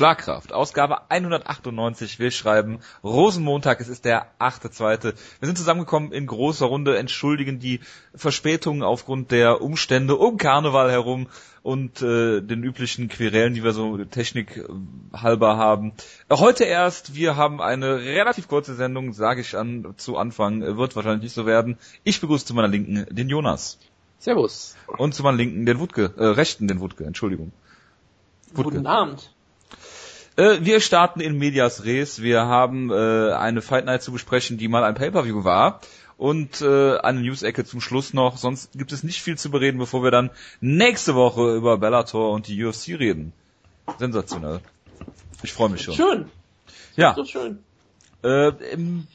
Schlagkraft, Ausgabe 198. Wir schreiben Rosenmontag, es ist der 8.2. Wir sind zusammengekommen in großer Runde, entschuldigen die Verspätungen aufgrund der Umstände um Karneval herum und äh, den üblichen Querelen, die wir so Technik äh, halber haben. Heute erst, wir haben eine relativ kurze Sendung, sage ich an zu Anfang, äh, wird wahrscheinlich nicht so werden. Ich begrüße zu meiner Linken den Jonas. Servus. Und zu meiner Linken den Wutke, äh, Rechten den Wutke, Entschuldigung. Wutke. Guten Abend. Äh, wir starten in Medias Res. Wir haben äh, eine Fight Night zu besprechen, die mal ein Pay-Per-View war und äh, eine News-Ecke zum Schluss noch. Sonst gibt es nicht viel zu bereden, bevor wir dann nächste Woche über Bellator und die UFC reden. Sensationell. Ich freue mich schon. Schön. Ja. So schön. Äh, im,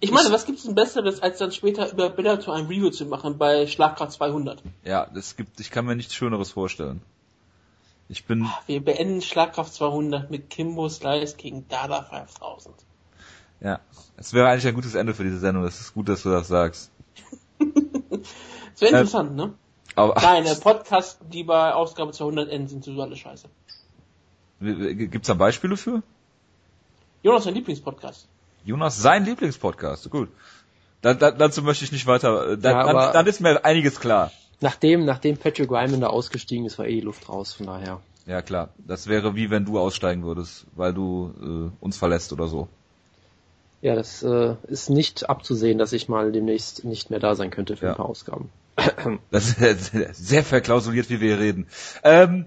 ich meine, was gibt es denn Besseres, als dann später über Bellator ein Review zu machen bei Schlagkraft 200? Ja, das gibt, ich kann mir nichts Schöneres vorstellen. Ich bin. Wir beenden Schlagkraft 200 mit Kimbo Slice gegen Dada 5000. Ja, es wäre eigentlich ein gutes Ende für diese Sendung. Es ist gut, dass du das sagst. Es wäre interessant, ne? Aber, Nein, der Podcast, die bei Ausgabe 200 enden, sind sowieso alle scheiße. Gibt's da Beispiele für? Jonas, sein Lieblingspodcast. Jonas, sein Lieblingspodcast. Gut. Da, da, dazu möchte ich nicht weiter. Da, Ja, dann, dann ist mir einiges klar. Nachdem, nachdem Patrick Ryman da ausgestiegen ist, war eh die Luft raus, von daher. Ja klar. Das wäre wie wenn du aussteigen würdest, weil du äh, uns verlässt oder so. Ja, das äh, ist nicht abzusehen, dass ich mal demnächst nicht mehr da sein könnte für Ja. ein paar Ausgaben. Das ist sehr, verklausuliert, wie wir hier reden. Ähm,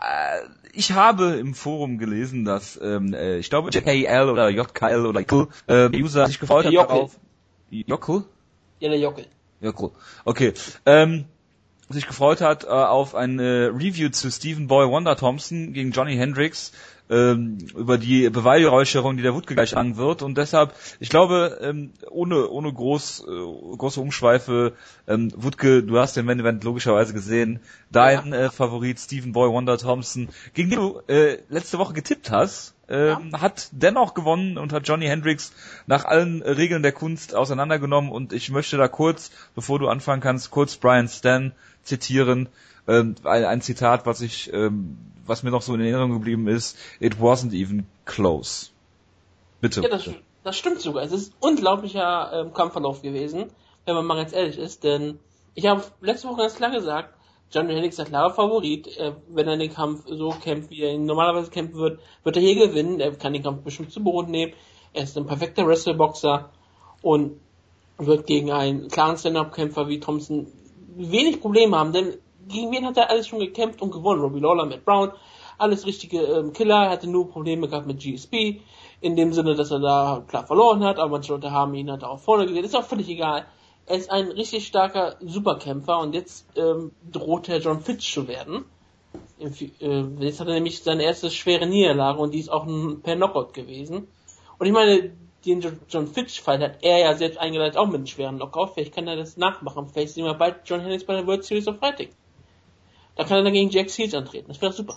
äh, ich habe im Forum gelesen, dass ähm, äh, ich glaube JKL oder JKL oder JKL, äh, User sich gefreut hat Jockel. darauf. Jockel? Ja, der Jockel. Ja, cool. Okay. Ähm, sich gefreut hat äh, auf ein äh, Review zu Stephen Boy Wonder Thompson gegen Johnny Hendricks ähm, über die Beweihräucherung, die der Wutke gleich an wird. Und deshalb, ich glaube, ähm, ohne ohne groß äh, große Umschweife, ähm, Wutke, du hast den Main Event logischerweise gesehen, dein äh, Favorit Stephen Boy Wonder Thompson, gegen den du äh, letzte Woche getippt hast, ähm, hat dennoch gewonnen und hat Johnny Hendricks nach allen Regeln der Kunst auseinandergenommen und ich möchte da kurz, bevor du anfangen kannst, kurz Brian Stan zitieren, ähm, ein, ein Zitat, was ich, ähm, was mir noch so in Erinnerung geblieben ist, it wasn't even close. Bitte. Ja, das, das stimmt sogar. Es ist unglaublicher ähm, Kampfverlauf gewesen, wenn man mal ganz ehrlich ist, denn ich habe letzte Woche ganz klar gesagt, Johnny Hendricks ist der klare Favorit. Wenn er den Kampf so kämpft, wie er ihn normalerweise kämpfen wird, wird er hier gewinnen. Er kann den Kampf bestimmt zu Boden nehmen. Er ist ein perfekter Wrestleboxer und wird gegen einen klaren Stand-Up-Kämpfer wie Thompson wenig Probleme haben, denn gegen wen hat er alles schon gekämpft und gewonnen? Robbie Lawler, Matt Brown, alles richtige ähm, Killer, er hatte nur Probleme gehabt mit GSP, in dem Sinne, dass er da klar verloren hat, aber manche Leute haben ihn halt auch vorne gesehen, ist auch völlig egal. Er ist ein richtig starker Superkämpfer und jetzt ähm, droht er John Fitch zu werden. Äh, jetzt hat er nämlich seine erste schwere Niederlage und die ist auch ein, per Knockout gewesen. Und ich meine, den Jo- John Fitch-Fall hat er ja selbst eingeleitet, auch mit einem schweren Knockout. Vielleicht kann er das nachmachen. Vielleicht sehen wir bald John Hendricks bei der World Series of Fighting. Da kann er dann gegen Jack Seals antreten. Das wäre super.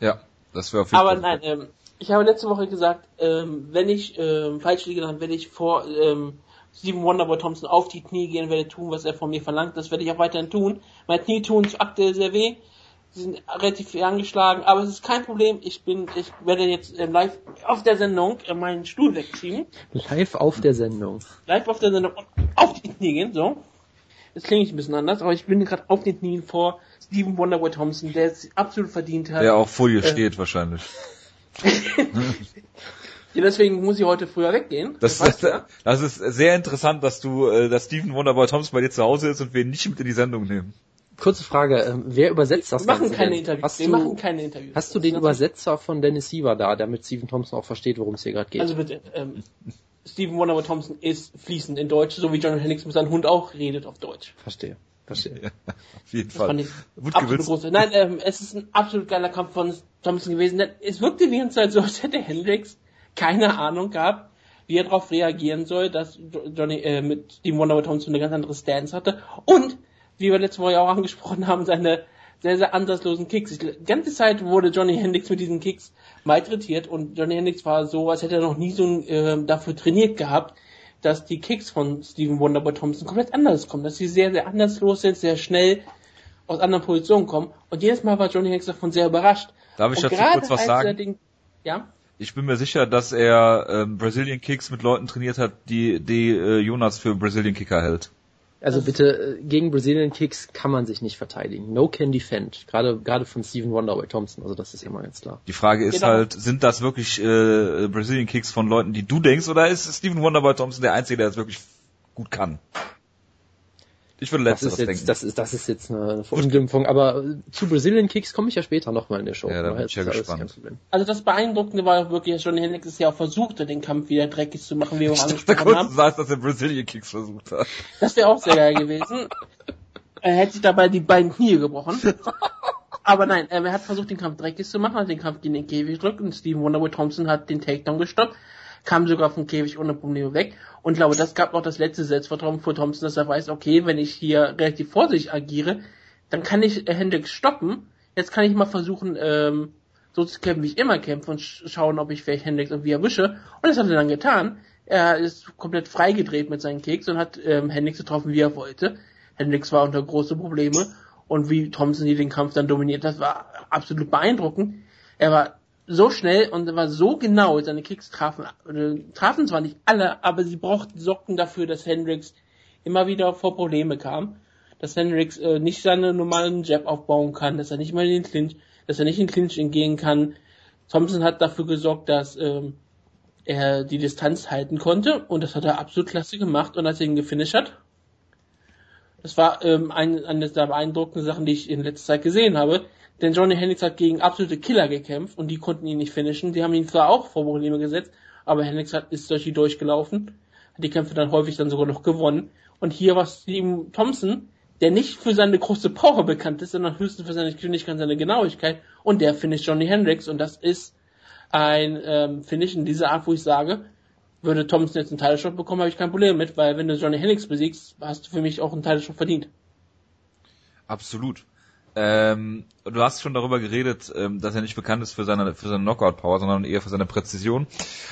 Ja, das wäre auf jeden Aber Fall. nein, ähm, ich habe letzte Woche gesagt, ähm, wenn ich ähm, falsch liege, dann werde ich vor ähm, Stephen Wonderboy Thompson auf die Knie gehen, werde tun, was er von mir verlangt. Das werde ich auch weiterhin tun. Meine Knie tun aktuell sehr weh. Sie sind relativ viel angeschlagen, aber es ist kein Problem. Ich bin, ich werde jetzt ähm, live auf der Sendung äh, meinen Stuhl wegziehen, Live auf der Sendung. live auf der Sendung und auf die Knie gehen, so. Jetzt klinge ich ein bisschen anders, aber ich bin gerade auf den Knien vor Stephen Wonderboy Thompson, der es absolut verdient hat. Der auch vor dir Äh, steht wahrscheinlich. Ja, deswegen muss ich heute früher weggehen. Das, das, ja. das ist sehr interessant, dass du, äh, dass Stephen Wonderboy Thompson bei dir zu Hause ist und wir ihn nicht mit in die Sendung nehmen. Kurze Frage, ähm, wer übersetzt das Wir machen Ganze keine denn? Interviews. Hast wir du, machen keine Interviews. hast du den Übersetzer von Dennis Siever da, damit Stephen Thompson auch versteht, worum es hier gerade geht? Also bitte, ähm, Stephen Wonderboy Thompson ist fließend in Deutsch, so wie John Hendricks mit seinem Hund auch redet auf Deutsch. verstehe, verstehe. Ja, auf jeden Das Fall. fand ich Gut absolut. Nein, ähm, es ist ein absolut geiler Kampf von Thompson gewesen. Es wirkte die ganze Zeit so, als hätte Hendricks keine Ahnung gehabt, wie er darauf reagieren soll, dass Jo- Johnny äh, mit Stephen Wonderboy Thompson eine ganz andere Stance hatte. Und, wie wir letzte Woche ja auch angesprochen haben, seine sehr, sehr ansatzlosen Kicks. Ich, die ganze Zeit wurde Johnny Hendricks mit diesen Kicks malträtiert und Johnny Hendricks war so, als hätte er noch nie so äh, dafür trainiert gehabt, dass die Kicks von Stephen Wonderboy Thompson komplett anders kommen, dass sie sehr, sehr anderslos sind, sehr schnell aus anderen Positionen kommen. Und jedes Mal war Johnny Hendricks davon sehr überrascht. Darf ich und dazu kurz was sagen? Den, Ja? Ich bin mir sicher, dass er ähm, Brazilian Kicks mit Leuten trainiert hat, die, die äh, Jonas für Brazilian Kicker hält. Also bitte, äh, gegen Brazilian Kicks kann man sich nicht verteidigen. No can defend. Gerade, gerade von Steven Wonderboy Thompson. Also das ist immer ganz klar. Die Frage ist Genau. halt, sind das wirklich äh, Brazilian Kicks von Leuten, die du denkst, oder ist Steven Wonderboy Thompson der Einzige, der das wirklich gut kann? Ich würde Das letzteres ist jetzt, denken. das ist, das ist jetzt eine Verunglimpfung. Aber zu Brazilian Kicks komme ich ja später nochmal in der Show. Ja, da bin ich ja ist gespannt. Also das Beeindruckende war auch wirklich, dass Johnny Hendricks es ja auch versuchte, den Kampf wieder dreckig zu machen, wie wir auch angesprochen kurz haben. sagt, dass er Brazilian Kicks versucht hat. Das wäre auch sehr geil gewesen. Er hätte sich dabei die beiden Knie gebrochen. Aber nein, er hat versucht, den Kampf dreckig zu machen, hat den Kampf gegen den Käfig gedrückt und Steven Wonderboy Thompson hat den Takedown gestoppt, kam sogar vom Käfig ohne Probleme weg. Und glaube, das gab noch das letzte Selbstvertrauen für Thompson, dass er weiß, okay, wenn ich hier relativ vorsichtig agiere, dann kann ich äh, Hendricks stoppen. Jetzt kann ich mal versuchen, ähm, so zu kämpfen, wie ich immer kämpfe und sch schauen, ob ich vielleicht Hendricks irgendwie erwische. Und das hat er dann getan. Er ist komplett freigedreht mit seinen Kicks und hat ähm, Hendricks getroffen, wie er wollte. Hendricks war unter große Probleme und wie Thompson hier den Kampf dann dominiert, das war absolut beeindruckend. Er war so schnell und war so genau, seine Kicks trafen, äh, trafen zwar nicht alle, aber sie brauchten Socken dafür, dass Hendricks immer wieder vor Probleme kam. Dass Hendricks äh, nicht seine normalen Jab aufbauen kann, dass er nicht mal in den Clinch, dass er nicht in den Clinch entgehen kann. Thompson hat dafür gesorgt, dass ähm, er die Distanz halten konnte und das hat er absolut klasse gemacht und als er ihn gefinisht hat, das war ähm, ein, eine der beeindruckenden Sachen, die ich in letzter Zeit gesehen habe. Denn Johnny Hendricks hat gegen absolute Killer gekämpft und die konnten ihn nicht finishen. Die haben ihn zwar auch vor Probleme gesetzt, aber Hendricks hat, ist durch die durchgelaufen, hat die Kämpfe dann häufig dann sogar noch gewonnen. Und hier war Steven Thompson, der nicht für seine große Power bekannt ist, sondern höchstens für seine Geschwindigkeit seine Genauigkeit. Und der finisht Johnny Hendricks und das ist ein ähm, Finish in dieser Art, wo ich sage, würde Thompson jetzt einen Teilshot bekommen, habe ich kein Problem mit, weil wenn du Johnny Hendricks besiegst, hast du für mich auch einen Teilshot verdient. Absolut. Ähm, du hast schon darüber geredet, ähm, dass er nicht bekannt ist für seine für seine Knockout-Power, sondern eher für seine Präzision.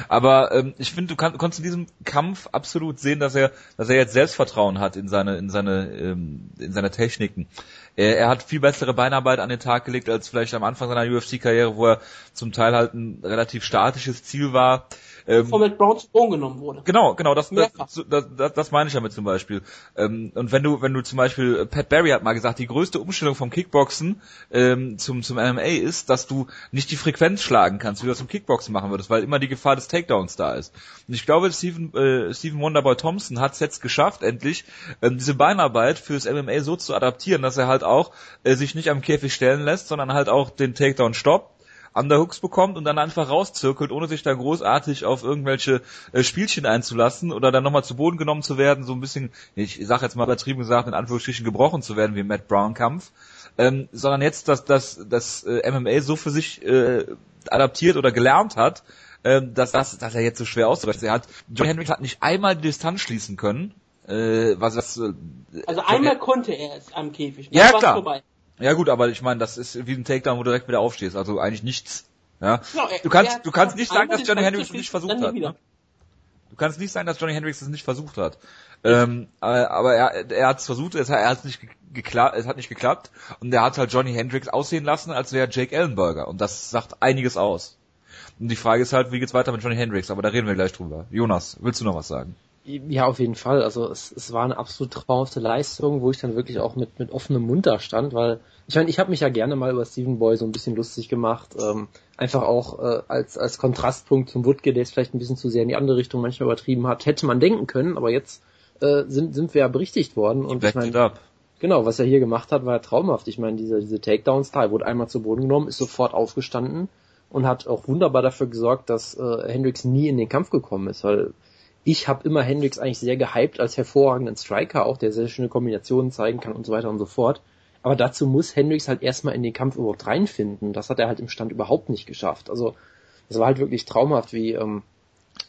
Aber ähm, ich finde, du, kann, konntest in diesem Kampf absolut sehen, dass er dass er jetzt Selbstvertrauen hat in seine in seine ähm, in seine Techniken. Er, er hat viel bessere Beinarbeit an den Tag gelegt als vielleicht am Anfang seiner UFC-Karriere, wo er zum Teil halt ein relativ statisches Ziel war. Ähm, Bevor Matt Brown zu Boden genommen wurde. Genau, genau, das, das, das, das, das meine ich damit zum Beispiel. Ähm, und wenn du, wenn du zum Beispiel, äh, Pat Barry hat mal gesagt, die größte Umstellung vom Kickboxen ähm, zum, zum MMA ist, dass du nicht die Frequenz schlagen kannst, wie du das im Kickboxen machen würdest, weil immer die Gefahr des Takedowns da ist. Und ich glaube, Stephen, äh, Stephen Wonderboy Thompson hat es jetzt geschafft, endlich ähm, diese Beinarbeit fürs MMA so zu adaptieren, dass er halt auch äh, sich nicht am Käfig stellen lässt, sondern halt auch den Takedown stoppt Underhooks bekommt und dann einfach rauszirkelt, ohne sich da großartig auf irgendwelche äh, Spielchen einzulassen oder dann nochmal zu Boden genommen zu werden, so ein bisschen, ich sag jetzt mal übertrieben gesagt, in Anführungsstrichen gebrochen zu werden wie im Matt Brown Kampf, ähm, sondern jetzt, dass das, das äh, MMA so für sich äh, adaptiert oder gelernt hat, ähm, dass, das, dass er jetzt so schwer. Er hat, John Hendricks hat nicht einmal die Distanz schließen können, äh, was das, äh, Also einmal konnte er es am Käfig. Ja, klar. Vorbei. Ja gut, aber ich meine, das ist wie ein Takedown, wo du direkt wieder aufstehst, also eigentlich nichts. Ja. Genau, er- Du kannst, er hat du kannst nicht sagen, dass Johnny Hendricks es nicht versucht hat. Ne? Du kannst nicht sagen, dass Johnny Hendricks es nicht versucht hat. Ähm, äh, aber er, er hat es versucht, es hat, er hat's nicht geklappt, es hat nicht geklappt und er hat halt Johnny Hendricks aussehen lassen, als wäre Jake Ellenberger und das sagt einiges aus. Und die Frage ist halt, wie geht's weiter mit Johnny Hendricks, aber da reden wir gleich drüber. Jonas, willst du noch was sagen? Ja, auf jeden Fall. Also es, es war eine absolut traumhafte Leistung, wo ich dann wirklich auch mit, mit offenem Mund da stand, weil ich meine, ich habe mich ja gerne mal über Stephen Boy so ein bisschen lustig gemacht. Ähm, einfach auch äh, als, als Kontrastpunkt zum Woodke, der es vielleicht ein bisschen zu sehr in die andere Richtung manchmal übertrieben hat, hätte man denken können, aber jetzt äh, sind, sind wir ja berichtigt worden. Und ich meine. Genau, was er hier gemacht hat, war ja traumhaft. Ich meine, diese, diese Takedowns da, er wurde einmal zu Boden genommen, ist sofort aufgestanden und hat auch wunderbar dafür gesorgt, dass äh, Hendricks nie in den Kampf gekommen ist, weil ich habe immer Hendricks eigentlich sehr gehypt als hervorragenden Striker, auch der sehr schöne Kombinationen zeigen kann und so weiter und so fort. Aber dazu muss Hendricks halt erstmal in den Kampf überhaupt reinfinden. Das hat er halt im Stand überhaupt nicht geschafft. Also das war halt wirklich traumhaft, wie ähm,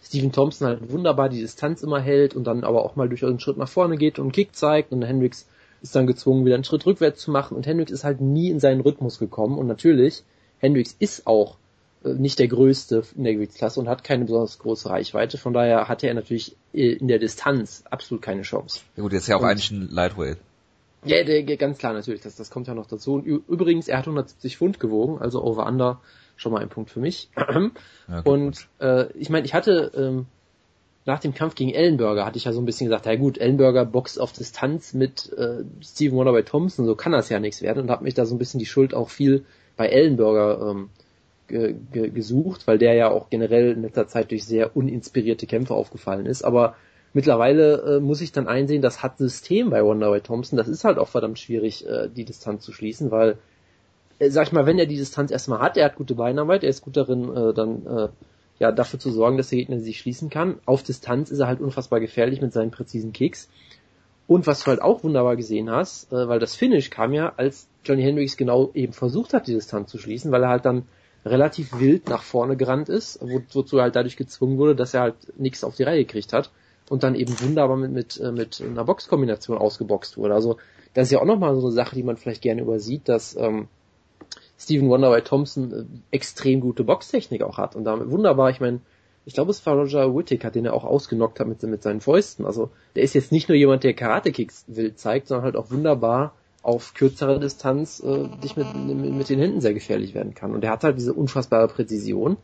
Steven Thompson halt wunderbar die Distanz immer hält und dann aber auch mal durch einen Schritt nach vorne geht und einen Kick zeigt und Hendricks ist dann gezwungen, wieder einen Schritt rückwärts zu machen und Hendricks ist halt nie in seinen Rhythmus gekommen und natürlich, Hendricks ist auch nicht der größte in der Gewichtsklasse und hat keine besonders große Reichweite, von daher hatte er natürlich äh, in der Distanz absolut keine Chance. Ja gut, jetzt ist ja auch Und- eigentlich ein Lightweight. Ja, der, ganz klar natürlich, das, das kommt ja noch dazu. Und übrigens, er hat 170 Pfund gewogen, also over under schon mal ein Punkt für mich. Ja, und äh, ich meine, ich hatte ähm, nach dem Kampf gegen Ellenberger hatte ich ja so ein bisschen gesagt, ja gut, Ellenberger boxt auf Distanz mit äh, Steven Wonder bei Thompson, so kann das ja nichts werden und habe mich da so ein bisschen die Schuld auch viel bei Ellenberger ähm, ge ge gesucht, weil der ja auch generell in letzter Zeit durch sehr uninspirierte Kämpfe aufgefallen ist. Aber mittlerweile äh, muss ich dann einsehen, das hat System bei Wonder Wonderboy Thompson. Das ist halt auch verdammt schwierig, äh, die Distanz zu schließen, weil, äh, sag ich mal, wenn er die Distanz erstmal hat, er hat gute Beinarbeit, er ist gut darin, äh, dann äh, ja dafür zu sorgen, dass der Gegner sich schließen kann. Auf Distanz ist er halt unfassbar gefährlich mit seinen präzisen Kicks. Und was du halt auch wunderbar gesehen hast, äh, weil das Finish kam ja, als Johnny Hendricks genau eben versucht hat, die Distanz zu schließen, weil er halt dann relativ wild nach vorne gerannt ist, wo, wozu er halt dadurch gezwungen wurde, dass er halt nichts auf die Reihe gekriegt hat und dann eben wunderbar mit, mit, äh, mit einer Boxkombination ausgeboxt wurde. Also das ist ja auch nochmal so eine Sache, die man vielleicht gerne übersieht, dass ähm, Stephen Wonderboy Thompson äh, extrem gute Boxtechnik auch hat und damit wunderbar, ich meine, ich glaube es war Roger Whittaker, den er auch ausgenockt hat mit, mit seinen Fäusten. Also der ist jetzt nicht nur jemand, der Karate-Kicks wild zeigt, sondern halt auch wunderbar auf kürzere Distanz äh, dich mit, mit, mit den Händen sehr gefährlich werden kann. Und er hat halt diese unfassbare Präzision,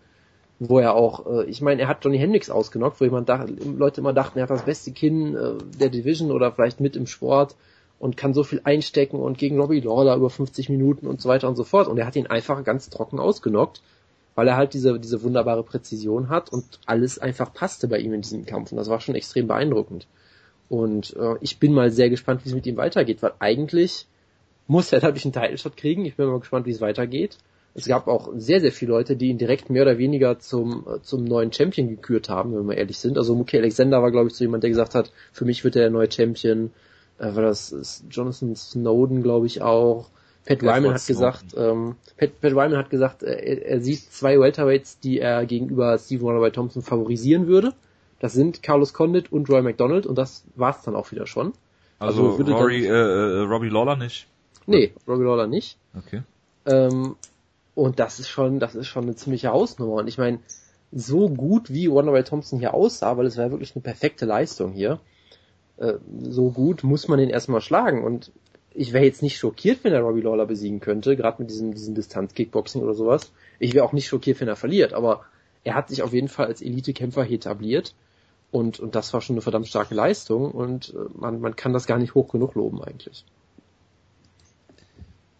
wo er auch, äh, ich meine, er hat Johnny Hendricks ausgenockt, wo jemand dacht, Leute immer dachten, er hat das beste Kinn äh, der Division oder vielleicht mit im Sport und kann so viel einstecken und gegen Robbie Lawler über 50 Minuten und so weiter und so fort. Und er hat ihn einfach ganz trocken ausgenockt, weil er halt diese, diese wunderbare Präzision hat und alles einfach passte bei ihm in diesem Kampf. Und das war schon extrem beeindruckend. Und äh, ich bin mal sehr gespannt, wie es mit ihm weitergeht, weil eigentlich muss er dadurch einen Title Shot kriegen. Ich bin mal gespannt, wie es weitergeht. Es gab auch sehr, sehr viele Leute, die ihn direkt mehr oder weniger zum, äh, zum neuen Champion gekürt haben, wenn wir ehrlich sind. Also Muki Alexander war, glaube ich, so jemand, der gesagt hat, für mich wird er der neue Champion. Äh, war das ist Jonathan Snowden, glaube ich, auch. Pat Ryman hat gesagt, ähm, Pat, Pat Ryman hat gesagt, äh, er, er sieht zwei Welterweights, die er gegenüber Steve Warner bei Thompson favorisieren würde. Das sind Carlos Condit und Roy McDonald und das war's dann auch wieder schon. Also, also Rory, dann, äh, Robbie Lawler nicht? Nee, Robbie Lawler nicht. Okay. Ähm, und das ist schon, das ist schon eine ziemliche Hausnummer. Und ich meine, so gut wie Wonderboy Thompson hier aussah, weil es war wirklich eine perfekte Leistung hier, äh, so gut muss man ihn erstmal schlagen. Und ich wäre jetzt nicht schockiert, wenn er Robbie Lawler besiegen könnte, gerade mit diesem, diesem Distanz-Kickboxing oder sowas. Ich wäre auch nicht schockiert, wenn er verliert, aber er hat sich auf jeden Fall als Elite-Kämpfer etabliert. Und, und das war schon eine verdammt starke Leistung und äh, man, man kann das gar nicht hoch genug loben eigentlich.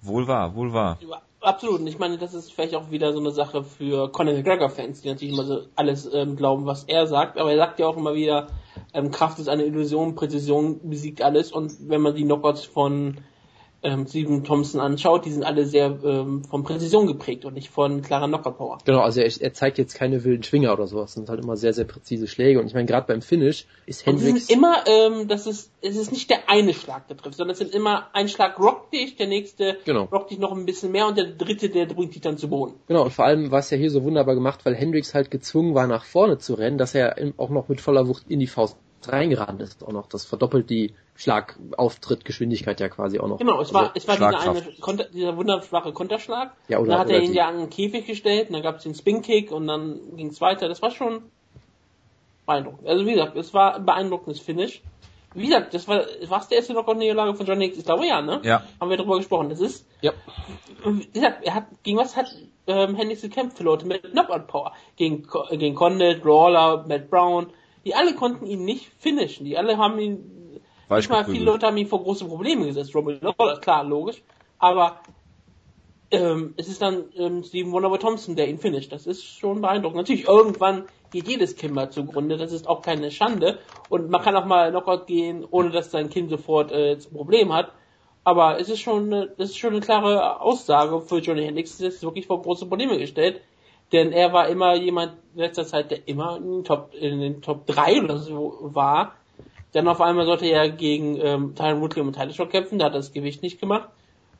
Wohl wahr, wohl wahr. Absolut. Und ich meine, das ist vielleicht auch wieder so eine Sache für Conor McGregor-Fans, die natürlich immer so alles ähm, glauben, was er sagt. Aber er sagt ja auch immer wieder, ähm, Kraft ist eine Illusion, Präzision besiegt alles. Und wenn man die Knockouts von ähm, Stephen Thompson anschaut, die sind alle sehr ähm, von Präzision geprägt und nicht von klarer Knockout-Power. Genau, also er, er, zeigt jetzt keine wilden Schwinger oder sowas. Das sind halt immer sehr, sehr präzise Schläge. Und ich meine, gerade beim Finish ist Hendricks... immer, ähm, das ist, es ist nicht der eine Schlag, der trifft, sondern es sind immer ein Schlag rockt dich, der nächste genau. rockt dich noch ein bisschen mehr und der dritte, der bringt dich dann zu Boden. Genau, und vor allem war es ja hier so wunderbar gemacht, weil Hendricks halt gezwungen war, nach vorne zu rennen, dass er auch noch mit voller Wucht in die Faust reingerannt ist auch noch. Das verdoppelt die Schlagauftrittsgeschwindigkeit ja quasi auch noch. Genau, es war, also, es war dieser, eine, Konter, dieser wunderschwache Konterschlag. Ja, oder, dann hat er ihn ja an den Käfig gestellt, und dann gab es den Spin-Kick und dann ging es weiter. Das war schon beeindruckend. Also wie gesagt, es war ein beeindruckendes Finish. Wie gesagt, das war, war der erste Knockout-Niederlage von John Hicks? Ich glaube ja, ne? Ja. Haben wir darüber gesprochen. Das ist, ja. Wie gesagt, er hat, gegen was hat, ähm, Hendricks gekämpft für Leute mit Knockout-Power? Gegen, gegen Condit, Rawler, Matt Brown, die alle konnten ihn nicht finishen. Die alle haben ihn, nicht mal viele Leute haben ihn vor große Probleme gesetzt. Robert Lawler, klar, logisch. Aber ähm, es ist dann ähm, Stephen Wonderboy Thompson, der ihn finisht. Das ist schon beeindruckend. Natürlich, irgendwann geht jedes Kimber zugrunde. Das ist auch keine Schande. Und man kann auch mal Knockout gehen, ohne dass sein Kind sofort äh, ein Problem hat. Aber es ist schon, eine, das ist schon eine klare Aussage für Johnny Hendricks. Das ist wirklich vor große Probleme gestellt. Denn er war immer jemand in letzter Zeit, der immer in den Top, in den Top 3 oder so war. Dann auf einmal sollte er gegen ähm, Tyron Woodley und Tyler Shot kämpfen, da hat er das Gewicht nicht gemacht.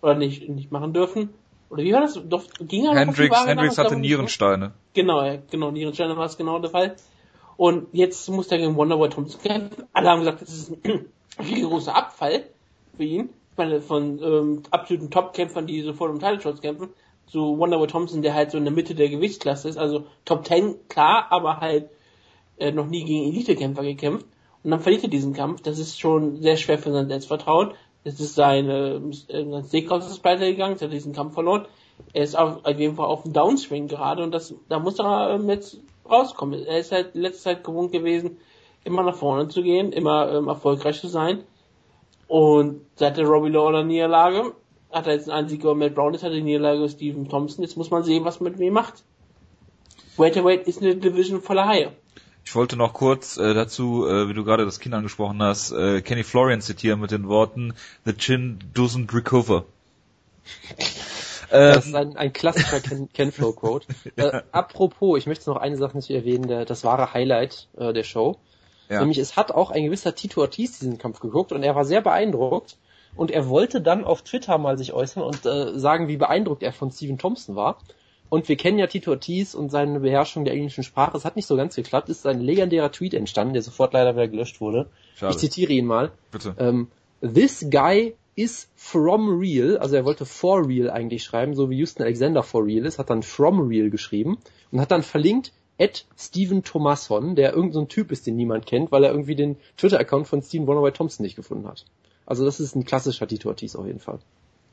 Oder nicht, nicht machen dürfen. Oder wie war das? Doch, ging er Hendrix, Hendrix hatte Nierensteine. Genau, ja, genau, Nierensteine war es genau der Fall. Und jetzt muss er gegen Wonderboy Thompson kämpfen. Alle haben gesagt, das ist ein riesengroßer Abfall für ihn. Ich meine, von ähm, absoluten Top-Kämpfern, die sofort um Title Shots kämpfen, so Wonderboy Thompson, der halt so in der Mitte der Gewichtsklasse ist, also Top 10, klar, aber halt äh, noch nie gegen Elitekämpfer gekämpft. Und dann verliert er diesen Kampf. Das ist schon sehr schwer für sein Selbstvertrauen. Das ist seine, äh, sein Steakhouse ist pleite gegangen, er hat diesen Kampf verloren. er ist auf, auf jeden Fall auf dem Downswing gerade und das, da muss er ähm, jetzt rauskommen. Er ist halt letzte Zeit gewohnt gewesen, immer nach vorne zu gehen, immer ähm, erfolgreich zu sein. Und seit der Robbie Lawler Niederlage hat er jetzt einen Sieg über Matt Brown, jetzt hat er die Niederlage über Stephen Thompson. Jetzt muss man sehen, was man mit mir macht. Welterweight ist eine Division voller Haie. Ich wollte noch kurz äh, dazu, äh, wie du gerade das Kind angesprochen hast, äh, Kenny Florian zitieren mit den Worten The chin doesn't recover. Das ist ein, ein klassischer Ken, Ken Flow Quote. Äh, apropos, ich möchte noch eine Sache nicht erwähnen, der, das wahre Highlight äh, der Show. Ja. Nämlich es hat auch ein gewisser Tito Ortiz diesen Kampf geguckt und er war sehr beeindruckt und er wollte dann auf Twitter mal sich äußern und äh, sagen, wie beeindruckt er von Steven Thompson war. Und wir kennen ja Tito Ortiz und seine Beherrschung der englischen Sprache. Es hat nicht so ganz geklappt. Es ist ein legendärer Tweet entstanden, der sofort leider wieder gelöscht wurde. Schade. Ich zitiere ihn mal. Bitte. Ähm, This guy is from real, also er wollte for real eigentlich schreiben, so wie Houston Alexander for real ist, hat dann from real geschrieben und hat dann verlinkt at Steven Thomason, der irgendein so ein Typ ist, den niemand kennt, weil er irgendwie den Twitter-Account von Steven Wonderboy Thompson nicht gefunden hat. Also das ist ein klassischer Tito Ortiz auf jeden Fall.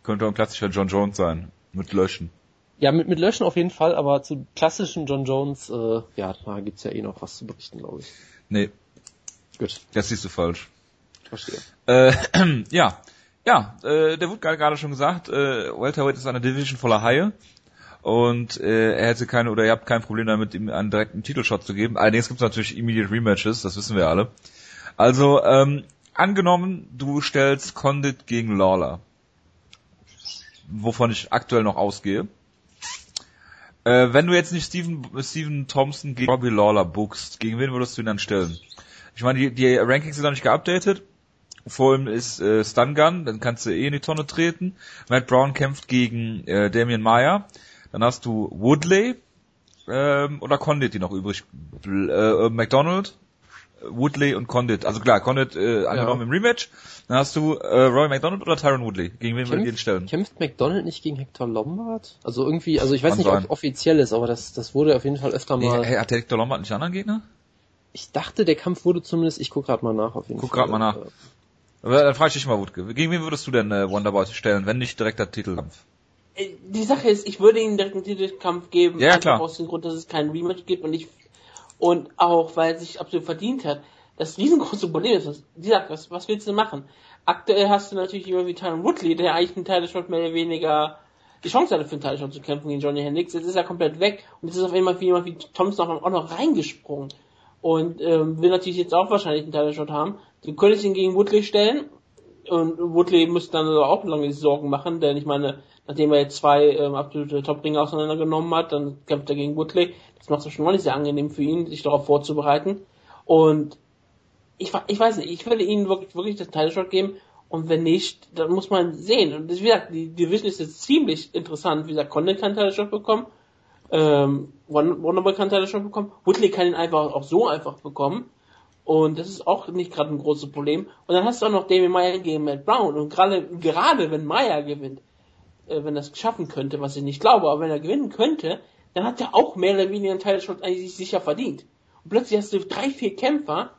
Könnte auch ein klassischer John Jones sein. Mit Löschen. Ja, mit, mit Löschen auf jeden Fall, aber zu klassischen John Jones, äh, ja, da gibt's ja eh noch was zu berichten, glaube ich. Nee, Gut, das siehst du falsch. verstehe. Äh, ja, ja, äh, der wurde gerade schon gesagt, äh, Welterweight ist eine Division voller Haie und äh, er hätte keine oder ihr habt kein Problem damit, ihm einen direkten Titelshot zu geben. Allerdings gibt es natürlich Immediate Rematches, das wissen wir alle. Also ähm, angenommen, du stellst Condit gegen Lawler, wovon ich aktuell noch ausgehe. Äh, wenn du jetzt nicht Steven, Steven Thompson gegen Robbie Lawler bookst, gegen wen würdest du ihn dann stellen? Ich meine, die, die Rankings sind noch nicht geupdatet. Vor allem ist äh, Stun dann kannst du eh in die Tonne treten. Matt Brown kämpft gegen äh, Damian Meyer. Dann hast du Woodley ähm, oder Condit, die noch übrig. Bl äh, McDonald, Woodley und Condit. Also klar, Condit äh, angenommen im Rematch. Dann hast du äh, Roy McDonald oder Tyron Woodley. Gegen wen würdet ihr ihn stellen? kämpft McDonald nicht gegen Hector Lombard? Also irgendwie, also ich weiß Kann nicht, sein. ob offiziell ist, aber das, das wurde auf jeden Fall öfter Nee, mal. hey, hat der Hector Lombard nicht einen anderen Gegner? Ich dachte, der Kampf wurde zumindest, ich guck gerade mal nach auf jeden Guck Fall. grad mal nach. Aber Dann frage ich dich mal, Wutke. Gegen wen würdest du denn äh, Wonderboy stellen, wenn nicht direkt der Titelkampf? Äh, Die Sache ist, ich würde ihnen direkt einen Titelkampf geben, Ja, einfach klar. aus dem Grund, dass es keinen Rematch gibt und ich und auch, weil er sich absolut verdient hat. Das riesengroße Problem ist, was, die sagt, was, was willst du machen? Aktuell hast du natürlich jemanden wie Tyron Woodley, der eigentlich einen Title-Shot mehr oder weniger die Chance hatte, für einen Title-Shot zu kämpfen gegen Johnny Hendricks. Jetzt ist er komplett weg und jetzt ist auf einmal jemand wie Thompson auch noch, reingesprungen und ähm, will natürlich jetzt auch wahrscheinlich einen Title-Shot haben. Du könntest ihn gegen Woodley stellen und Woodley müsste dann auch lange Sorgen machen, denn ich meine, nachdem er jetzt zwei ähm, absolute Top-Ringe auseinandergenommen hat, dann kämpft er gegen Woodley. Das macht es schon mal nicht sehr angenehm für ihn, sich darauf vorzubereiten. Und ich, ich weiß nicht, ich würde ihnen wirklich, wirklich das Title Shot geben und wenn nicht, dann muss man sehen. Und wie gesagt, die Division ist jetzt ziemlich interessant. Wie gesagt, Condon kann Title Shot bekommen, ähm, Won- Wonderboy kann Title Shot bekommen, Woodley kann ihn einfach auch so einfach bekommen. Und das ist auch nicht gerade ein großes Problem. Und dann hast du auch noch Damien Meyer gegen Matt Brown. Und gerade, gerade wenn Meyer gewinnt, äh, wenn er es schaffen könnte, was ich nicht glaube, aber wenn er gewinnen könnte, dann hat er auch mehr oder weniger einen Title Shot eigentlich sicher verdient. Und plötzlich hast du drei, vier Kämpfer,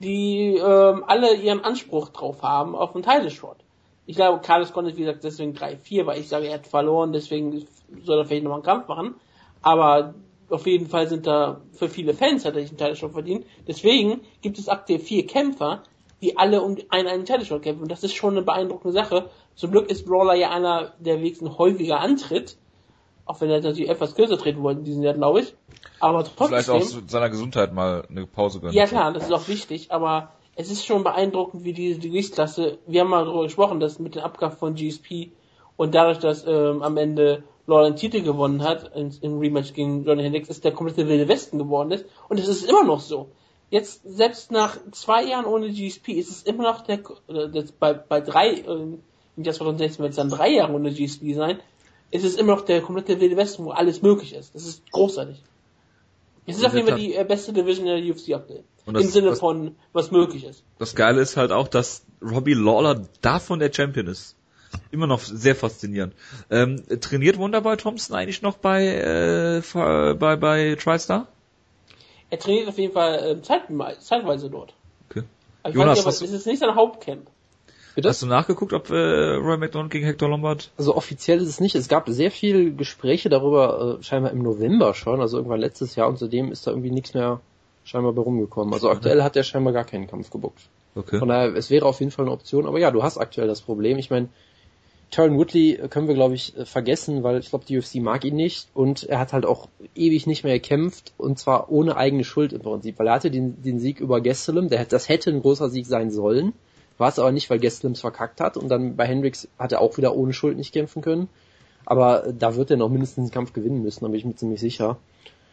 die ähm, alle ihren Anspruch drauf haben auf einen Title Shot. Ich glaube, Carlos konnte, wie gesagt, deswegen 3-4, weil ich sage, er hat verloren, deswegen soll er vielleicht nochmal einen Kampf machen. Aber auf jeden Fall sind da für viele Fans hat er sich einen Title verdient. Deswegen gibt es aktuell vier Kämpfer, die alle um einen, einen Title kämpfen. Und das ist schon eine beeindruckende Sache. Zum Glück ist Brawler ja einer, der wenigstens häufiger antritt. Auch wenn er natürlich etwas kürzer treten wollte in diesem Jahr, glaube ich. Aber Vielleicht trotzdem. auch zu seiner Gesundheit mal eine Pause gönnen. Ja klar, das ist auch wichtig, aber es ist schon beeindruckend, wie diese Gewichtsklasse, wir haben mal darüber gesprochen, dass mit dem Abgabe von GSP und dadurch, dass ähm, am Ende Law den Titel gewonnen hat in, im Rematch gegen Johnny Hendricks, ist der komplette Wilde Westen geworden ist und es ist immer noch so. Jetzt, selbst nach zwei Jahren ohne GSP, ist es immer noch der, das, bei, bei drei, äh, im Jahr 2016 wird es dann drei Jahre ohne GSP sein, ist es immer noch der komplette Wilde Westen, wo alles möglich ist. Das ist großartig. Es ist auf jeden Fall die äh, beste Division in der UFC aktuell. Das- Im Sinne das- von, was möglich ist. Das Geile ist halt auch, dass Robbie Lawler davon der Champion ist. Immer noch sehr faszinierend. Ähm, trainiert Wonderboy Thompson eigentlich noch bei, äh, bei, bei TriStar? Er trainiert auf jeden Fall ähm, zeit, zeitweise dort. Okay. Aber ich Jonas, weiß nicht, aber hast es du- ist nicht sein Hauptcamp. Bitte? Hast du nachgeguckt, ob äh, Roy McDonald gegen Hector Lombard? Also offiziell ist es nicht. Es gab sehr viel Gespräche darüber, äh, scheinbar im November schon, also irgendwann letztes Jahr und zudem ist da irgendwie nichts mehr scheinbar bei rumgekommen. Also aktuell hat er scheinbar gar keinen Kampf gebuckt. Okay. Von daher, es wäre auf jeden Fall eine Option, aber ja, du hast aktuell das Problem. Ich meine, Tyron Woodley können wir, glaube ich, äh, vergessen, weil ich glaube, die UFC mag ihn nicht. Und er hat halt auch ewig nicht mehr gekämpft. Und zwar ohne eigene Schuld im Prinzip, weil er hatte den, den Sieg über Gastelum, der, das hätte ein großer Sieg sein sollen, war es aber nicht, weil Gastelum es verkackt hat. Und dann bei Hendricks hat er auch wieder ohne Schuld nicht kämpfen können, aber da wird er noch mindestens einen Kampf gewinnen müssen, da bin ich mir ziemlich sicher.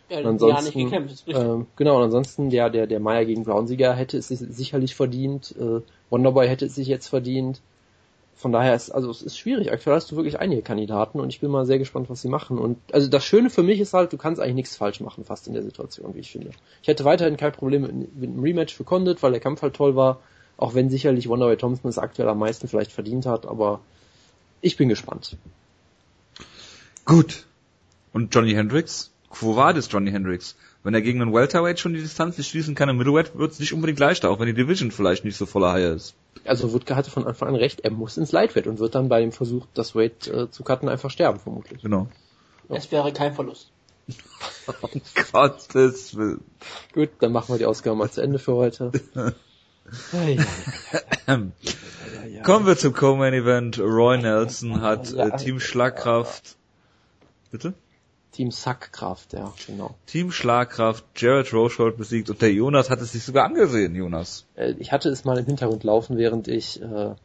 Ja, Und ja nicht gekämpft, ähm, genau, und ansonsten der, der, der Meyer gegen Brown-Sieger hätte es sich sicherlich verdient, äh, Wonderboy hätte es sich jetzt verdient. Von daher ist, also es ist schwierig. Aktuell hast du wirklich einige Kandidaten und ich bin mal sehr gespannt, was sie machen. Und also das Schöne für mich ist halt, du kannst eigentlich nichts falsch machen, fast in der Situation, wie ich finde. Ich hätte weiterhin kein Problem mit, mit einem Rematch für Condit, weil der Kampf halt toll war, auch wenn sicherlich Wonderboy Thompson es aktuell am meisten vielleicht verdient hat, aber ich bin gespannt. Gut. Und Johnny Hendricks? Wo war das Johnny Hendricks? Wenn er gegen einen Welterweight schon die Distanz nicht schließen kann, im Middleweight wird es nicht unbedingt leichter, auch wenn die Division vielleicht nicht so voller Haie ist. Also Wutke hatte von Anfang an recht, er muss ins Lightweight und wird dann bei dem Versuch, das Weight äh, zu cutten, einfach sterben, vermutlich. Genau. Es wäre kein Verlust. Um Gottes Willen. Gut, dann machen wir die Ausgabe mal zu Ende für heute. Kommen wir zum Co-Main Event. Roy Nelson hat Ja. äh, Team Schlagkraft. Bitte? Team Sackkraft, ja, genau. Team Schlagkraft, Jared Rochold besiegt und der Jonas hat es sich sogar angesehen, Jonas. Äh, Ich hatte es mal im Hintergrund laufen, während ich äh,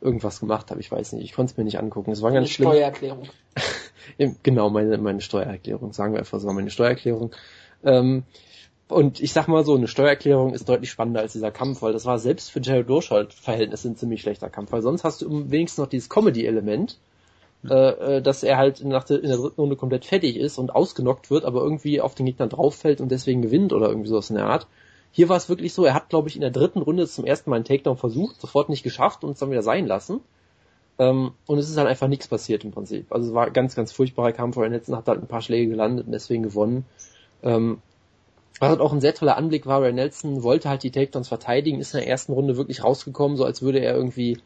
irgendwas gemacht habe. Ich weiß nicht, ich konnte es mir nicht angucken. Es war Eine ganz schlimm. Steuererklärung. Genau, meine, meine Steuererklärung, sagen wir einfach so, meine Steuererklärung. Ähm, und ich sag mal so, eine Steuererklärung ist deutlich spannender als dieser Kampf, weil das war selbst für Jared Rochold Verhältnisse ein ziemlich schlechter Kampf, weil sonst hast du wenigstens noch dieses Comedy-Element, äh, äh, dass er halt nach der, in der dritten Runde komplett fertig ist und ausgenockt wird, aber irgendwie auf den Gegner drauffällt und deswegen gewinnt oder irgendwie sowas in der Art. Hier war es wirklich so, er hat, glaube ich, in der dritten Runde zum ersten Mal einen Takedown versucht, sofort nicht geschafft und es dann wieder sein lassen. Ähm, und es ist halt einfach nichts passiert im Prinzip. Also es war ganz, ganz furchtbarer Kampf. Ryan Nelson hat halt ein paar Schläge gelandet und deswegen gewonnen. Ähm, was halt auch ein sehr toller Anblick war, Ryan Nelson wollte halt die Takedowns verteidigen, ist in der ersten Runde wirklich rausgekommen, so als würde er irgendwie,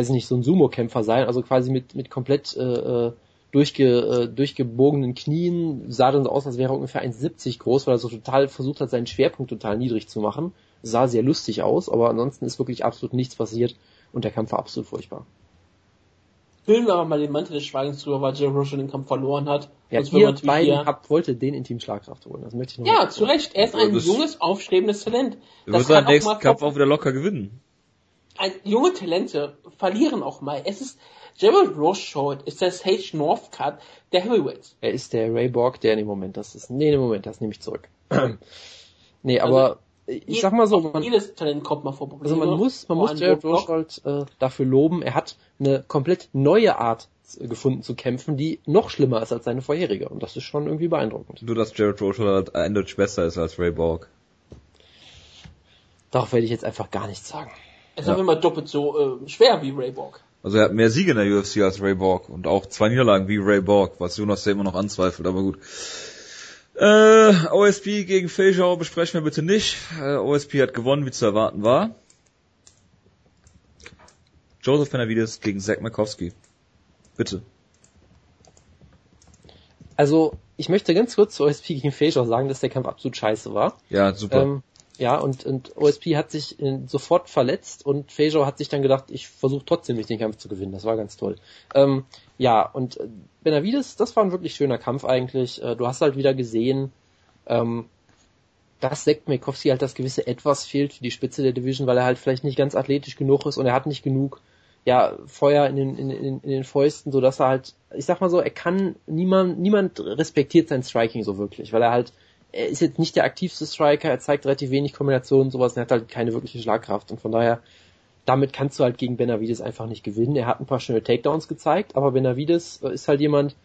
weiß ich nicht, so ein Sumo-Kämpfer sein, also quasi mit, mit komplett äh, äh, durchge, äh, durchgebogenen Knien, sah dann so aus, als wäre er ungefähr 1,70 groß, weil er so total versucht hat, seinen Schwerpunkt total niedrig zu machen. Sah sehr lustig aus, aber ansonsten ist wirklich absolut nichts passiert und der Kampf war absolut furchtbar. Hüllen wir aber mal den Mantel des Schweigens drüber, weil Jerry Roche den Kampf verloren hat. Ja, Sonst ihr beiden hier- habt, wolltet den in Team Schlagkraft holen. Das möchte ich noch Ja, zu Recht. Er ist ein junges, aufstrebendes Talent. Er Das wird seinen nächsten mal Kampf auch wieder locker gewinnen. Ein, junge Talente verlieren auch mal. Es ist Gerald Rochold ist der Sage Northcutt der Heavyweights. Er ist der Ray Borg, der, nee, Moment, das ist, nee, nee, Moment, das nehme ich zurück. nee, aber ich sag mal so, man, jedes Talent kommt mal vor Probleme. also man muss, man muss Jared Roadblock. Rochold äh, dafür loben, er hat eine komplett neue Art äh, gefunden zu kämpfen, die noch schlimmer ist als seine vorherige. Und das ist schon irgendwie beeindruckend. Nur, dass Jared Rochold eindeutig besser ist als Ray Borg. Darauf werde ich jetzt einfach gar nichts sagen. Es ist auf immer doppelt so äh, schwer wie Ray Borg. Also er hat mehr Siege in der UFC als Ray Borg und auch zwei Niederlagen wie Ray Borg, was Jonas ja immer noch anzweifelt, aber gut. Äh, OSP gegen Feijau besprechen wir bitte nicht. Äh, OSP hat gewonnen, wie zu erwarten war. Joseph Benavides gegen Zach Markowski. Bitte. Also, ich möchte ganz kurz zu OSP gegen Feijau sagen, dass der Kampf absolut scheiße war. Ja, super. Ähm, ja, und, und OSP hat sich äh, sofort verletzt und Feijau hat sich dann gedacht, ich versuche trotzdem nicht den Kampf zu gewinnen. Das war ganz toll. Ähm, ja, und äh, Benavides, das war ein wirklich schöner Kampf eigentlich. Äh, du hast halt wieder gesehen, ähm, dass Sekt Mekowski halt das gewisse Etwas fehlt für die Spitze der Division, weil er halt vielleicht nicht ganz athletisch genug ist und er hat nicht genug ja, Feuer in den, in, in, in den Fäusten, so dass er halt, ich sag mal so, er kann, niemand, niemand respektiert sein Striking so wirklich, weil er halt, er ist jetzt nicht der aktivste Striker, er zeigt relativ wenig Kombinationen sowas, und er hat halt keine wirkliche Schlagkraft und von daher, damit kannst du halt gegen Benavides einfach nicht gewinnen. Er hat ein paar schöne Takedowns gezeigt, aber Benavides ist halt jemand,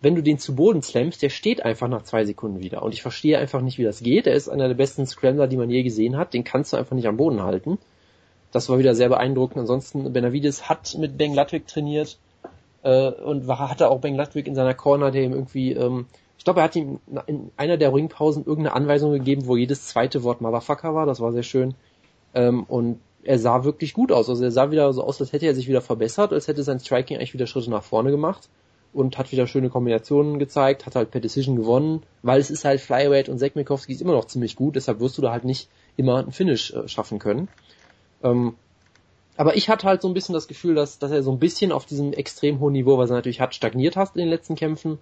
wenn du den zu Boden slammst, der steht einfach nach zwei Sekunden wieder. Und ich verstehe einfach nicht, wie das geht. Er ist einer der besten Scrambler, die man je gesehen hat. Den kannst du einfach nicht am Boden halten. Das war wieder sehr beeindruckend. Ansonsten, Benavides hat mit Ben Ludwig trainiert äh, und war, hatte auch Ben Ludwig in seiner Corner, der ihm irgendwie, ähm, ich glaube, er hat ihm in einer der Ringpausen irgendeine Anweisung gegeben, wo jedes zweite Wort Motherfucker war. Das war sehr schön. Ähm, und er sah wirklich gut aus. Also er sah wieder so aus, als hätte er sich wieder verbessert, als hätte sein Striking eigentlich wieder Schritte nach vorne gemacht und hat wieder schöne Kombinationen gezeigt, hat halt per Decision gewonnen, weil es ist halt Flyweight und Sekmikowski ist immer noch ziemlich gut, deshalb wirst du da halt nicht immer einen Finish äh, schaffen können. Ähm, aber ich hatte halt so ein bisschen das Gefühl, dass, dass er so ein bisschen auf diesem extrem hohen Niveau, was er natürlich hat, stagniert hat in den letzten Kämpfen.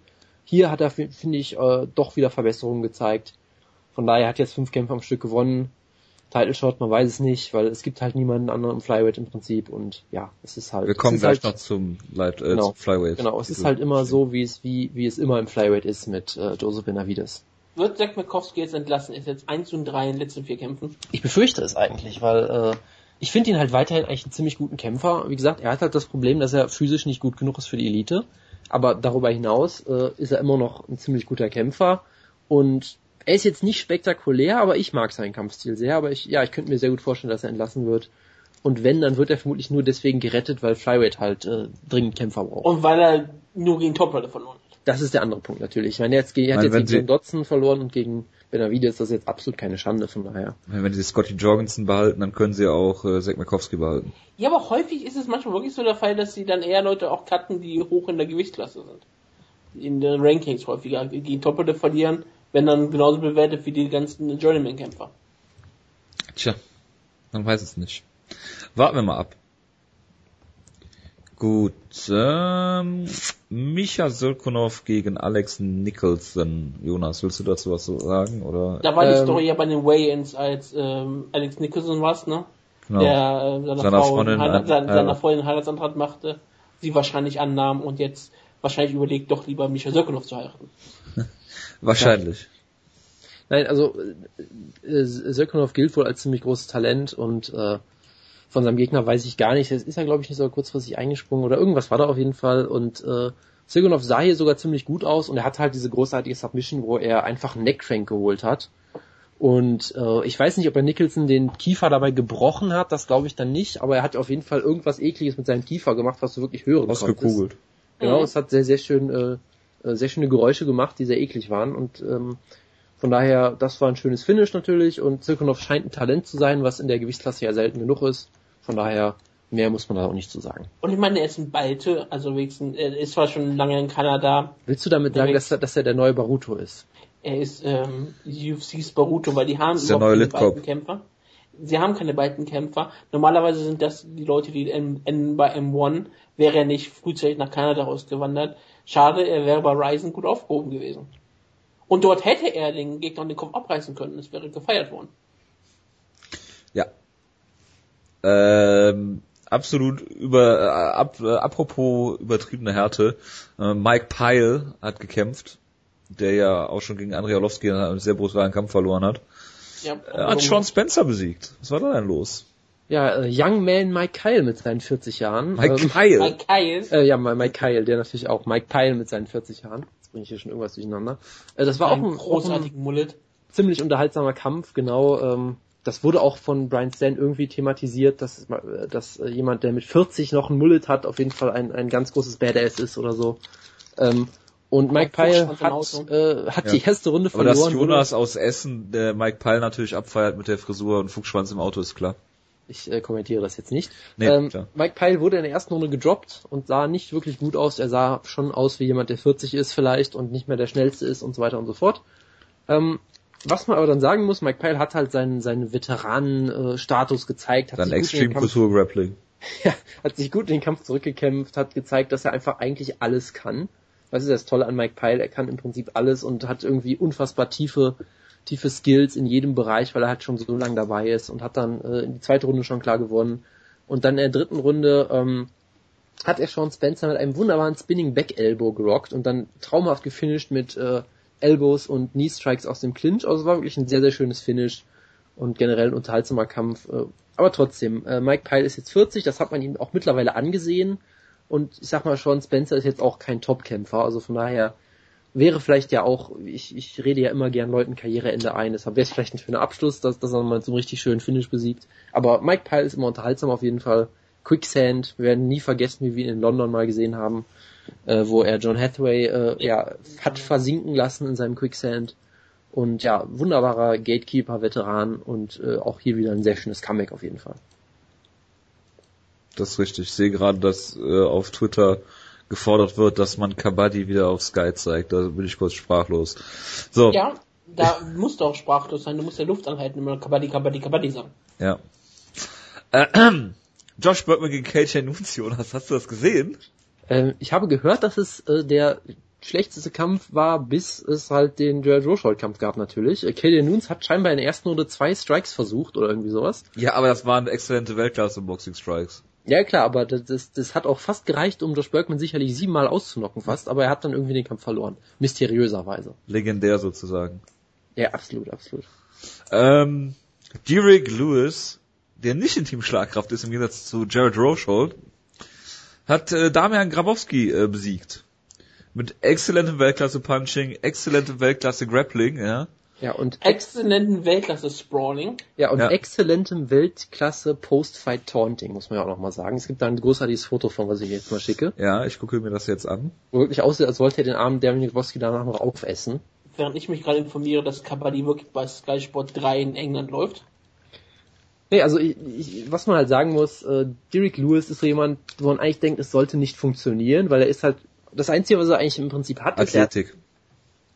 Hier hat er, finde ich, äh, doch wieder Verbesserungen gezeigt. Von daher hat er jetzt fünf Kämpfe am Stück gewonnen. Title Shot, man weiß es nicht, weil es gibt halt niemanden anderen im Flyweight im Prinzip und ja, es ist halt. Wir kommen gleich halt, noch zum Light, äh, genau, zum Flyweight. Genau, es ist halt immer so, wie es wie wie es immer im Flyweight ist mit äh, Joseph Benavides. Wird Zack Mikowski jetzt entlassen? Ist jetzt 1 und 3 in den letzten vier Kämpfen? Ich befürchte es eigentlich, weil äh, ich finde ihn halt weiterhin eigentlich einen ziemlich guten Kämpfer. Wie gesagt, er hat halt das Problem, dass er physisch nicht gut genug ist für die Elite. Aber darüber hinaus äh, ist er immer noch ein ziemlich guter Kämpfer und er ist jetzt nicht spektakulär, aber ich mag seinen Kampfstil sehr. Aber ich, ja, ich könnte mir sehr gut vorstellen, dass er entlassen wird. Und wenn, dann wird er vermutlich nur deswegen gerettet, weil Flyweight halt äh, dringend Kämpfer braucht. Und weil er nur gegen Top-Leute verloren hat. Das ist der andere Punkt natürlich. Ich meine, er, hat jetzt Meine, gegen Dotson verloren und gegen Benavides, das ist jetzt absolut keine Schande, von daher. Wenn sie Scotty Jorgensen behalten, dann können sie auch äh, Zack Mikowski behalten. Ja, aber häufig ist es manchmal wirklich so der Fall, dass sie dann eher Leute auch cutten, die hoch in der Gewichtsklasse sind. In den Rankings häufiger gegen Top-Leute verlieren, wenn dann genauso bewertet wie die ganzen Journeyman-Kämpfer. Tja, man weiß es nicht. Warten wir mal ab. Gut, ähm, Micha Sirkunov gegen Alex Nicholson. Jonas, willst du dazu was sagen? Oder? Da war die Ähm, Story ja bei den Weigh-Ins, als ähm, Alex Nicholson was, ne? Genau. Der äh, seiner, Seiner Frau Freundin Heirat, ein- seiner, ja. seiner Freundin Heiratsantrag machte, sie wahrscheinlich annahm und jetzt wahrscheinlich überlegt, doch lieber Misha Sirkunov zu heiraten. Wahrscheinlich. Nein, also äh, Sirkunov gilt wohl als ziemlich großes Talent und äh, von seinem Gegner weiß ich gar nicht. Es ist ja, glaube ich, nicht so kurzfristig eingesprungen oder irgendwas war da auf jeden Fall. Und äh, Sirkunov sah hier sogar ziemlich gut aus und er hat halt diese großartige Submission, wo er einfach einen Neckcrank geholt hat. Und äh, ich weiß nicht, ob er Nicholson den Kiefer dabei gebrochen hat, das glaube ich dann nicht, aber er hat auf jeden Fall irgendwas ekliges mit seinem Kiefer gemacht, was du wirklich hören konntest. Ausgekugelt. Genau, Mhm. es hat sehr, sehr schön, äh, äh, sehr schöne Geräusche gemacht, die sehr eklig waren und ähm, von daher, das war ein schönes Finish natürlich und Zirkunov scheint ein Talent zu sein, was in der Gewichtsklasse ja selten genug ist. Von daher, mehr muss man da auch nicht zu sagen. Und ich meine, er ist ein Balte, also wenigstens, er ist zwar schon lange in Kanada, Willst du damit sagen, dass er, dass er der neue Baruto ist? er ist ähm, UFC's Baruto, weil die haben ist der überhaupt neue keine Kämpfer. Sie haben keine beiden Kämpfer. Normalerweise sind das die Leute, die in, in, bei M1 wäre er nicht frühzeitig nach Kanada ausgewandert. Schade, er wäre bei Ryzen gut aufgehoben gewesen. Und dort hätte er den Gegner den Kopf abreißen können. Es wäre gefeiert worden. Ja. Ähm, absolut über, äh, ab, äh, apropos übertriebene Härte, äh, Mike Pyle hat gekämpft, der ja auch schon gegen Andrei Arlovski einen sehr brutalen Kampf verloren hat. Ja, Er hat Sean Spencer besiegt. Was war da denn los? Ja, äh, Young Man Mike Kyle mit seinen 40 Jahren. Mike ähm, Pyle. Mike Kyle. Äh, ja, Mike Kyle, der natürlich auch. Mike Pyle mit seinen 40 Jahren. Jetzt bringe ich hier schon irgendwas durcheinander. Äh, das war ein, auch ein großartigen Mullet. ziemlich unterhaltsamer Kampf, genau. Ähm, das wurde auch von Brian Stan irgendwie thematisiert, dass, dass jemand, der mit 40 noch ein Mullet hat, auf jeden Fall ein, ein ganz großes Badass ist oder so. Ähm, und Mike Pyle hat, äh, hat Ja. die erste Runde Aber verloren. dass Jonas aus Essen der Mike Pyle natürlich abfeiert mit der Frisur und Fuchsschwanz im Auto ist klar. Ich äh, kommentiere das jetzt nicht. Nee, ähm, klar. Mike Pyle wurde in der ersten Runde gedroppt und sah nicht wirklich gut aus. Er sah schon aus wie jemand, der 40 ist vielleicht und nicht mehr der schnellste ist und so weiter und so fort. Ähm, was man aber dann sagen muss, Mike Pyle hat halt seinen, seinen Veteranen-Status gezeigt, hat Dann sich, gut in Extreme Kultur Grappling. ja, hat sich gut in den Kampf zurückgekämpft, hat gezeigt, dass er einfach eigentlich alles kann. Was ist das Tolle an Mike Pyle? Er kann im Prinzip alles und hat irgendwie unfassbar tiefe, tiefe Skills in jedem Bereich, weil er halt schon so lange dabei ist und hat dann äh, in die zweite Runde schon klar gewonnen. Und dann in der dritten Runde ähm, hat er Sean Spencer mit einem wunderbaren Spinning Back Elbow gerockt und dann traumhaft gefinisht mit äh, Elbows und Knee Strikes aus dem Clinch. Also war wirklich ein sehr, sehr schönes Finish und generell ein unterhaltsamer Kampf. Äh, aber trotzdem, äh, Mike Pyle ist jetzt 40, das hat man ihm auch mittlerweile angesehen. Und ich sag mal schon, Spencer ist jetzt auch kein Top-Kämpfer, also von daher wäre vielleicht ja auch, ich, ich rede ja immer gern Leuten Karriereende ein, deshalb wäre es vielleicht ein schöner Abschluss, dass, dass er mal einen richtig schönen Finish besiegt. Aber Mike Pyle ist immer unterhaltsam auf jeden Fall. Quicksand, wir werden nie vergessen, wie wir ihn in London mal gesehen haben, äh, wo er John Hathaway äh, ja, hat versinken lassen in seinem Quicksand. Und ja, wunderbarer Gatekeeper, Veteran und äh, auch hier wieder ein sehr schönes Comeback auf jeden Fall. das ist richtig. Ich sehe gerade, dass äh, auf Twitter gefordert wird, dass man Kabaddi wieder auf Sky zeigt. Da bin ich kurz sprachlos. So. Ja, da musst du auch sprachlos sein. Du musst ja Luft anhalten, immer Kabaddi, Kabaddi, Kabaddi sagen. Ja. Äh, Josh Burtman gegen KJ Nunzio, hast du das gesehen? Ähm, ich habe gehört, dass es äh, der schlechteste Kampf war, bis es halt den Jared Rochold Kampf gab natürlich. Äh, KJ Nunes hat scheinbar in der ersten Runde zwei Strikes versucht oder irgendwie sowas. Ja, aber das waren exzellente Weltklasse Boxing Strikes. Ja klar, aber das, das, das hat auch fast gereicht, um Josh Bergman sicherlich siebenmal auszunocken fast, aber er hat dann irgendwie den Kampf verloren. Mysteriöserweise. Legendär sozusagen. Ja, absolut, absolut. Ähm, Derek Lewis, der nicht in Team Schlagkraft ist, im Gegensatz zu Jared Rochold, hat äh, Damian Grabowski äh, besiegt. Mit exzellentem Weltklasse-Punching, exzellentem Weltklasse-Grappling, ja. Ja, und Exzellenten Weltklasse-Sprawling. Ja, und Ja. exzellentem Weltklasse Post-Fight Taunting, muss man ja auch noch mal sagen. Es gibt da ein großartiges Foto von, was ich jetzt mal schicke, Ja, ich gucke mir das jetzt an. wo wirklich aussieht, als wollte er den armen Damian Grabowski danach noch aufessen. Während ich mich gerade informiere, dass Kabaddi wirklich bei Sky Sport 3 in England läuft. Nee, also ich, ich, was man halt sagen muss, äh, Derek Lewis ist so jemand, wo man eigentlich denkt, es sollte nicht funktionieren, weil er ist halt, das Einzige, was er eigentlich im Prinzip hat, ist, er, Athletik.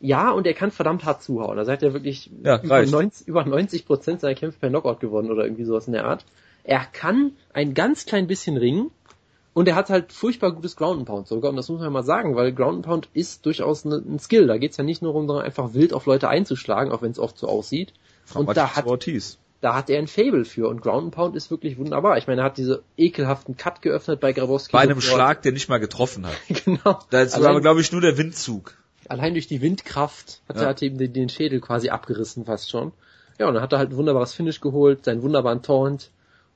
ja, und er kann verdammt hart zuhauen. Also er hat ja wirklich Ja, über, reicht. 90, über 90 Prozent seiner Kämpfe per Knockout gewonnen oder irgendwie sowas in der Art. Er kann ein ganz klein bisschen ringen und er hat halt furchtbar gutes Ground and Pound sogar und das muss man ja mal sagen, weil Ground and Pound ist durchaus ne, ein Skill. Da geht's ja nicht nur darum, einfach wild auf Leute einzuschlagen, auch wenn es oft so aussieht. Und da hat, Ortiz. Da hat er ein Fable für und Ground and Pound ist wirklich wunderbar. Ich meine, er hat diese ekelhaften Cut geöffnet bei Grabowski. Bei einem sofort. Schlag, der nicht mal getroffen hat. genau. Da ist Allein- aber, glaube ich, nur der Windzug. allein durch die Windkraft hat Ja. er hat eben den, den Schädel quasi abgerissen fast schon. Ja, und dann hat er halt ein wunderbares Finish geholt, seinen wunderbaren Taunt.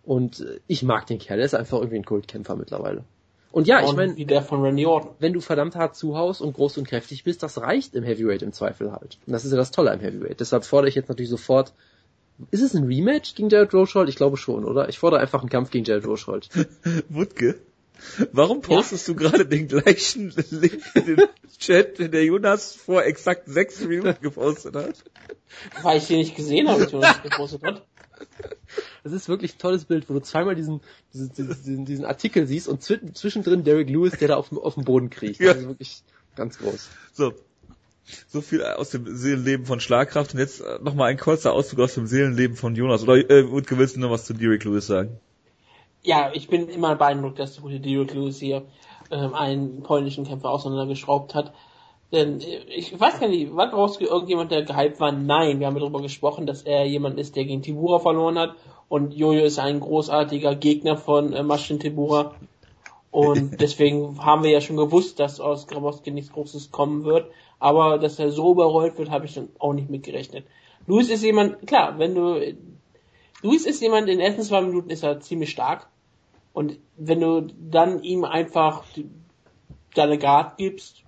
Und äh, ich mag den Kerl, er ist einfach irgendwie ein Kultkämpfer mittlerweile. Und ja, ich meine, wie der von Randy Orton. wenn du verdammt hart zuhaust und groß und kräftig bist, das reicht im Heavyweight im Zweifel halt. Und das ist ja das Tolle am Heavyweight. Deshalb fordere ich jetzt natürlich sofort, ist es ein Rematch gegen Jared Rochold? Ich glaube schon, oder? Ich fordere einfach einen Kampf gegen Jared Rochold. Wutke, warum postest du gerade den gleichen Link in den Chat, den der Jonas vor exakt sechs Minuten gepostet hat? Weil ich den nicht gesehen habe, als Jonas gepostet hat. Das ist wirklich ein tolles Bild, wo du zweimal diesen, diesen, diesen, diesen Artikel siehst und zwi- zwischendrin Derek Lewis, der da auf dem, auf dem Boden kriecht. Ja. Das ist wirklich ganz groß. So. So viel aus dem Seelenleben von Schlagkraft und jetzt äh, nochmal ein kurzer Ausdruck aus dem Seelenleben von Jonas. Oder äh, Wutke, willst du noch was zu Derek Lewis sagen? Ja, ich bin immer beeindruckt, dass der gute Derek Lewis hier ähm, einen polnischen Kämpfer auseinandergeschraubt hat. Denn äh, ich weiß gar nicht, war Grabowski irgendjemand, der gehypt war? Nein, wir haben darüber gesprochen, dass er jemand ist, der gegen Tibura verloren hat. Und Jojo ist ein großartiger Gegner von äh, Maschin Tibura. Und deswegen haben wir ja schon gewusst, dass aus Grabowski nichts Großes kommen wird. Aber dass er so überrollt wird, habe ich dann auch nicht mitgerechnet. Luis ist jemand, klar, wenn du, Luis ist jemand, in den ersten zwei Minuten ist er ziemlich stark. Und wenn du dann ihm einfach deine Guard gibst,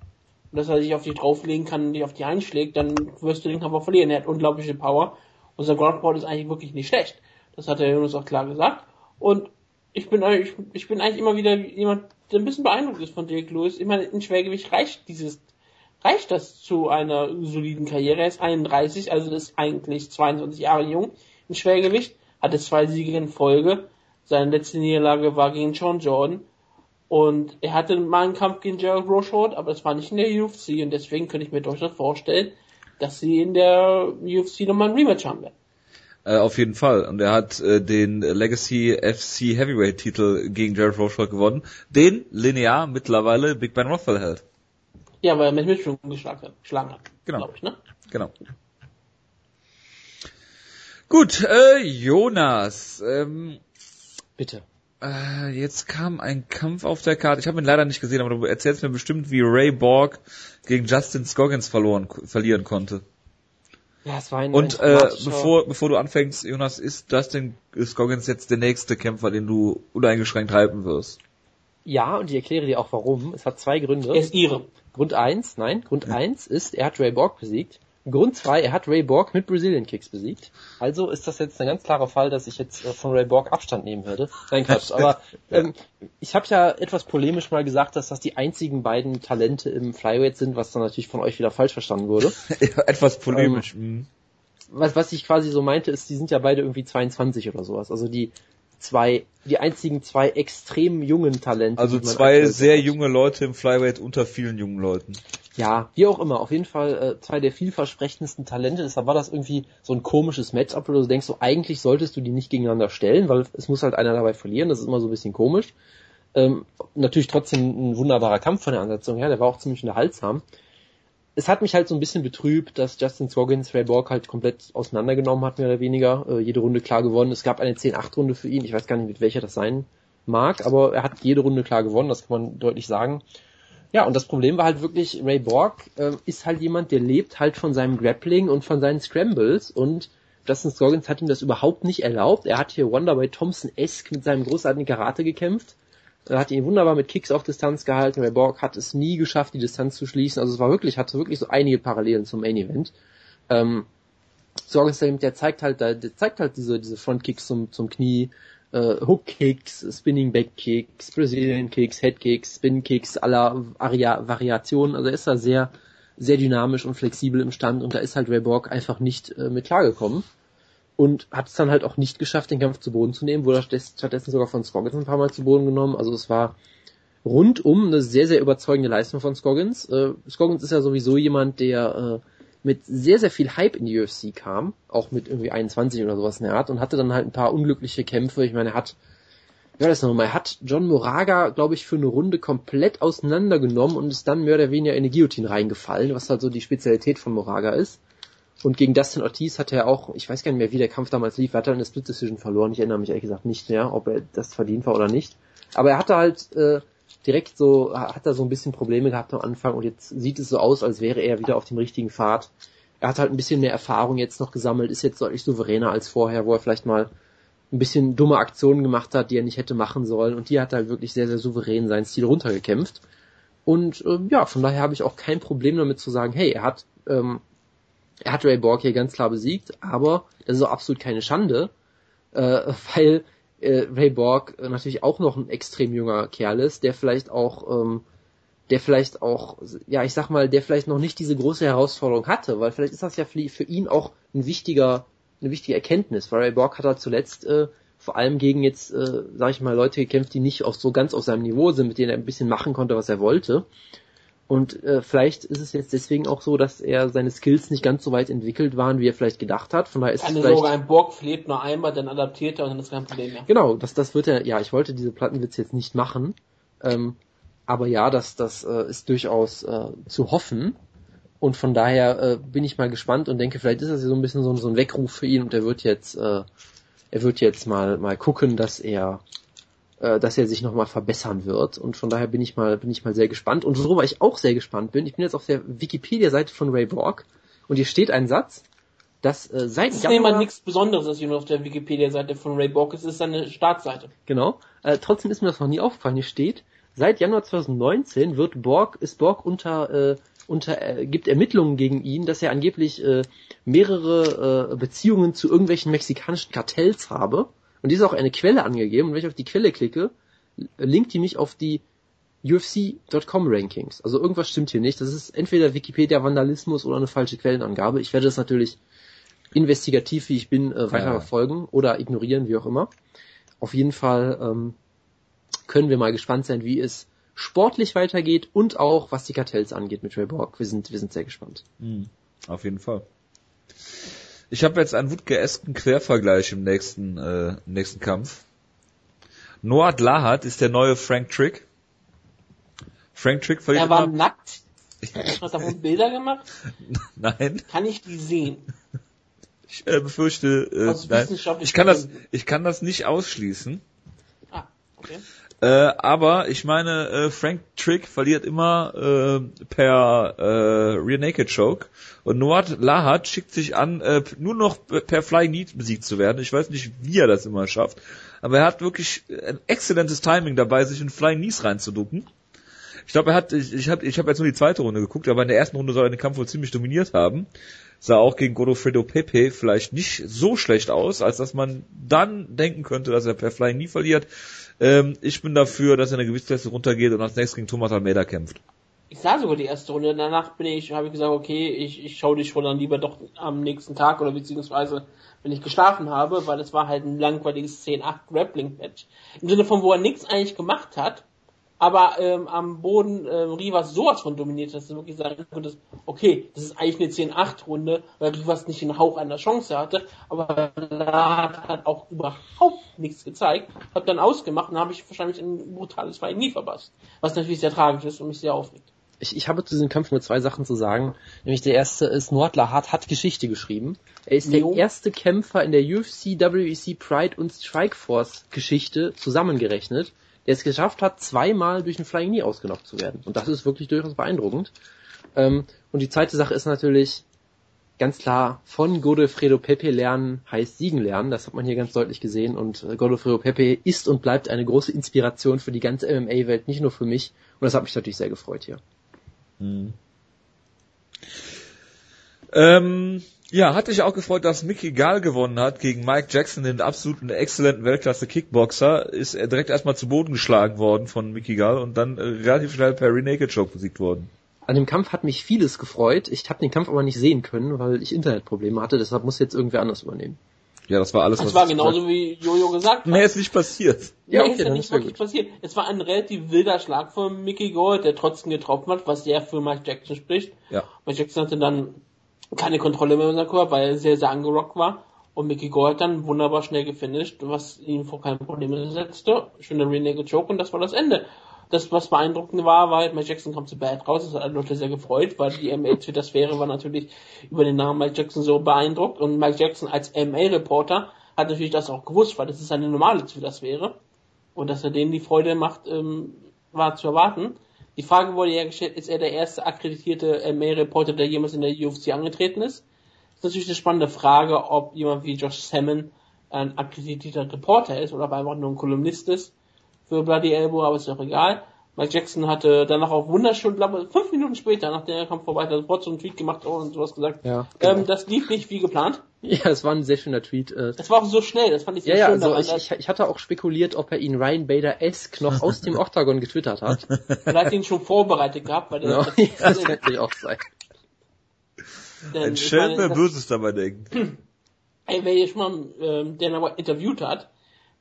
dass er sich auf dich drauflegen kann und dich auf die einschlägt, dann wirst du den Kampf auch verlieren. Er hat unglaubliche Power. Und sein Ground Pound ist eigentlich wirklich nicht schlecht. Das hat der Jonas auch klar gesagt. Und ich bin, eigentlich- ich, ich bin eigentlich immer wieder jemand, der ein bisschen beeindruckt ist von Derek Lewis. Ich meine, in Schwergewicht reicht dieses, reicht das zu einer soliden Karriere. Er ist 31, also ist eigentlich 22 Jahre jung. In Schwergewicht hatte zwei Siege in Folge. Seine letzte Niederlage war gegen John Jordan. Und er hatte mal einen Kampf gegen Jared Rochold, aber es war nicht in der UFC und deswegen könnte ich mir durchaus vorstellen, dass sie in der UFC nochmal ein Rematch haben werden. Äh, auf jeden Fall. Und er hat äh, den Legacy FC Heavyweight Titel gegen Jared Rochold gewonnen, den linear mittlerweile Big Ben Rothwell hält. Ja, weil er mit Mitchell geschlagen hat, geschlagen hat Genau. glaube ich, ne? Genau. Gut, äh, Jonas, ähm, Bitte. äh, jetzt kam ein Kampf auf der Karte. Ich habe ihn leider nicht gesehen, aber du erzählst mir bestimmt, wie Ray Borg gegen Justin Scoggins verloren, verlieren konnte. Ja, es war ein, Und ein äh, bevor bevor du anfängst, Jonas, ist Justin Scoggins jetzt der nächste Kämpfer, den du uneingeschränkt halten wirst? Ja, und ich erkläre dir auch warum. Es hat zwei Gründe. Er ist ihre. Grund eins, nein, Grund eins ist, er hat Ray Borg besiegt. Grund zwei, er hat Ray Borg mit Brazilian Kicks besiegt. Also ist das jetzt ein ganz klarer Fall, dass ich jetzt äh, von Ray Borg Abstand nehmen würde. Nein, Quatsch. Aber ähm, ich habe ja etwas polemisch mal gesagt, dass das die einzigen beiden Talente im Flyweight sind, was dann natürlich von euch wieder falsch verstanden wurde. Etwas polemisch. mhm. Was, was ich quasi so meinte, ist, die sind ja beide irgendwie 22 oder sowas. Also die zwei, die einzigen zwei extrem jungen Talente. Also zwei sehr hat. junge Leute im Flyweight unter vielen jungen Leuten. Ja, wie auch immer, auf jeden Fall äh, zwei der vielversprechendsten Talente. Deshalb war das irgendwie so ein komisches Matchup, wo du denkst, so eigentlich solltest du die nicht gegeneinander stellen, weil es muss halt einer dabei verlieren. Das ist immer so ein bisschen komisch. Ähm, natürlich trotzdem ein wunderbarer Kampf von der Ansetzung her. Der war auch ziemlich unterhaltsam. Es hat mich halt so ein bisschen betrübt, dass Justin Scoggins Ray Borg halt komplett auseinandergenommen hat, mehr oder weniger. Äh, jede Runde klar gewonnen. Es gab eine 10-8-Runde für ihn. Ich weiß gar nicht, mit welcher das sein mag, aber er hat jede Runde klar gewonnen, das kann man deutlich sagen. Ja, und das Problem war halt wirklich, Ray Borg äh, ist halt jemand, der lebt halt von seinem Grappling und von seinen Scrambles und Justin Scoggins hat ihm das überhaupt nicht erlaubt. Er hat hier Wonderboy Thompson-esque mit seinem großartigen Karate gekämpft. Er hat ihn wunderbar mit Kicks auf Distanz gehalten. Ray Borg hat es nie geschafft, die Distanz zu schließen. Also es war wirklich, hatte wirklich so einige Parallelen zum Main Event. Ähm, Scoggins, der, zeigt halt, der zeigt halt diese, diese Frontkicks zum, zum Knie, äh, Hook Kicks, Spinning Back Kicks, Brazilian Kicks, Head Kicks, Spin Kicks aller Varia Variationen. Also er ist da sehr, sehr dynamisch und flexibel im Stand und da ist halt Ray Borg einfach nicht äh, mit klargekommen. Und hat es dann halt auch nicht geschafft, den Kampf zu Boden zu nehmen, wurde stattdessen sogar von Scoggins ein paar Mal zu Boden genommen. Also es war rundum eine sehr, sehr überzeugende Leistung von Scoggins. Äh, Scoggins ist ja sowieso jemand, der äh, mit sehr, sehr viel Hype in die UFC kam, auch mit irgendwie 21 oder sowas in der Art und hatte dann halt ein paar unglückliche Kämpfe. Ich meine, er hat, ja das nochmal, er hat John Moraga, glaube ich, für eine Runde komplett auseinandergenommen und ist dann mehr oder weniger in die Guillotine reingefallen, was halt so die Spezialität von Moraga ist. Und gegen Dustin Ortiz hat er auch, ich weiß gar nicht mehr, wie der Kampf damals lief, er hat dann eine Split Decision verloren. Ich erinnere mich ehrlich gesagt nicht mehr, ob er das verdient war oder nicht. Aber er hatte halt äh, direkt so, hat er so ein bisschen Probleme gehabt am Anfang und jetzt sieht es so aus, als wäre er wieder auf dem richtigen Pfad. Er hat halt ein bisschen mehr Erfahrung jetzt noch gesammelt, ist jetzt deutlich souveräner als vorher, wo er vielleicht mal ein bisschen dumme Aktionen gemacht hat, die er nicht hätte machen sollen. Und die hat er halt wirklich sehr, sehr souverän seinen Stil runtergekämpft. Und ähm, ja, von daher habe ich auch kein Problem damit zu sagen, hey, er hat, ähm, er hat Ray Borg hier ganz klar besiegt, aber das ist auch absolut keine Schande, äh, weil äh, Ray Borg natürlich auch noch ein extrem junger Kerl ist, der vielleicht auch, ähm, der vielleicht auch, ja, ich sag mal, der vielleicht noch nicht diese große Herausforderung hatte, weil vielleicht ist das ja für, für ihn auch ein wichtiger, eine wichtige Erkenntnis, weil Ray Borg hat halt zuletzt äh, vor allem gegen jetzt, äh, sag ich mal, Leute gekämpft, die nicht auf so ganz auf seinem Niveau sind, mit denen er ein bisschen machen konnte, was er wollte. Und äh, vielleicht ist es jetzt deswegen auch so, dass er seine Skills nicht ganz so weit entwickelt waren, wie er vielleicht gedacht hat. Von daher ist Eine es vielleicht ein Borg lebt nur einmal, dann adaptiert er und dann ist kein Problem mehr. Genau, das, das wird er, ja, ich wollte diese Plattenwitz jetzt nicht machen, ähm, aber ja, das, das äh, ist durchaus äh, zu hoffen. Und von daher äh, bin ich mal gespannt und denke, vielleicht ist das so ein bisschen so, so ein Weckruf für ihn und er wird jetzt, äh, er wird jetzt mal, mal gucken, dass er, äh, dass er sich nochmal verbessern wird. Und von daher bin ich mal, bin ich mal sehr gespannt. Und worüber ich auch sehr gespannt bin, ich bin jetzt auf der Wikipedia-Seite von Ray Borg und hier steht ein Satz, dass äh, seit Das ist ja mal nichts Besonderes, dass hier nur auf der Wikipedia-Seite von Ray Borg ist. Es ist seine Startseite. Genau. Äh, trotzdem ist mir das noch nie aufgefallen. Hier steht, seit Januar 2019 wird Borg, ist Borg unter, äh, unter, äh, gibt Ermittlungen gegen ihn, dass er angeblich äh, mehrere äh, Beziehungen zu irgendwelchen mexikanischen Kartells habe. Und hier ist auch eine Quelle angegeben. Und wenn ich auf die Quelle klicke, linkt die mich auf die UFC.com Rankings. Also irgendwas stimmt hier nicht. Das ist entweder Wikipedia Vandalismus oder eine falsche Quellenangabe. Ich werde das natürlich investigativ, wie ich bin, äh, weiter Ja. verfolgen oder ignorieren, wie auch immer. Auf jeden Fall ähm, können wir mal gespannt sein, wie es sportlich weitergeht und auch was die Kartells angeht mit Ray Borg. Wir sind, wir sind sehr gespannt. Mhm. Auf jeden Fall. Ich habe jetzt einen wutgeesken Quervergleich im nächsten, äh, im nächsten Kampf. Noah Lahat ist der neue Frank Trick. Frank Trick verliert Er war immer- nackt. Hat davon Bilder gemacht? Nein, Kann ich die sehen? ich äh, befürchte, äh, nein. Ich kann das, ich kann das nicht ausschließen. Ah, okay. Äh, aber ich meine, äh, Frank Trick verliert immer äh, per äh, Rear Naked Choke und Noad Lahat schickt sich an, äh, nur noch per Flying Knee besiegt zu werden. Ich weiß nicht, wie er das immer schafft, aber er hat wirklich ein exzellentes Timing dabei, sich in Flying Knees reinzuducken. Ich glaube, er hat, ich, ich habe ich hab jetzt nur die zweite Runde geguckt, aber in der ersten Runde soll er den Kampf wohl ziemlich dominiert haben. Sah auch gegen Godofredo Pepe vielleicht nicht so schlecht aus, als dass man dann denken könnte, dass er per Flying Knee verliert. Ähm, ich bin dafür, dass er eine Gewichtsklasse runtergeht und als nächstes gegen Thomas Almeida kämpft. ich sah sogar die erste Runde. Danach bin ich, habe ich gesagt, okay, ich, ich schaue die schon dann lieber doch am nächsten Tag oder beziehungsweise wenn ich geschlafen habe, weil es war halt ein langweiliges 10-8 Grappling-Match. Im Sinne von, wo er nichts eigentlich gemacht hat, aber ähm, am Boden äh, Rivas sowas von dominiert, dass du wirklich sagen konntest, okay, das ist eigentlich eine 10-8-Runde, weil Rivas nicht den Hauch einer Chance hatte, aber Lard hat auch überhaupt nichts gezeigt, hat dann ausgemacht und habe ich wahrscheinlich ein brutales Fight nie verpasst. Was natürlich sehr tragisch ist und mich sehr aufregt. Ich, ich habe zu diesem Kampf nur zwei Sachen zu sagen. Nämlich der erste ist, Nordler Hart hat Geschichte geschrieben. Er ist Jo. der erste Kämpfer in der UFC, WEC Pride und Strikeforce Geschichte zusammengerechnet, der es geschafft hat, zweimal durch ein Flying Knee ausgenockt zu werden. Und das ist wirklich durchaus beeindruckend. Ähm, und die zweite Sache ist natürlich ganz klar, von Godofredo Pepe lernen heißt siegen lernen. Das hat man hier ganz deutlich gesehen. Und äh, Godofredo Pepe ist und bleibt eine große Inspiration für die ganze MMA-Welt, nicht nur für mich. Und das hat mich natürlich sehr gefreut hier. Ähm, ja, hatte ich auch gefreut, dass Mickey Gall gewonnen hat gegen Mike Jackson, den absoluten exzellenten Weltklasse-Kickboxer. Ist er direkt erstmal zu Boden geschlagen worden von Mickey Gall und dann äh, relativ schnell per Renaked Choke besiegt worden. An dem Kampf hat mich vieles gefreut. Ich habe den Kampf aber nicht sehen können, weil ich Internetprobleme hatte. Deshalb muss jetzt irgendwer anders übernehmen. Ja, das war alles, Das was war genauso wie Jojo gesagt hat. Mehr ist nicht passiert. Ja, okay, ist ja dann nicht wirklich passiert. Es war ein relativ wilder Schlag von Mickey Gold, der trotzdem getroffen hat, was sehr für Mike Jackson spricht. Ja. Mike Jackson hatte dann keine Kontrolle mehr über seinen Körper, weil er sehr, sehr angerockt war. Und Mickey Gold hat dann wunderbar schnell gefinisht, was ihn vor keine Probleme setzte. Schöner Renegade Choke und das war das Ende. Das, was beeindruckend war, war halt, Mike Jackson kam zu Bad raus, das hat alle Leute sehr gefreut, weil die MA-Twitter-Sphäre war natürlich über den Namen Mike Jackson so beeindruckt und Mike Jackson als MA-Reporter hat natürlich das auch gewusst, weil das ist eine normale Twitter-Sphäre. Und dass er denen die Freude macht, ähm, war zu erwarten. Die Frage wurde ja gestellt, ist er der erste akkreditierte MA-Reporter, der jemals in der UFC angetreten ist? Das ist natürlich eine spannende Frage, ob jemand wie Josh Salmon ein akkreditierter Reporter ist oder ob er einfach nur ein Kolumnist ist für Bloody Elbow, aber ist doch egal. Mike Jackson hatte danach auch wunderschön, glaube ich, fünf Minuten später, nachdem er kam vorbei, hat er sofort so einen Tweet gemacht und sowas gesagt. Ja, genau. ähm, das lief nicht wie geplant. Ja, es war ein sehr schöner Tweet. Äh, Das war auch so schnell, das fand ich sehr ja, ja, schön also daran, ich, ich, ich hatte auch spekuliert, ob er ihn Ryan Bader-esque noch aus dem Octagon getwittert hat. Er hat ihn schon vorbereitet gehabt, weil Ja, das, ja, das kann natürlich auch sein. denn Ein ich wer das- Böses dabei denken. Ey, wer jetzt mal ähm, den aber interviewt hat,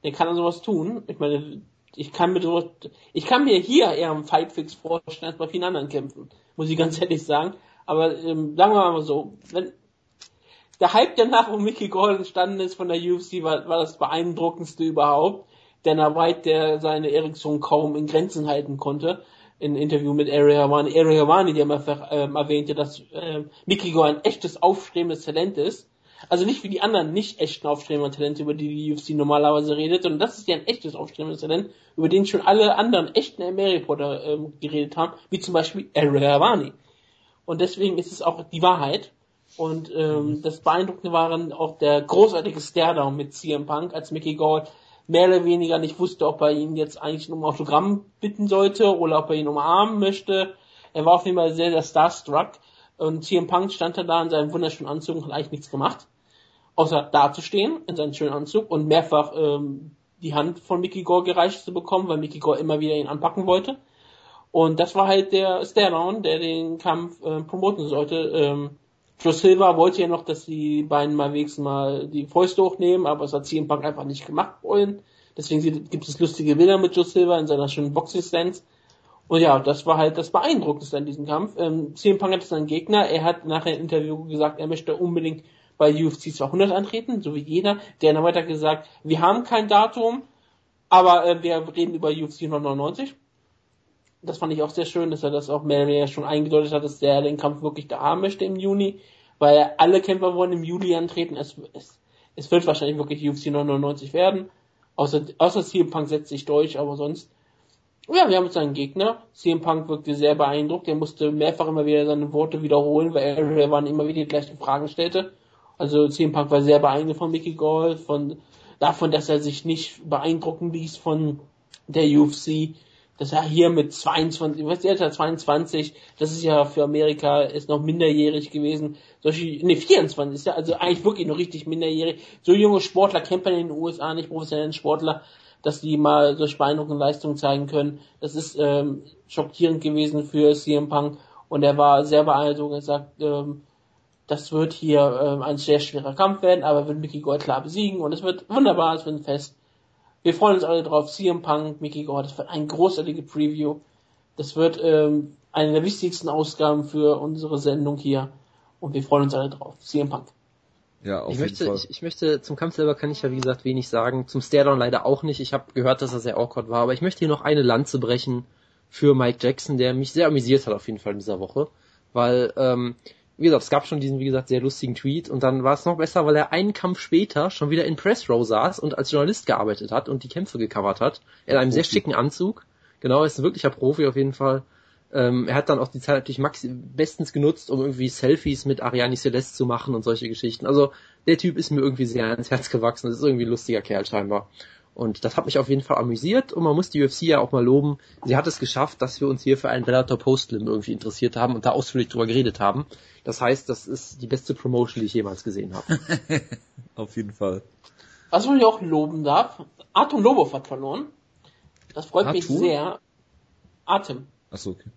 der kann dann sowas tun. Ich meine, ich kann mir sowas, ich kann mir hier eher einen Fightfix vorstellen als bei vielen anderen Kämpfen, muss ich ganz ehrlich sagen. Aber ähm, sagen wir mal so, wenn der Hype, der nach um Mickey Gall entstanden ist von der UFC, war, war das beeindruckendste überhaupt. Dana White, der seine Erektion kaum in Grenzen halten konnte, in Interview mit Ariel Havani, Ariel Havani, der mal ähm, erwähnte, dass ähm, Mickey Gall ein echtes, aufstrebendes Talent ist. Also nicht wie die anderen nicht echten aufstrebenden Talente, über die die UFC normalerweise redet, sondern das ist ja ein echtes aufstrebendes Talent, über den schon alle anderen echten MMA-Reporter ähm, geredet haben, wie zum Beispiel Ariel Havani. Und deswegen ist es auch die Wahrheit. Und ähm, das Beeindruckende waren auch der großartige Staredown mit CM Punk, als Mickey Gall mehr oder weniger nicht wusste, ob er ihn jetzt eigentlich um Autogramm bitten sollte oder ob er ihn umarmen möchte. Er war auf jeden Fall sehr, sehr starstruck. Und CM Punk stand da in seinem wunderschönen Anzug und hat eigentlich nichts gemacht. Außer dazustehen in seinem schönen Anzug und mehrfach ähm, die Hand von Mickey Gore gereicht zu bekommen, weil Mickey Gore immer wieder ihn anpacken wollte. Und das war halt der Stairdown, der den Kampf äh, promoten sollte. Ähm, Joe Silva wollte ja noch, dass die beiden mal wenigstens mal die Fäuste hochnehmen, aber es hat CM Punk einfach nicht gemacht wollen. Deswegen gibt es lustige Bilder mit Joe Silva in seiner schönen Boxing-Stance. Und ja, das war halt das Beeindruckendste an diesem Kampf. Ähm, CM Punk hatte seinen Gegner. Er hat nachher im Interview gesagt, er möchte unbedingt bei UFC 200 antreten, so wie jeder. Der hat weiter gesagt, wir haben kein Datum, aber äh, wir reden über UFC 199. Das fand ich auch sehr schön, dass er das auch mehr oder weniger schon eingedeutet hat, dass der den Kampf wirklich da haben möchte im Juni, weil alle Kämpfer wollen im Juli antreten. Es, es, es wird wahrscheinlich wirklich UFC 99 werden. Außer, außer CM Punk setzt sich durch, aber sonst. Ja, wir haben jetzt einen Gegner. CM Punk wirkte sehr beeindruckt. Er musste mehrfach immer wieder seine Worte wiederholen, weil er waren immer wieder die gleichen Fragen stellte. Also CM Punk war sehr beeindruckt von Mickey Gall, von davon, dass er sich nicht beeindrucken ließ von der UFC, dass er hier mit 22, was ist er 22, das ist ja für Amerika ist noch minderjährig gewesen. Solche, ne 24 ist ja also eigentlich wirklich noch richtig minderjährig. So junge Sportler man in den USA nicht, professionellen Sportler dass die mal solche beeindruckende Leistungen zeigen können. Das ist ähm, schockierend gewesen für CM Punk und er war sehr beeindruckend. Er sagt, ähm, das wird hier ähm, ein sehr schwerer Kampf werden, aber wird Mickey Gold klar besiegen und es wird wunderbar, es wird ein Fest. Wir freuen uns alle drauf. CM Punk, Mickey Gold, das wird ein großartige Preview. Das wird ähm, eine der wichtigsten Ausgaben für unsere Sendung hier und wir freuen uns alle drauf. CM Punk. Ja, auf ich jeden möchte, Fall. Ich, ich möchte, zum Kampf selber kann ich ja wie gesagt wenig sagen. Zum Stairdown leider auch nicht. Ich habe gehört, dass er sehr awkward war, aber ich möchte hier noch eine Lanze brechen für Mike Jackson, der mich sehr amüsiert hat auf jeden Fall in dieser Woche. Weil, ähm, wie gesagt, es gab schon diesen, wie gesagt, sehr lustigen Tweet und dann war es noch besser, weil er einen Kampf später schon wieder in Press Row saß und als Journalist gearbeitet hat und die Kämpfe gecovert hat. In einem sehr schicken Anzug. Genau, ist ein wirklicher Profi auf jeden Fall. Ähm, er hat dann auch die Zeit natürlich max bestens genutzt, um irgendwie Selfies mit Ariane Celeste zu machen und solche Geschichten. Also der Typ ist mir irgendwie sehr ans Herz gewachsen. Das ist irgendwie ein lustiger Kerl scheinbar. Und das hat mich auf jeden Fall amüsiert und man muss die UFC ja auch mal loben. Sie hat es geschafft, dass wir uns hier für einen Bellator Postlim irgendwie interessiert haben und da ausführlich drüber geredet haben. Das heißt, das ist die beste Promotion, die ich jemals gesehen habe. auf jeden Fall. Was man ja auch loben darf, Atom Lobov hat verloren. Das freut Arthur? mich sehr. Atem. Achso, okay.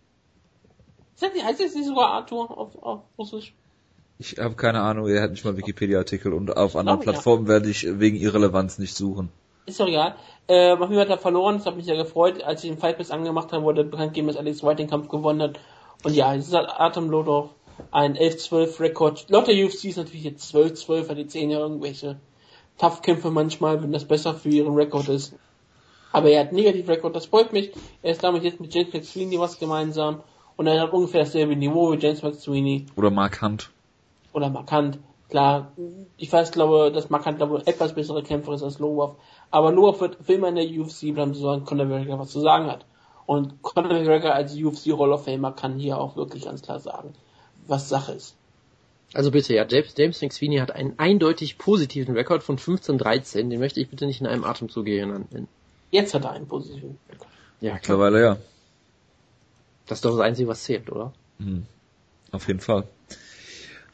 Heißt das nicht sogar Arthur auf, auf Russisch? Ich habe keine Ahnung, er hat nicht mal Wikipedia-Artikel und auf anderen Plattformen ja. werde ich wegen Irrelevanz nicht suchen. Ist doch egal. Äh, auf hat er verloren, das hat mich sehr gefreut. Als ich den Fight Pass angemacht habe, wurde bekannt gegeben, dass Alex White den Kampf gewonnen hat. Und ja, es ist halt Atem Lodov, ein 11-12 Rekord. Laut der UFC ist natürlich jetzt 12-12, weil die 10 ja irgendwelche Tough-Kämpfe manchmal, wenn das besser für ihren Rekord ist. Aber er hat negativ Rekord, das freut mich. Er ist damit jetzt mit James McSweeney was gemeinsam. Und er hat ungefähr dasselbe Niveau wie James McSweeney. Oder Mark Hunt. Oder Mark Hunt. Klar, ich weiß, glaube, dass Mark Hunt, glaube etwas bessere Kämpfer ist als Lowolf. Aber Lowolf wird für immer in der UFC bleiben, so Conor McGregor was zu sagen hat. Und Conor McGregor als UFC Hall of Famer kann hier auch wirklich ganz klar sagen, was Sache ist. Also bitte, ja, James, James McSweeney hat einen eindeutig positiven Rekord von 15-13. Den möchte ich bitte nicht in einem Atemzug nennen. Jetzt hat er einen positiven Rekord. Ja, klar. Mittlerweile ja. Das ist doch das Einzige, was zählt, oder? Mhm. Auf jeden Fall.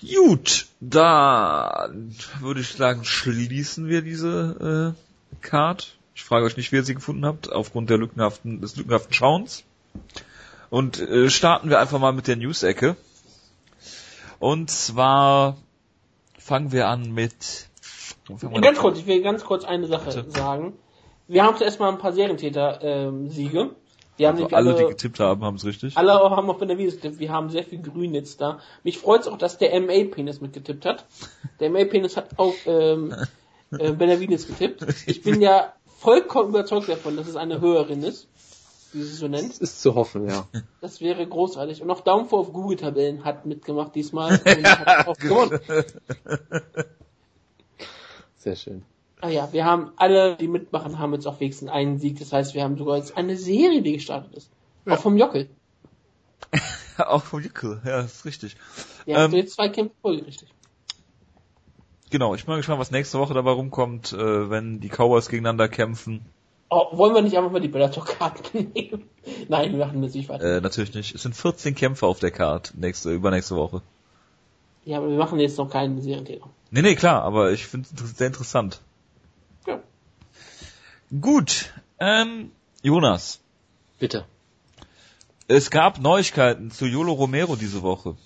Gut, da würde ich sagen, schließen wir diese äh, Card. Ich frage euch nicht, wie ihr sie gefunden habt, aufgrund der lückenhaften, des lückenhaften Schauens. Und äh, starten wir einfach mal mit der News-Ecke. Und zwar fangen wir an mit. Ganz kurz, ich will ganz kurz eine Sache Bitte? sagen. Wir haben zuerst mal ein paar Serientäter-Siege. Ähm, die haben also alle, alle, die getippt haben, haben es richtig. Alle haben auf Benavides getippt. Wir haben sehr viel Grün jetzt da. Mich freut es auch, dass der MA-Penis mitgetippt hat. Der MA-Penis hat auch ähm, äh, Benavides getippt. Ich bin ja vollkommen überzeugt davon, dass es eine Höherin ist, wie sie so nennt. Das ist zu hoffen, ja. Das wäre großartig. Und auch Downfall auf Google-Tabellen hat mitgemacht diesmal. Und hat auch gewonnen. Sehr schön. Ah ja, wir haben alle, die mitmachen, haben jetzt auch wenigstens einen Sieg. Das heißt, wir haben sogar jetzt eine Serie, die gestartet ist. Ja. Auch vom Jockel. auch vom Jockel, ja, das ist richtig. Ja, ähm, jetzt zwei Kämpfe richtig. Genau, ich bin mal gespannt, was nächste Woche dabei rumkommt, äh, wenn die Cowboys gegeneinander kämpfen. Oh, wollen wir nicht einfach mal die Bellator-Karten nehmen? Nein, wir machen natürlich weiter. Äh, natürlich nicht. Es sind 14 Kämpfe auf der Karte nächste, übernächste Woche. Ja, aber wir machen jetzt noch keinen Serientäter. Nee, nee, klar, aber ich finde es sehr interessant. Gut, ähm, Jonas. Bitte. Es gab Neuigkeiten zu Yolo Romero diese Woche.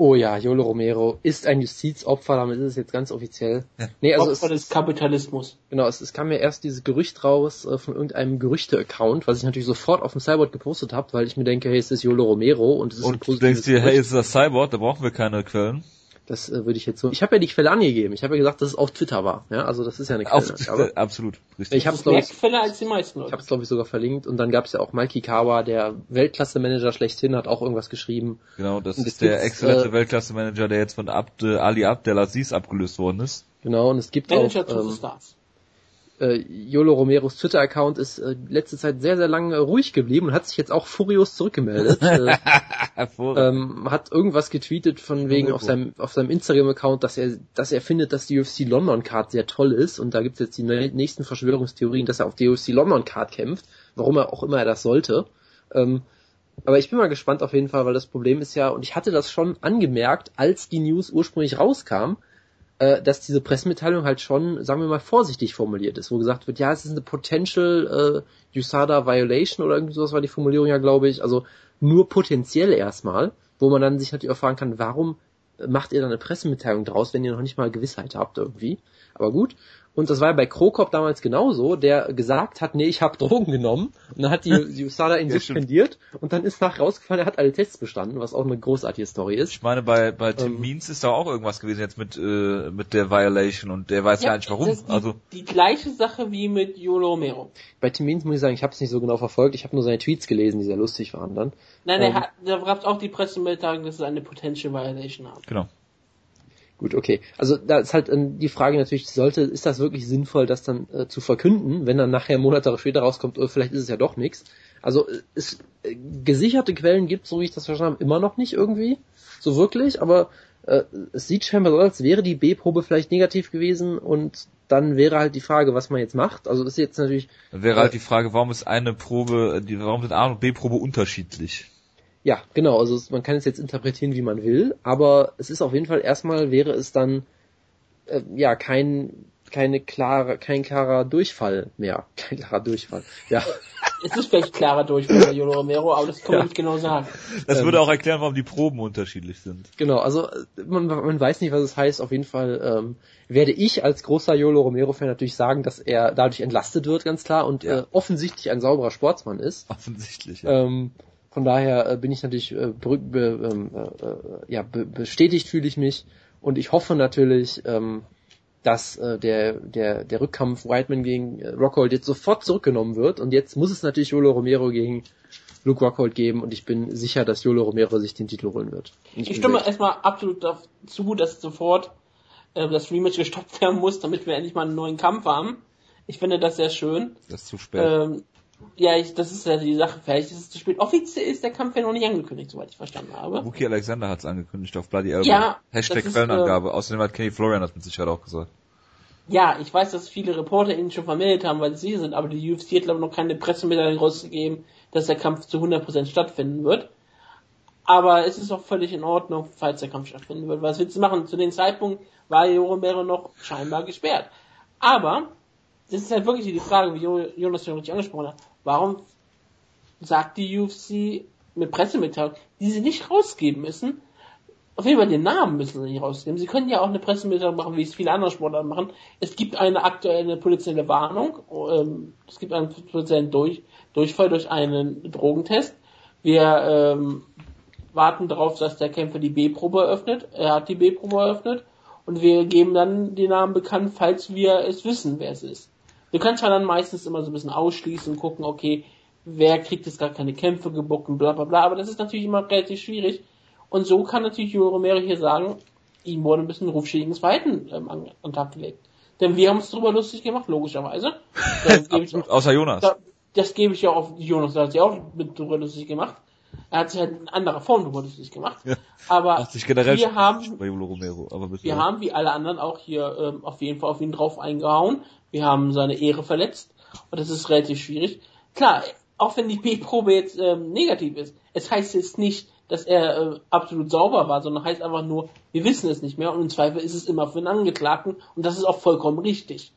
Oh ja, Yolo Romero ist ein Justizopfer, damit ist es jetzt ganz offiziell. Ja. Nee, also Opfer es, des Kapitalismus. Genau, es, es kam mir erst dieses Gerücht raus äh, von irgendeinem Gerüchte-Account, was ich natürlich sofort auf dem Cyborg gepostet habe, weil ich mir denke, hey, es ist Yolo Romero und es ist und ein du denkst dir, hey, es ist das Cyborg, da brauchen wir keine Quellen. Das äh, würde ich jetzt so. Ich habe ja die Quelle angegeben. Ich habe ja gesagt, dass es auf Twitter war. Ja, also das ist ja eine Quelle. Auf, aber, absolut, richtig. Ich habe es glaube ich, Quelle als die meisten. Ich habe es glaube ich sogar verlinkt und dann gab es ja auch Mikey Kawa, der Weltklasse-Manager schlechthin, hat auch irgendwas geschrieben. Genau, das ist der exzellente äh, Weltklasse-Manager, der jetzt von Abd, Ali Abdelaziz abgelöst worden ist. Genau, und es gibt Manager auch ähm, Stars äh, Yolo Romeros Twitter-Account ist äh, letzte Zeit sehr, sehr lange ruhig geblieben und hat sich jetzt auch furios zurückgemeldet. äh, ähm, hat irgendwas getweetet von wegen auf seinem, auf seinem Instagram-Account, dass er, dass er findet, dass die UFC London Card sehr toll ist und da gibt es jetzt die nächsten Verschwörungstheorien, dass er auf die UFC London Card kämpft, warum er auch immer er das sollte. Ähm, aber ich bin mal gespannt auf jeden Fall, weil das Problem ist ja, und ich hatte das schon angemerkt, als die News ursprünglich rauskam, äh, dass diese Pressemitteilung halt schon, sagen wir mal, vorsichtig formuliert ist, wo gesagt wird, ja, es ist eine Potential äh, USADA Violation oder irgendwie sowas war die Formulierung ja, glaube ich, also nur potenziell erstmal, wo man dann sich natürlich auch fragen kann, warum macht ihr da eine Pressemitteilung draus, wenn ihr noch nicht mal Gewissheit habt irgendwie. Aber gut. Und das war ja bei Krokop damals genauso, der gesagt hat, nee, ich habe Drogen genommen. Und dann hat die, die USADA ihn Ja, suspendiert und dann ist nach rausgefallen, er hat alle Tests bestanden, was auch eine großartige Story ist. Ich meine, bei, bei Tim Ähm. Means ist da auch irgendwas gewesen jetzt mit, äh, mit der Violation und der weiß ja, nicht warum. das ist die, Also, die gleiche Sache wie mit Yolo Romero. Bei Tim Means muss ich sagen, ich habe es nicht so genau verfolgt, ich habe nur seine Tweets gelesen, die sehr lustig waren dann. Nein, Ähm. er hat, da gab es auch die Pressemitteilung, dass es eine Potential Violation haben. genau. Gut, okay. Also da ist halt ähm, die Frage natürlich, sollte, ist das wirklich sinnvoll, das dann äh, zu verkünden, wenn dann nachher Monate später rauskommt, oh, vielleicht ist es ja doch nichts. Also äh, es äh, gesicherte Quellen gibt, so wie ich das verstanden habe, immer noch nicht irgendwie, so wirklich, aber äh, es sieht scheinbar so, aus, als wäre die B-Probe vielleicht negativ gewesen und dann wäre halt die Frage, was man jetzt macht. Also ist jetzt natürlich Dann wäre halt die Frage, warum ist eine Probe, die, warum sind A und B Probe unterschiedlich? Ja, genau, also man kann es jetzt interpretieren, wie man will, aber es ist auf jeden Fall erstmal wäre es dann äh, ja kein keine klare kein klarer Durchfall mehr, kein klarer Durchfall. Ja, Es ist vielleicht klarer Durchfall bei Yolo Romero, aber das kann man Ja. nicht genau sagen. Das Ähm. würde auch erklären, warum die Proben unterschiedlich sind. genau, also äh, man, man weiß nicht, was es heißt. Auf jeden Fall ähm, werde ich als großer Yolo Romero Fan natürlich sagen, dass er dadurch entlastet wird, ganz klar und Ja. äh, offensichtlich ein sauberer Sportsmann ist. Offensichtlich. Ja. Ähm, von daher äh, bin ich natürlich äh, be, ähm, äh, äh, ja, be, bestätigt fühle ich mich und ich hoffe natürlich, ähm, dass äh, der, der, der Rückkampf Whiteman gegen äh, Rockhold jetzt sofort zurückgenommen wird und jetzt muss es natürlich Yolo Romero gegen Luke Rockhold geben und ich bin sicher, dass Yolo Romero sich den Titel holen wird. Ich bin stimme erstmal absolut dazu, dass sofort äh, das Rematch gestoppt werden muss, damit wir endlich mal einen neuen Kampf haben. Ich finde das sehr schön. Das ist zu spät. Ähm, ja, ich, das ist ja die Sache. Vielleicht ist es zu spät. Offiziell ist der Kampf ja noch nicht angekündigt, soweit ich verstanden habe. Wookie Alexander hat es angekündigt auf Bloody Elbow. Ja, Hashtag ist, Quellenangabe. Außerdem hat Kenny Florian das mit Sicherheit auch gesagt. Ja, ich weiß, dass viele Reporter ihn schon vermeldet haben, weil sie sind, aber die UFC hat glaube ich noch keine Pressemitteilung rausgegeben, dass der Kampf zu 100% stattfinden wird. Aber es ist auch völlig in Ordnung, falls der Kampf stattfinden wird. Was willst du machen? Zu dem Zeitpunkt war Jo Romero noch scheinbar gesperrt. Aber, das ist halt wirklich die Frage, wie Jo- Jonas schon richtig angesprochen hat. Warum sagt die UFC mit Pressemitteilung, die sie nicht rausgeben müssen, auf jeden Fall den Namen müssen sie nicht rausgeben. Sie können ja auch eine Pressemitteilung machen, wie es viele andere Sportler machen. Es gibt eine aktuelle potenzielle Warnung. Ähm, es gibt einen potenziellen durch, Durchfall durch einen Drogentest. Wir ähm, warten darauf, dass der Kämpfer die B-Probe eröffnet. Er hat die B-Probe eröffnet. Und wir geben dann den Namen bekannt, falls wir es wissen, wer es ist. Du kannst zwar dann meistens immer so ein bisschen ausschließen und gucken, okay, wer kriegt jetzt gar keine Kämpfe gebuckt und bla bla bla, aber das ist natürlich immer relativ schwierig. Und so kann natürlich Julio Romero hier sagen, ihm wurde ein bisschen rufschädigendes Verhalten ähm, an, an Tag gelegt. Denn wir haben uns darüber lustig gemacht, logischerweise. Absolut, außer Jonas. da, das gebe ich ja auf Jonas, der hat sich auch mit drüber lustig gemacht. Er hat sich halt in anderer Form drüber lustig gemacht. Ja. Aber wir haben Romero, aber wir haben wie alle anderen auch hier ähm, auf jeden Fall auf ihn drauf eingehauen. Wir haben seine Ehre verletzt und das ist relativ schwierig. Klar, auch wenn die B-Probe jetzt ähm, negativ ist, es heißt jetzt nicht, dass er äh, absolut sauber war, sondern heißt einfach nur, wir wissen es nicht mehr und im Zweifel ist es immer für den Angeklagten und das ist auch vollkommen richtig.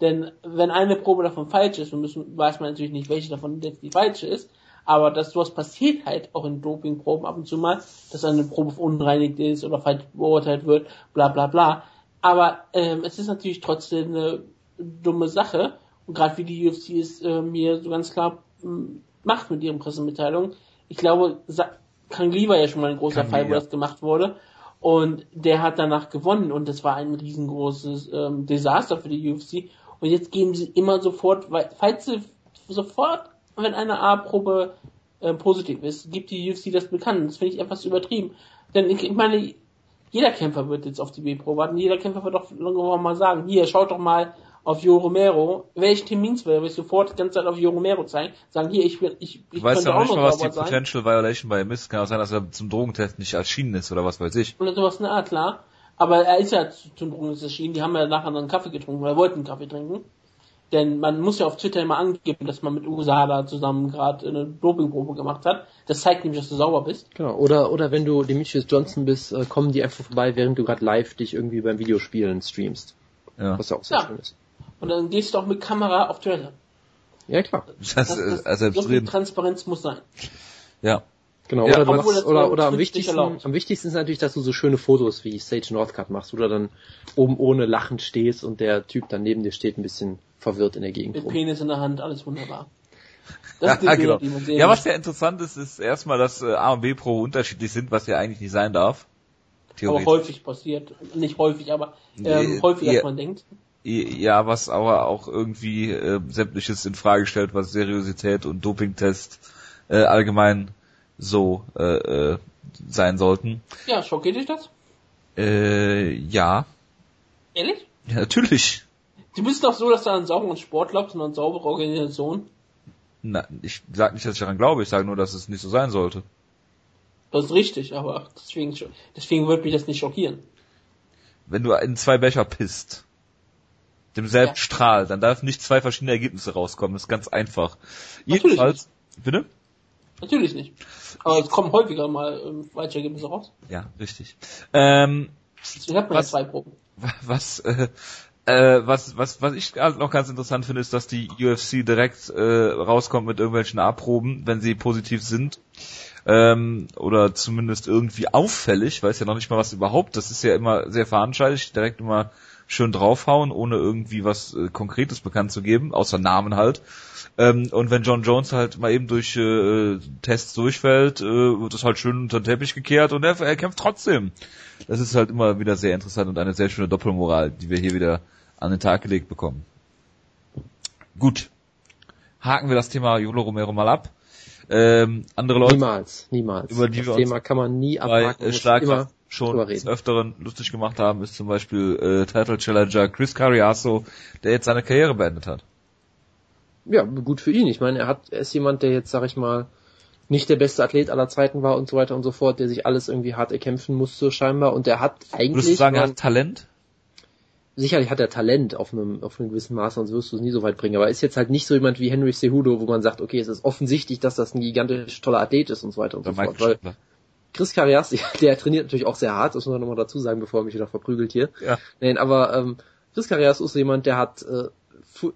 Denn wenn eine Probe davon falsch ist, müssen, weiß man natürlich nicht, welche davon jetzt die falsche ist, aber dass sowas passiert halt auch in Dopingproben ab und zu mal, dass eine Probe verunreinigt ist oder falsch beurteilt wird, bla bla bla. Aber ähm, es ist natürlich trotzdem eine dumme Sache. Und gerade wie die UFC es ähm, hier so ganz klar ähm, macht mit ihren Pressemitteilungen. Ich glaube, Sa Kang Lee war ja schon mal ein großer Kang Fall, wo ja. das gemacht wurde. Und der hat danach gewonnen und das war ein riesengroßes ähm, Desaster für die UFC. Und jetzt geben sie immer sofort, weil, falls sie sofort, wenn eine A-Probe äh, positiv ist, gibt die UFC das bekannt. Das finde ich etwas übertrieben. Denn ich, ich meine, jeder Kämpfer wird jetzt auf die B-Probe warten. Jeder Kämpfer wird doch irgendwann mal sagen, hier, schaut doch mal auf Jo Romero. Means wäre, würde ich sofort die ganze Zeit auf Jo Romero zeigen. Sagen, hier, ich, bin- ich, ich Ich weiß ja auch nicht mal, was die sein. Potential Violation bei ihm ist. Kann auch sein, dass er zum Drogentest nicht erschienen ist oder was weiß ich. Oder sowas, na klar. Aber er ist ja zu- zum Drogen erschienen. Die haben ja nachher noch einen Kaffee getrunken, oder wollten einen Kaffee trinken. Denn man muss ja auf Twitter immer angeben, dass man mit USADA zusammen gerade eine Dopingprobe gemacht hat. Das zeigt nämlich, dass du sauber bist. Genau. Oder, oder wenn du Demetrius Johnson bist, äh, kommen die einfach vorbei, während du gerade live dich irgendwie beim Videospielen streamst. Ja. Was ja auch sehr Ja. schön ist. Und dann gehst du auch mit Kamera auf Toilette. Ja, klar. Das, Das, das, das, also so viel drin. Transparenz muss sein. Ja. Genau, Ja, oder, machst, oder, so oder am wichtigsten, am wichtigsten ist natürlich, dass du so schöne Fotos wie Sage Northcutt machst, wo du dann oben ohne lachend stehst und der Typ dann neben dir steht, ein bisschen verwirrt in der Gegend Mit rum. Penis in der Hand, alles wunderbar. Ja, genau. die man sehen ja, was ja interessant ist, ist erstmal, dass äh, A und B Pro unterschiedlich sind, was ja eigentlich nicht sein darf. aber häufig passiert. Nicht häufig, aber ähm, Nee, häufiger als man denkt. Ja, was aber auch irgendwie äh, sämtliches in Frage stellt, was Seriosität und Dopingtest äh, allgemein so äh, äh, sein sollten. Ja, schockiert dich das? Äh, ja. Ehrlich? ja, natürlich. Du bist doch so, dass du an einen sauberen Sport glaubst und an eine saubere Organisation. Na, ich sage nicht, dass ich daran glaube, ich sage nur, dass es nicht so sein sollte. Das ist richtig, aber deswegen, deswegen wird mich das nicht schockieren. Wenn du in zwei Becher pisst, demselben Ja. Strahl, dann darf nicht zwei verschiedene Ergebnisse rauskommen. Das ist ganz einfach. Natürlich Jedenfalls, bitte? Natürlich nicht. Aber es kommen häufiger mal ähm, falsche Ergebnisse raus. Ja, richtig. Ähm, Deswegen hat man Was? ja zwei Proben. was, äh, äh, was, was, was ich noch ganz interessant finde, ist, dass die UFC direkt äh, rauskommt mit irgendwelchen A-Proben, wenn sie positiv sind. Ähm, oder zumindest irgendwie auffällig, weiß ja noch nicht mal was überhaupt. Das ist ja immer sehr veranschaulicht, direkt immer schön draufhauen, ohne irgendwie was äh, Konkretes bekannt zu geben, außer Namen halt. Ähm, und wenn John Jones halt mal eben durch äh, Tests durchfällt, äh, wird das halt schön unter den Teppich gekehrt und er, er kämpft trotzdem. Das ist halt immer wieder sehr interessant und eine sehr schöne Doppelmoral, die wir hier wieder an den Tag gelegt bekommen. Gut. Haken wir das Thema Jolo Romero mal ab. Ähm, andere Leute Niemals, niemals. Über die das wir Thema kann man nie bei abhaken. äh, Schlagkraft immer schon des. Öfteren lustig gemacht haben, ist zum Beispiel äh, Title Challenger Chris Carriasso, der jetzt seine Karriere beendet hat. Ja, gut für ihn. Ich meine, er hat, er ist jemand, der jetzt, sag ich mal, nicht der beste Athlet aller Zeiten war und so weiter und so fort, der sich alles irgendwie hart erkämpfen musste scheinbar und der hat eigentlich, Würdest du sagen, er hat Talent? sicherlich hat er Talent auf einem, auf einem gewissen Maß, sonst wirst du es nie so weit bringen, aber er ist jetzt halt nicht so jemand wie Henry Cejudo, wo man sagt, okay, es ist offensichtlich, dass das ein gigantisch toller Athlet ist und so weiter und Oder so fort, weil? Chris Carrias, der trainiert natürlich auch sehr hart, das muss man nochmal dazu sagen, bevor er mich wieder verprügelt hier. Ja. Nein, aber ähm, Chris Carrias ist jemand, der hat äh,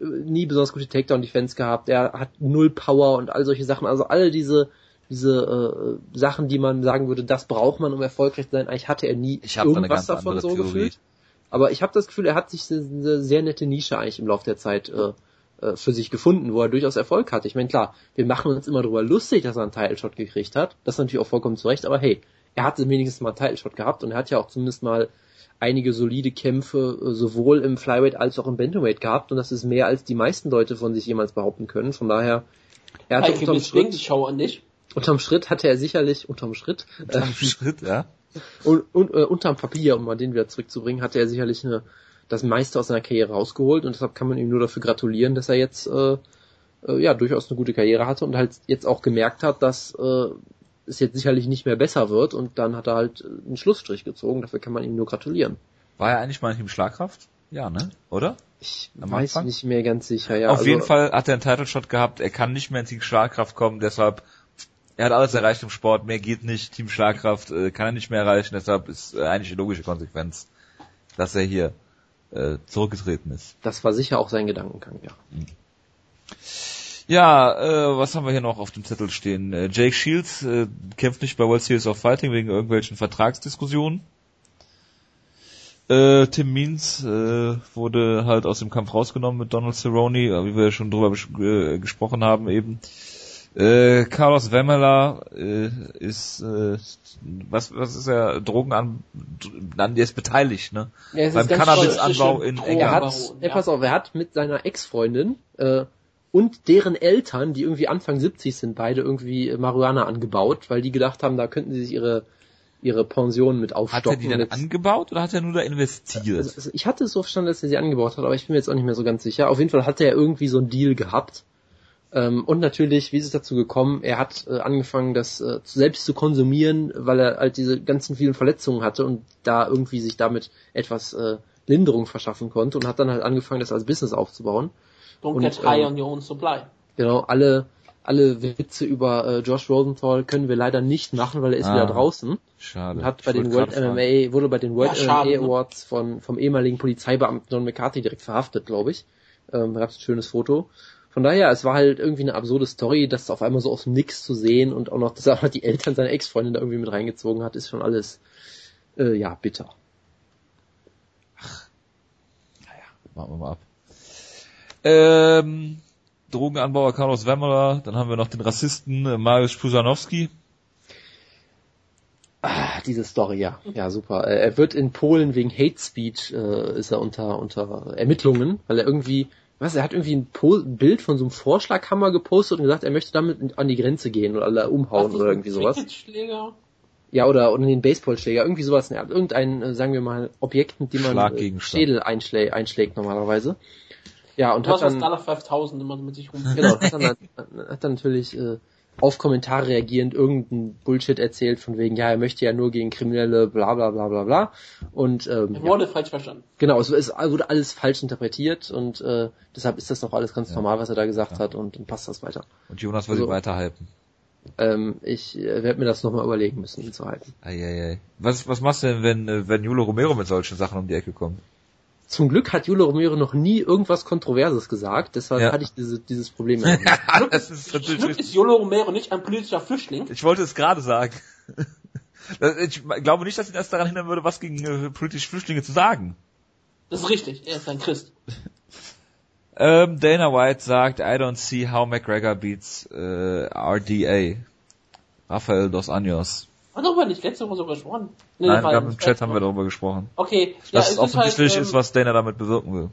nie besonders gute Takedown-Defense gehabt, der hat null Power und all solche Sachen, also alle diese diese äh, Sachen, die man sagen würde, das braucht man, um erfolgreich zu sein, eigentlich hatte er nie irgendwas davon so Theorie. gefühlt. Aber ich habe das Gefühl, er hat sich eine, eine sehr nette Nische eigentlich im Laufe der Zeit äh, äh, für sich gefunden, wo er durchaus Erfolg hatte. Ich meine, klar, wir machen uns immer darüber lustig, dass er einen Title-Shot gekriegt hat. Das ist natürlich auch vollkommen zu Recht, aber hey, er hatte wenigstens mal einen Title-Shot gehabt und er hat ja auch zumindest mal einige solide Kämpfe äh, sowohl im Flyweight als auch im Bantamweight gehabt und das ist mehr als die meisten Leute von sich jemals behaupten können. Von daher, er hatte Heike, unterm Schritt, an dich. unterm Schritt hatte er sicherlich, unterm Schritt, äh, Schritt, ja. und, und äh, unterm Papier, um mal den wieder zurückzubringen, hatte er sicherlich eine, das meiste aus seiner Karriere rausgeholt und deshalb kann man ihm nur dafür gratulieren, dass er jetzt äh, äh, ja durchaus eine gute Karriere hatte und halt jetzt auch gemerkt hat, dass äh, es jetzt sicherlich nicht mehr besser wird und dann hat er halt einen Schlussstrich gezogen. Dafür kann man ihm nur gratulieren. War er eigentlich mal Team Schlagkraft? Ja, ne? Oder? Ich Am weiß Anfang? nicht mehr ganz sicher. Ja, Auf also, jeden Fall hat er einen Title Shot gehabt. Er kann nicht mehr in Team Schlagkraft kommen, deshalb er hat alles erreicht im Sport. Mehr geht nicht. Team Schlagkraft äh, kann er nicht mehr erreichen. Deshalb ist äh, eigentlich die logische Konsequenz, dass er hier äh, zurückgetreten ist. Das war sicher auch sein Gedankengang, ja. Ja, äh, was haben wir hier noch auf dem Zettel stehen? Äh, Jake Shields äh, kämpft nicht bei World Series of Fighting wegen irgendwelchen Vertragsdiskussionen. Äh, Tim Means äh, wurde halt aus dem Kampf rausgenommen mit Donald Cerrone, äh, wie wir ja schon drüber äh, gesprochen haben eben. Äh, Carlos Wemmeler äh, ist äh, was was ist er Drogen an, an der ist beteiligt ne Ja, beim Cannabisanbau in Er Er England hat, ja. pass auf, er hat mit seiner Ex-Freundin äh, und deren Eltern, die irgendwie Anfang 70 sind, beide irgendwie Marihuana angebaut, weil die gedacht haben, da könnten sie sich ihre ihre Pension mit hat aufstocken. er die dann angebaut oder hat er nur da investiert also, also ich hatte es so verstanden, dass er sie angebaut hat, aber ich bin mir jetzt auch nicht mehr so ganz sicher. Auf jeden Fall hat er irgendwie so einen Deal gehabt. Ähm, und natürlich, wie ist es dazu gekommen? Er hat äh, angefangen, das äh, selbst zu konsumieren, weil er halt diese ganzen vielen Verletzungen hatte und da irgendwie sich damit etwas äh, Linderung verschaffen konnte und hat dann halt angefangen, das als Business aufzubauen. Don't Und, get high ähm, on your own supply. Genau, alle, alle Witze über äh, Josh Rosenthal können wir leider nicht machen, weil er ist Ah. wieder draußen Schade. und hat bei den World fragen. MMA, wurde bei den World Ja, schade, MMA ne? Awards von, vom ehemaligen Polizeibeamten John McCarthy direkt verhaftet, glaube ich. Ähm, da gab es ein schönes Foto. Von daher, es war halt irgendwie eine absurde Story, das auf einmal so aus dem Nix zu sehen und auch noch, dass er die Eltern seiner Ex-Freundin da irgendwie mit reingezogen hat, ist schon alles, äh, ja, bitter. Warten wir mal ab. Ähm, Drogenanbauer Carlos Wemmerer, dann haben wir noch den Rassisten äh, Mariusz Pusanowski. Ah, diese Story, ja. Ja, super. Äh, Er wird in Polen wegen Hate Speech, äh, ist er unter, unter Ermittlungen, weil er irgendwie, was, er hat irgendwie ein, po ein Bild von so einem Vorschlaghammer gepostet und gesagt, er möchte damit an die Grenze gehen oder alle umhauen oder irgendwie sowas. Ja, oder, oder den Baseballschläger, irgendwie sowas. Ja, irgendein, äh, sagen wir mal, Objekt, mit dem man äh. Schädel einschlä einschlägt normalerweise. Ja, und Du hat hast das dann, Dollar 5000 immer mit sich rum. genau, hat dann, hat dann natürlich äh, auf Kommentare reagierend irgendein Bullshit erzählt, von wegen, ja, er möchte ja nur gegen Kriminelle, bla bla bla bla bla. Und ähm, Er ja, wurde falsch verstanden. genau, es, es wurde alles falsch interpretiert und äh, deshalb ist das doch alles ganz Ja. normal, was er da gesagt Ja. hat und dann passt das weiter. Und Jonas will Also- ihn weiterhypen. Ähm, ich äh, werde mir das nochmal überlegen müssen, ihn zu halten. Eieiei. Was, was machst du denn, wenn, äh, wenn Julio Romero mit solchen Sachen um die Ecke kommt? Zum Glück hat Julio Romero noch nie irgendwas Kontroverses gesagt, deshalb Ja. hatte ich diese, dieses Problem. das ist natürlich Glück ist Yolo Romero nicht ein politischer Flüchtling. Ich wollte es gerade sagen. Ich glaube nicht, dass ihn das daran hindern würde, was gegen äh, politische Flüchtlinge zu sagen. Das ist richtig, er ist ein Christ. Ähm, Dana White sagt, I don't see how McGregor beats äh, RDA. Rafael dos Anjos. Hat darüber nicht letzte Woche sogar gesprochen? Nee, Nein, wir haben im Chat haben wir darüber gesprochen. Okay, Das es ist offensichtlich halt, ist, was Dana damit bewirken will.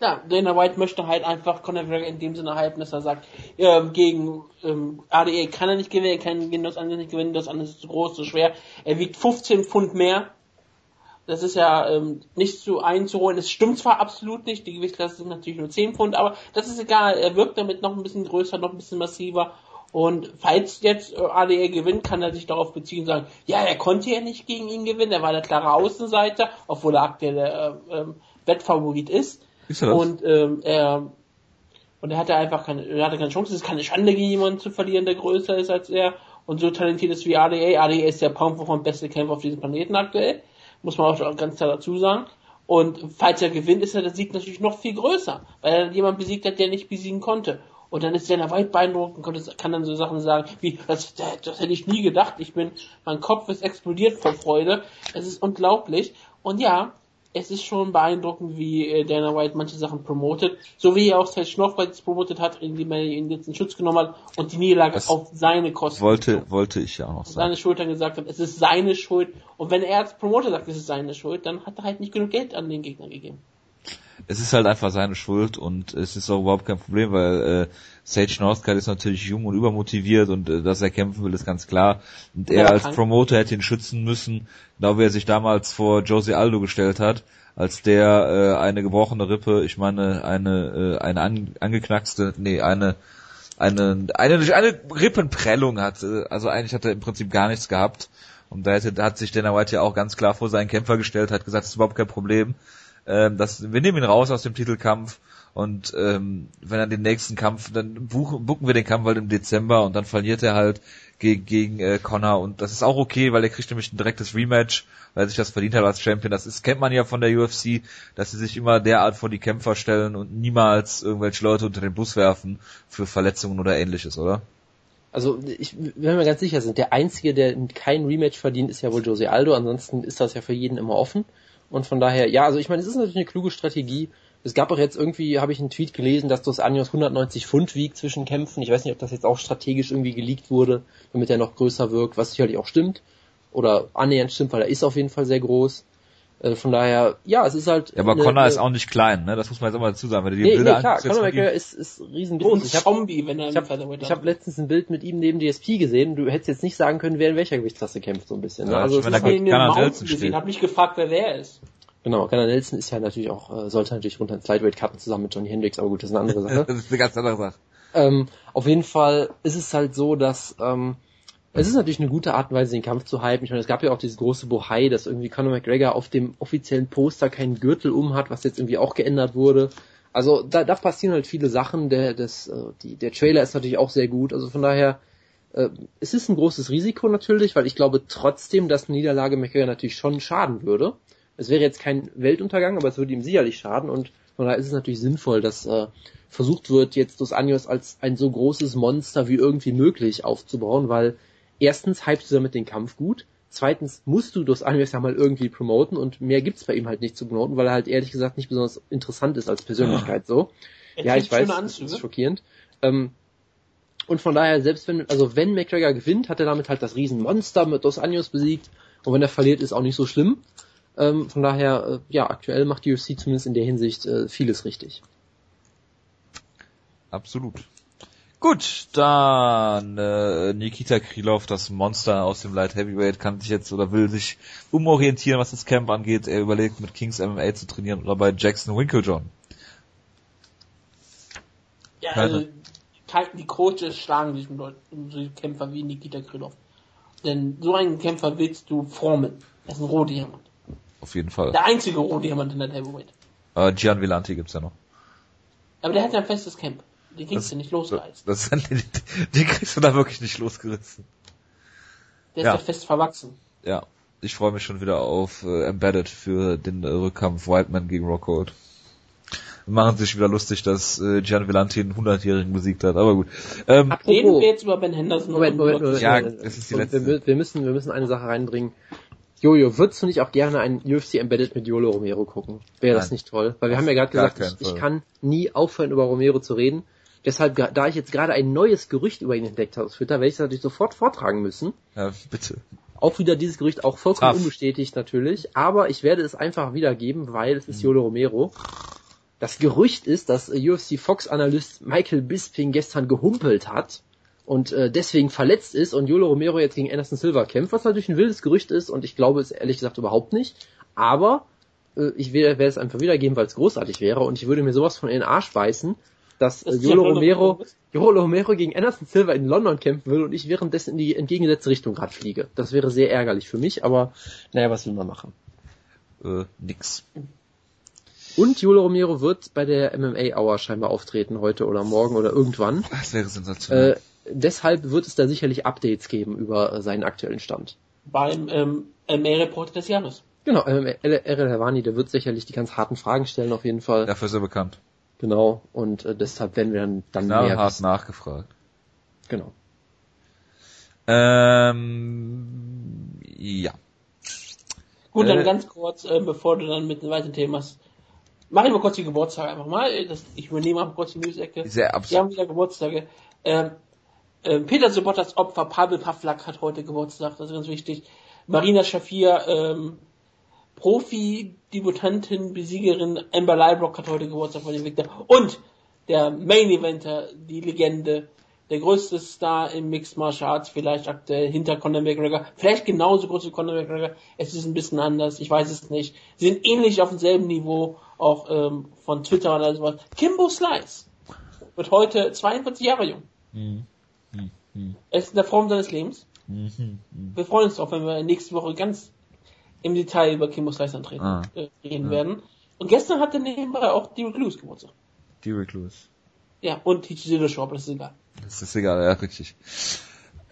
Ja, Dana White möchte halt einfach Conor McGregor in dem Sinne halten, dass er sagt, ähm, gegen ähm, ADE kann er nicht gewinnen, er kann gegen das andere nicht gewinnen, das andere ist zu groß, zu schwer. Er wiegt 15 Pfund mehr. Das ist ja ähm, nicht zu einzuholen. Es stimmt zwar absolut nicht, die Gewichtsklasse sind natürlich nur 10 Pfund, aber das ist egal. Er wirkt damit noch ein bisschen größer, noch ein bisschen massiver. Und falls jetzt äh, ADR gewinnt, kann er sich darauf beziehen und sagen, ja, er konnte ja nicht gegen ihn gewinnen, er war der klare Außenseiter, obwohl er aktuell der äh, ähm, Wettfavorit ist. Ist er das? Und ähm, er und er hatte einfach keine, er hatte keine Chance. Es ist keine Schande, gegen jemanden zu verlieren, der größer ist als er und so talentiert ist wie ADA. ADA ist der Pound Pound beste Kämpfer auf diesem Planeten aktuell, muss man auch ganz klar dazu sagen. Und falls er gewinnt, ist er der Sieg natürlich noch viel größer, weil er jemanden besiegt hat, der nicht besiegen konnte. Und dann ist Dana White beeindruckend und kann dann so Sachen sagen wie, das, das hätte ich nie gedacht, ich bin, mein Kopf ist explodiert vor Freude, es ist unglaublich. Und ja, es ist schon beeindruckend, wie äh, Dana White manche Sachen promotet, so wie er auch Ted Schnorfwald promotet hat, indem er ihn jetzt in Schutz genommen hat und die Niederlage Das auf seine Kosten Wollte, wollte ich ja auch sagen. seine Schultern gesagt hat, es ist seine Schuld. Und wenn er als Promoter sagt, es ist seine Schuld, dann hat er halt nicht genug Geld an den Gegner gegeben. Es ist halt einfach seine Schuld und es ist auch überhaupt kein Problem, weil äh, Sage Northcutt ist natürlich jung und übermotiviert und äh, dass er kämpfen will, ist ganz klar. Und er als Promoter hätte ihn schützen müssen, genau wie er sich damals vor Jose Aldo gestellt hat, als der äh, eine gebrochene Rippe, ich meine eine äh, eine an, angeknackste, nee, eine eine eine eine Rippenprellung hatte. Also eigentlich hat er im Prinzip gar nichts gehabt. Und da, hätte, hat sich Dana White ja auch ganz klar vor seinen Kämpfer gestellt, hat gesagt, das ist überhaupt kein Problem. Ähm, das, wir nehmen ihn raus aus dem Titelkampf und ähm, wenn er den nächsten Kampf, dann buchen, buchen wir den Kampf halt im Dezember und dann verliert er halt gegen, gegen äh, Connor und das ist auch okay, weil er kriegt nämlich ein direktes Rematch, weil er sich das verdient hat als Champion. Das ist, kennt man ja von der UFC, dass sie sich immer derart vor die Kämpfer stellen und niemals irgendwelche Leute unter den Bus werfen für Verletzungen oder ähnliches, oder? Also ich, wenn wir ganz sicher sind, der Einzige, der kein Rematch verdient, ist ja wohl Jose Aldo. Ansonsten ist das ja für jeden immer offen. Und von daher, ja, also ich meine, es ist natürlich eine kluge Strategie. Es gab auch jetzt irgendwie, habe ich einen Tweet gelesen, dass Dos Anjos 190 Pfund wiegt zwischen Kämpfen. Ich weiß nicht, ob das jetzt auch strategisch irgendwie geleakt wurde, damit er noch größer wirkt, was sicherlich auch stimmt. Oder annähernd stimmt, weil er ist auf jeden Fall sehr groß. Äh, von daher, ja, es ist halt. Ja, aber eine- Connor ist auch nicht klein, ne? Das muss man jetzt auch mal dazu sagen. Wenn du die Nee, nee, Bilder klar, Conor von ihm- McGregor ist, ist So ein riesengroß. Ich hab, Zombie, wenn er ich habe hab letztens ein Bild mit ihm neben DSP gesehen. Du hättest jetzt nicht sagen können, wer in welcher Gewichtsklasse kämpft, so ein bisschen. Ne? Ja, Also ist da halt, in den Mountain Nelson gesehen, steht. hab mich gefragt, wer wer ist. genau, Gunnar Nelson ist ja natürlich auch, äh, sollte natürlich runter ins Lightweight cutten zusammen mit Johnny Hendricks, aber gut, das ist eine andere Sache. Das ist eine ganz andere Sache. ähm, auf jeden Fall ist es halt so, dass ähm, es ist natürlich eine gute Art und Weise, den Kampf zu hypen. Ich meine, es gab ja auch dieses große Bohai, dass irgendwie Conor McGregor auf dem offiziellen Poster keinen Gürtel um hat, was jetzt irgendwie auch geändert wurde. Also da, da passieren halt viele Sachen. Der, das, äh, die, der Trailer ist natürlich auch sehr gut. Also von daher, äh, es ist ein großes Risiko natürlich, weil ich glaube trotzdem, dass eine Niederlage McGregor natürlich schon schaden würde. Es wäre jetzt kein Weltuntergang, aber es würde ihm sicherlich schaden und von daher ist es natürlich sinnvoll, dass äh, versucht wird, jetzt Dos Anjos als ein so großes Monster wie irgendwie möglich aufzubauen, weil erstens hypst du damit den Kampf gut, zweitens musst du Dos Anjos ja mal irgendwie promoten und mehr gibt's bei ihm halt nicht zu promoten, weil er halt ehrlich gesagt nicht besonders interessant ist als Persönlichkeit so. Er ja, ich weiß, das ist schockierend. Ähm, und von daher, selbst wenn, also wenn McGregor gewinnt, hat er damit halt das Riesenmonster mit Dos Anjos besiegt. Und wenn er verliert, ist auch nicht so schlimm. Ähm, von daher, äh, ja, aktuell macht die UFC zumindest in der Hinsicht äh, vieles richtig. Absolut. Gut, dann äh, Nikita Krylov, das Monster aus dem Light Heavyweight, kann sich jetzt oder will sich umorientieren, was das Camp angeht. Er überlegt, mit Kings MMA zu trainieren oder bei Jackson Winklejohn. Ja, also die Coaches schlagen sich mit Kämpfer wie Nikita Krylov. Denn so einen Kämpfer willst du formen. Er ist ein Rohdiamant. Auf jeden Fall. Der einzige Rohdiamant in der Heavyweight. Äh, Gian Villanti gibt's ja noch. Aber der hat ja ein festes Camp. Den kriegst du nicht losreißen. Das, das, den, den kriegst du da wirklich nicht losgerissen. Der Ja. ist ja fest verwachsen. Ja, ich freue mich schon wieder auf äh, Embedded für den äh, Rückkampf Whiteman gegen Rockhold. Machen sich wieder lustig, dass äh, Gian Villanti einen 100-Jährigen besiegt hat, aber gut. Ähm, Reden wir jetzt über Ben Henderson Moment, Moment, Moment. Ja, Moment. es ist die letzte. Wir, wir, müssen, wir müssen eine Sache reinbringen. Jojo, würdest du nicht auch gerne ein UFC Embedded mit Yolo Romero gucken? Wäre das nicht toll? Weil wir haben ja gerade gesagt, ich, ich kann nie aufhören, über Romero zu reden. Deshalb, da ich jetzt gerade ein neues Gerücht über ihn entdeckt habe auf Twitter, werde ich es natürlich sofort vortragen müssen. ja, bitte. Auch wieder dieses Gerücht auch vollkommen Tough. unbestätigt natürlich, aber ich werde es einfach wiedergeben, weil es ist Yolo Romero. Das Gerücht ist, dass äh, UFC Fox Analyst Michael Bisping gestern gehumpelt hat und äh, deswegen verletzt ist und Yolo Romero jetzt gegen Anderson Silva kämpft, was natürlich ein wildes Gerücht ist und ich glaube es ehrlich gesagt überhaupt nicht, aber äh, ich werde werde es einfach wiedergeben, weil es großartig wäre und ich würde mir sowas von in den Arsch beißen, dass äh, noch- Romero Yolo Romero gegen Anderson Silva in London kämpfen will und ich währenddessen in die entgegengesetzte Richtung gerade fliege. Das wäre sehr ärgerlich für mich, aber naja, was will man machen? Äh, nix. Und Yolo Romero wird bei der MMA Hour scheinbar auftreten, heute oder morgen oder irgendwann. Das wäre sensationell. Äh, deshalb wird es da sicherlich Updates geben über äh, seinen aktuellen Stand. beim ähm, MA-Reporter des Jahres. Genau, ähm, Errol Havani, der wird sicherlich die ganz harten Fragen stellen auf jeden Fall. Dafür ist er bekannt. Genau, und äh, deshalb werden wir dann, dann Na, mehr hart wissen. nachgefragt. Genau. Ähm, ja. Gut, dann Äh. ganz kurz, äh, bevor du dann mit den weiteren Themen hast. Mach ich mal kurz die Geburtstage einfach mal. Das, ich übernehme mal kurz die News-Ecke. Sehr Wir absurd. haben wieder Geburtstage. Ähm, ähm, Peter Sobotas Opfer Pavel Pavlak hat heute Geburtstag, das ist ganz wichtig. Marina Shafir, ähm, Profi-Debutantin, Besiegerin Amber Leibrock hat heute Geburtstag von dem Victor. Und der Main-Eventer, die Legende, der größte Star im Mixed Martial Arts, vielleicht aktuell hinter Conor McGregor, vielleicht genauso groß wie Conor McGregor, es ist ein bisschen anders, ich weiß es nicht. Sie sind ähnlich auf demselben Niveau, auch ähm, von Twitter oder sowas. Kimbo Slice wird heute 42 Jahre jung. Mhm. Er ist in der Form seines Lebens. Mhm. Wir freuen uns drauf, wenn wir nächste Woche ganz im Detail über Kimbo Slice antreten, Ah. äh, reden werden. Und gestern hatte nebenbei auch Derek Lewis Geburtstag. Derek Lewis. Ja, und Hichiro Show, aber das ist egal. Das ist egal, ja, richtig.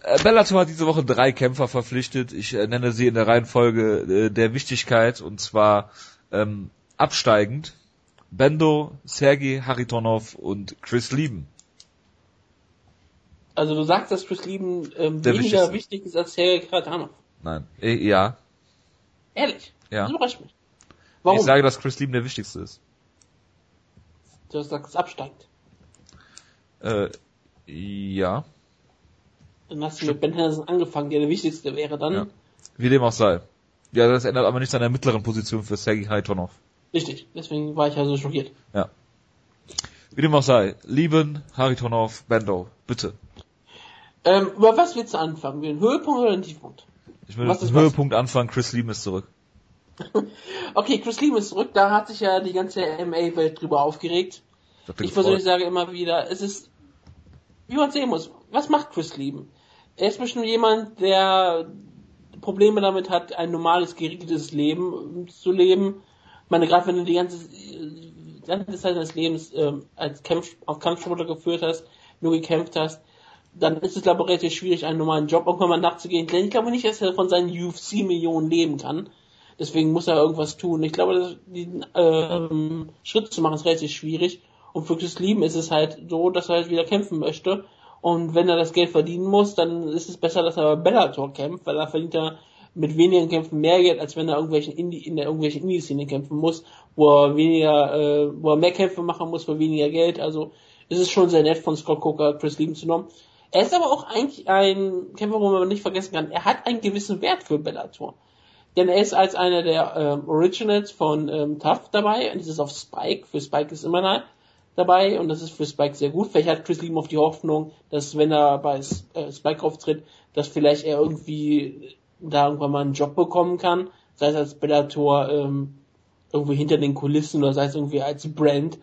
Äh, Bellator hat diese Woche drei Kämpfer verpflichtet. Ich äh, nenne sie in der Reihenfolge äh, der Wichtigkeit und zwar ähm, absteigend. Bendo, Sergei Haritonov und Chris Lieben. Also du sagst, dass Chris Lieben ähm, weniger wichtig ist als Sergei Kratanov. Nein, äh, ja. Ehrlich. Ja. Das überrascht mich. Warum? Ich sage, dass Chris Lieben der wichtigste ist. du sagst, es absteigt. Äh, ja. Dann hast du mit Ben Henderson angefangen, der der wichtigste wäre dann. Ja. Wie dem auch sei. Ja, das ändert aber nichts an der mittleren Position für Sergei Haritonov. Richtig. Deswegen war ich ja so schockiert. Ja. Wie dem auch sei. Lieben, Haritonov, Bendo. Bitte. Ähm, über was willst du anfangen? Den Höhepunkt oder den Tiefpunkt? Ich will Was ist dem was? Höhepunkt anfangen. Chris Lieben ist zurück. Okay, Chris Lieben ist zurück. Da hat sich ja die ganze MA-Welt drüber aufgeregt. Ich, persönlich sage immer wieder, es ist, wie man sehen muss, was macht Chris Lieben? Er ist bestimmt jemand, der Probleme damit hat, ein normales, geregeltes Leben zu leben. Ich meine, gerade wenn du die ganze, ganze Zeit deines Lebens ähm, als Kampf, auf Kampfsportler geführt hast, nur gekämpft hast, dann ist es, glaube ich, relativ schwierig, einen normalen Job irgendwann mal nachzugehen. Denn ich glaube nicht, dass er von seinen UFC-Millionen leben kann. Deswegen muss er irgendwas tun. Ich glaube, diesen ähm, Schritt zu machen ist relativ schwierig. Und für Chris Lieben ist es halt so, dass er halt wieder kämpfen möchte. Und wenn er das Geld verdienen muss, dann ist es besser, dass er bei Bellator kämpft, weil er verdient er mit wenigen Kämpfen mehr Geld, als wenn er irgendwelchen Indie, in der irgendwelchen Indie-Szene kämpfen muss, wo er weniger, äh, wo er mehr Kämpfe machen muss für weniger Geld. Also ist es schon sehr nett von Scott Coker, Chris Lieben zu nehmen. Er ist aber auch eigentlich ein Kämpfer, wo man nicht vergessen kann, er hat einen gewissen Wert für Bellator. Denn er ist als einer der ähm, Originals von ähm, Tough dabei und das ist auf Spike. Für Spike ist immer da, dabei und das ist für Spike sehr gut. Vielleicht hat Chris auf die Hoffnung, dass wenn er bei äh, Spike auftritt, dass vielleicht er irgendwie da irgendwann mal einen Job bekommen kann, sei es als Bellator ähm, irgendwie hinter den Kulissen oder sei es irgendwie als Brand,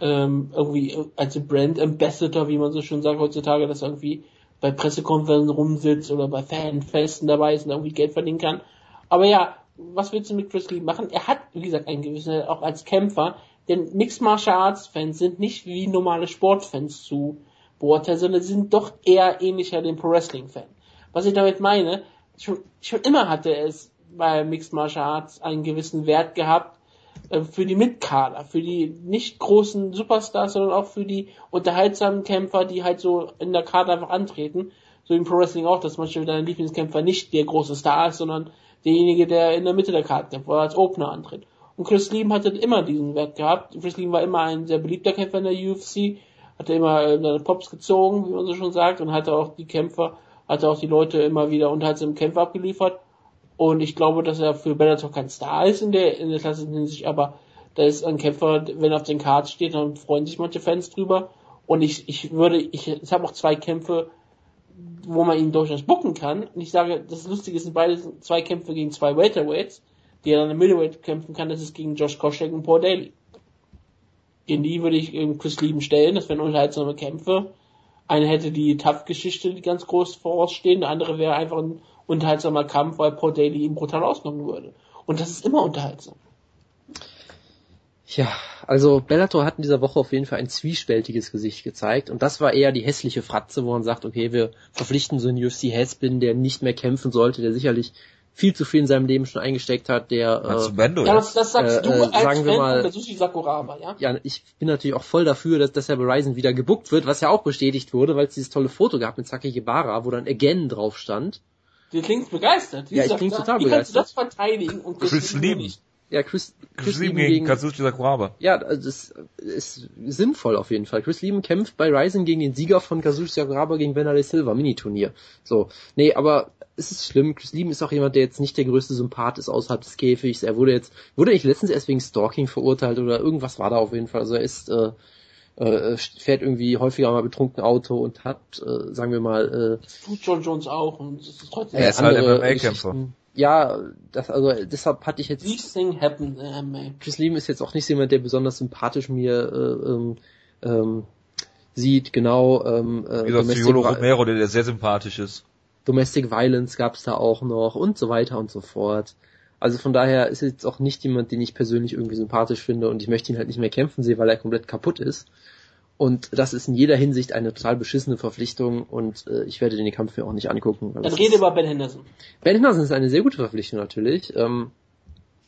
ähm, irgendwie als Brand Ambassador, wie man so schön sagt heutzutage, dass er irgendwie bei Pressekonferenzen rumsitzt oder bei Fanfesten dabei ist und irgendwie Geld verdienen kann. Aber ja, was willst du mit Chris Lee machen? Er hat, wie gesagt, einen gewissen, auch als Kämpfer, denn Mixed Martial Arts Fans sind nicht wie normale Sportfans zu beurteilen, sondern sind doch eher ähnlicher dem Pro Wrestling Fan. Was ich damit meine, schon, schon immer hatte es bei Mixed Martial Arts einen gewissen Wert gehabt für die Mitkader, für die nicht großen Superstars, sondern auch für die unterhaltsamen Kämpfer, die halt so in der Karte einfach antreten. So im Pro Wrestling auch, dass manchmal dein Lieblingskämpfer nicht der große Star ist, sondern derjenige, der in der Mitte der Karte kämpft, oder als Opener antritt. Und Chris Lieben hatte immer diesen Wert gehabt. Chris Lieben war immer ein sehr beliebter Kämpfer in der UFC, hatte immer äh, seine Pops gezogen, wie man so schon sagt, und hatte auch die Kämpfer, hatte auch die Leute immer wieder unterhaltsam Kämpfer abgeliefert. Und ich glaube, dass er für Bellator kein Star ist in der, in der klassischen Hinsicht, aber da ist ein Kämpfer, wenn er auf den Cards steht, dann freuen sich manche Fans drüber. Und ich, ich würde, ich, ich habe auch zwei Kämpfe, wo man ihn durchaus bucken kann. Und ich sage, das Lustige sind beide zwei Kämpfe gegen zwei Welterweights, die er dann im Middleweight kämpfen kann. Das ist gegen Josh Koscheck und Paul Daly. Gegen die würde ich Chris Lieben stellen. Das wären unterhaltsame Kämpfe. Eine hätte die Tough-Geschichte, die ganz groß vorausstehen. Der andere wäre einfach ein unterhaltsamer Kampf, weil Paul Daly ihn brutal ausnocken würde. Und das ist immer unterhaltsam. Ja, also Bellator hat in dieser Woche auf jeden Fall ein zwiespältiges Gesicht gezeigt und das war eher die hässliche Fratze, wo man sagt, okay, wir verpflichten so einen UFC Haspin, der nicht mehr kämpfen sollte, der sicherlich viel zu viel in seinem Leben schon eingesteckt hat, der äh, Bendo, ja, das, das sagst äh, du äh, als sagen wir mal- Kazushi Sakuraba, ja? ja, ich bin natürlich auch voll dafür, dass, dass er Ryzen wieder gebuckt wird, was ja auch bestätigt wurde, weil es dieses tolle Foto gab mit Saki Gebara, wo dann Again drauf stand. Du klingst begeistert. Wie Ja, ich gesagt, kling total Wie kannst du begeistert. das verteidigen und Chris Lieben. nicht? Ja, Chris, Chris Lieben gegen Kazuchi Sakuraba. Ja, also das ist sinnvoll auf jeden Fall. Chris Lieben kämpft bei Ryzen gegen den Sieger von Kazushi Sakuraba gegen Benale Silva, Mini-Turnier. So, nee, aber es ist schlimm. Chris Lieben ist auch jemand, der jetzt nicht der größte Sympath ist außerhalb des Käfigs. Er wurde jetzt, wurde nicht letztens erst wegen Stalking verurteilt oder irgendwas war da auf jeden Fall. Also er ist, äh, äh, fährt irgendwie häufiger mal betrunken Auto und hat, äh, sagen wir mal, Das tut John Jones auch und das ist trotzdem. äh, Er ist halt MMA-Kämpfer. Ja, das, also deshalb hatte ich jetzt These things happen in MMA. Chris Lieben ist jetzt auch nicht jemand, der besonders sympathisch mir äh, ähm, ähm, sieht, genau. Ähm, äh, Wie gesagt, Romero, der, der sehr sympathisch ist. Domestic Violence gab's da auch noch und so weiter und so fort. Also von daher ist jetzt auch nicht jemand, den ich persönlich irgendwie sympathisch finde und ich möchte ihn halt nicht mehr kämpfen sehen, weil er komplett kaputt ist. Und das ist in jeder Hinsicht eine total beschissene Verpflichtung und äh, ich werde den Kampf mir auch nicht angucken. weil Dann rede über Ben Henderson. Ben Henderson ist eine sehr gute Verpflichtung natürlich. Ähm,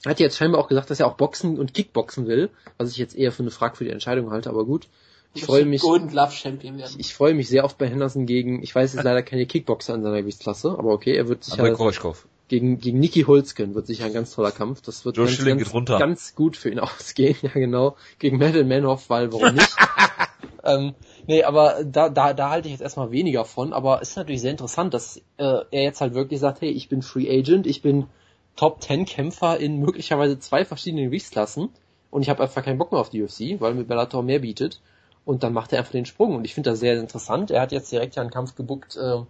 hat jetzt scheinbar auch gesagt, dass er auch Boxen und Kickboxen will, was ich jetzt eher für eine fragwürdige Entscheidung halte, aber gut. Ich freue mich, Golden Glove Champion werden. ich freue mich sehr auf Ben Henderson gegen, ich weiß jetzt leider keine Kickboxer in seiner Gewichtsklasse, aber okay, er wird sicher Koroschkov. gegen, gegen Niki Holzken wird sicher ein ganz toller Kampf. Das wird ganz, ganz, ganz gut für ihn ausgehen, ja genau. Gegen Madeline Manhoff, weil warum nicht? ähm, nee, aber da, da, da halte ich jetzt erstmal weniger von, aber es ist natürlich sehr interessant, dass äh, er jetzt halt wirklich sagt, hey, ich bin Free Agent, ich bin Top 10 Kämpfer in möglicherweise zwei verschiedenen Gewichtsklassen und ich habe einfach keinen Bock mehr auf die UFC, weil mir Bellator mehr bietet. Und dann macht er einfach den Sprung. Und ich finde das sehr interessant. Er hat jetzt direkt ja einen Kampf gebuckt äh,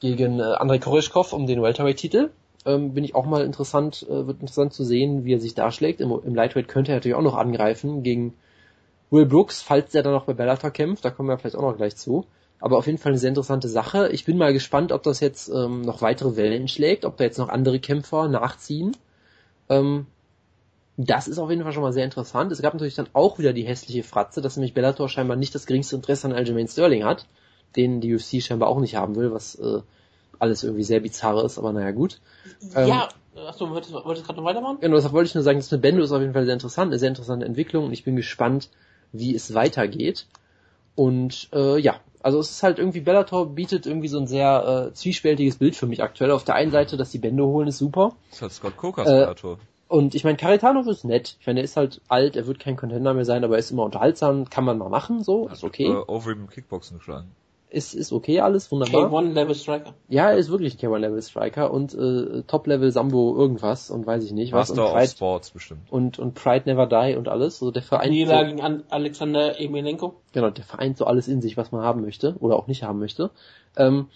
gegen äh, Andrei Koroschkov um den Welterweight-Titel. Ähm, bin ich auch mal interessant, äh, wird interessant zu sehen, wie er sich darschlägt. Im, Im Lightweight könnte er natürlich auch noch angreifen gegen Will Brooks, falls er dann noch bei Bellator kämpft. Da kommen wir vielleicht auch noch gleich zu. Aber auf jeden Fall eine sehr interessante Sache. Ich bin mal gespannt, ob das jetzt ähm, noch weitere Wellen schlägt, ob da jetzt noch andere Kämpfer nachziehen. Ähm, Das ist auf jeden Fall schon mal sehr interessant. Es gab natürlich dann auch wieder die hässliche Fratze, dass nämlich Bellator scheinbar nicht das geringste Interesse an Aljamain Sterling hat, den die UFC scheinbar auch nicht haben will, was äh, alles irgendwie sehr bizarr ist, aber naja gut. Ja, ähm, achso, wolltest du gerade noch weitermachen? Genau, deshalb wollte ich nur sagen, das mit Bendo ist auf jeden Fall sehr interessant, eine sehr interessante Entwicklung und ich bin gespannt, wie es weitergeht. Und äh, ja, also es ist halt irgendwie, Bellator bietet irgendwie so ein sehr äh, zwiespältiges Bild für mich aktuell. Auf der einen Seite, dass die Bände holen, ist super. Das ist halt Scott Cokers äh, Bellator. Und ich meine, Karitanov ist nett. Ich meine, er ist halt alt, er wird kein Contender mehr sein, aber er ist immer unterhaltsam, kann man mal machen, so, ist okay. Äh, over im Kickboxen geschlagen ist, ist okay alles, wunderbar. K1 Level Striker. Ja, er ist wirklich ein K1 Level Striker und äh, Top Level Sambo irgendwas und weiß ich nicht was. Master und Pride, of Sports bestimmt. Und, und Pride Never Die und alles. Also der Verein. Niederlage so, gegen Alexander Emelianenko. Genau, der vereint so alles in sich, was man haben möchte oder auch nicht haben möchte. Ähm,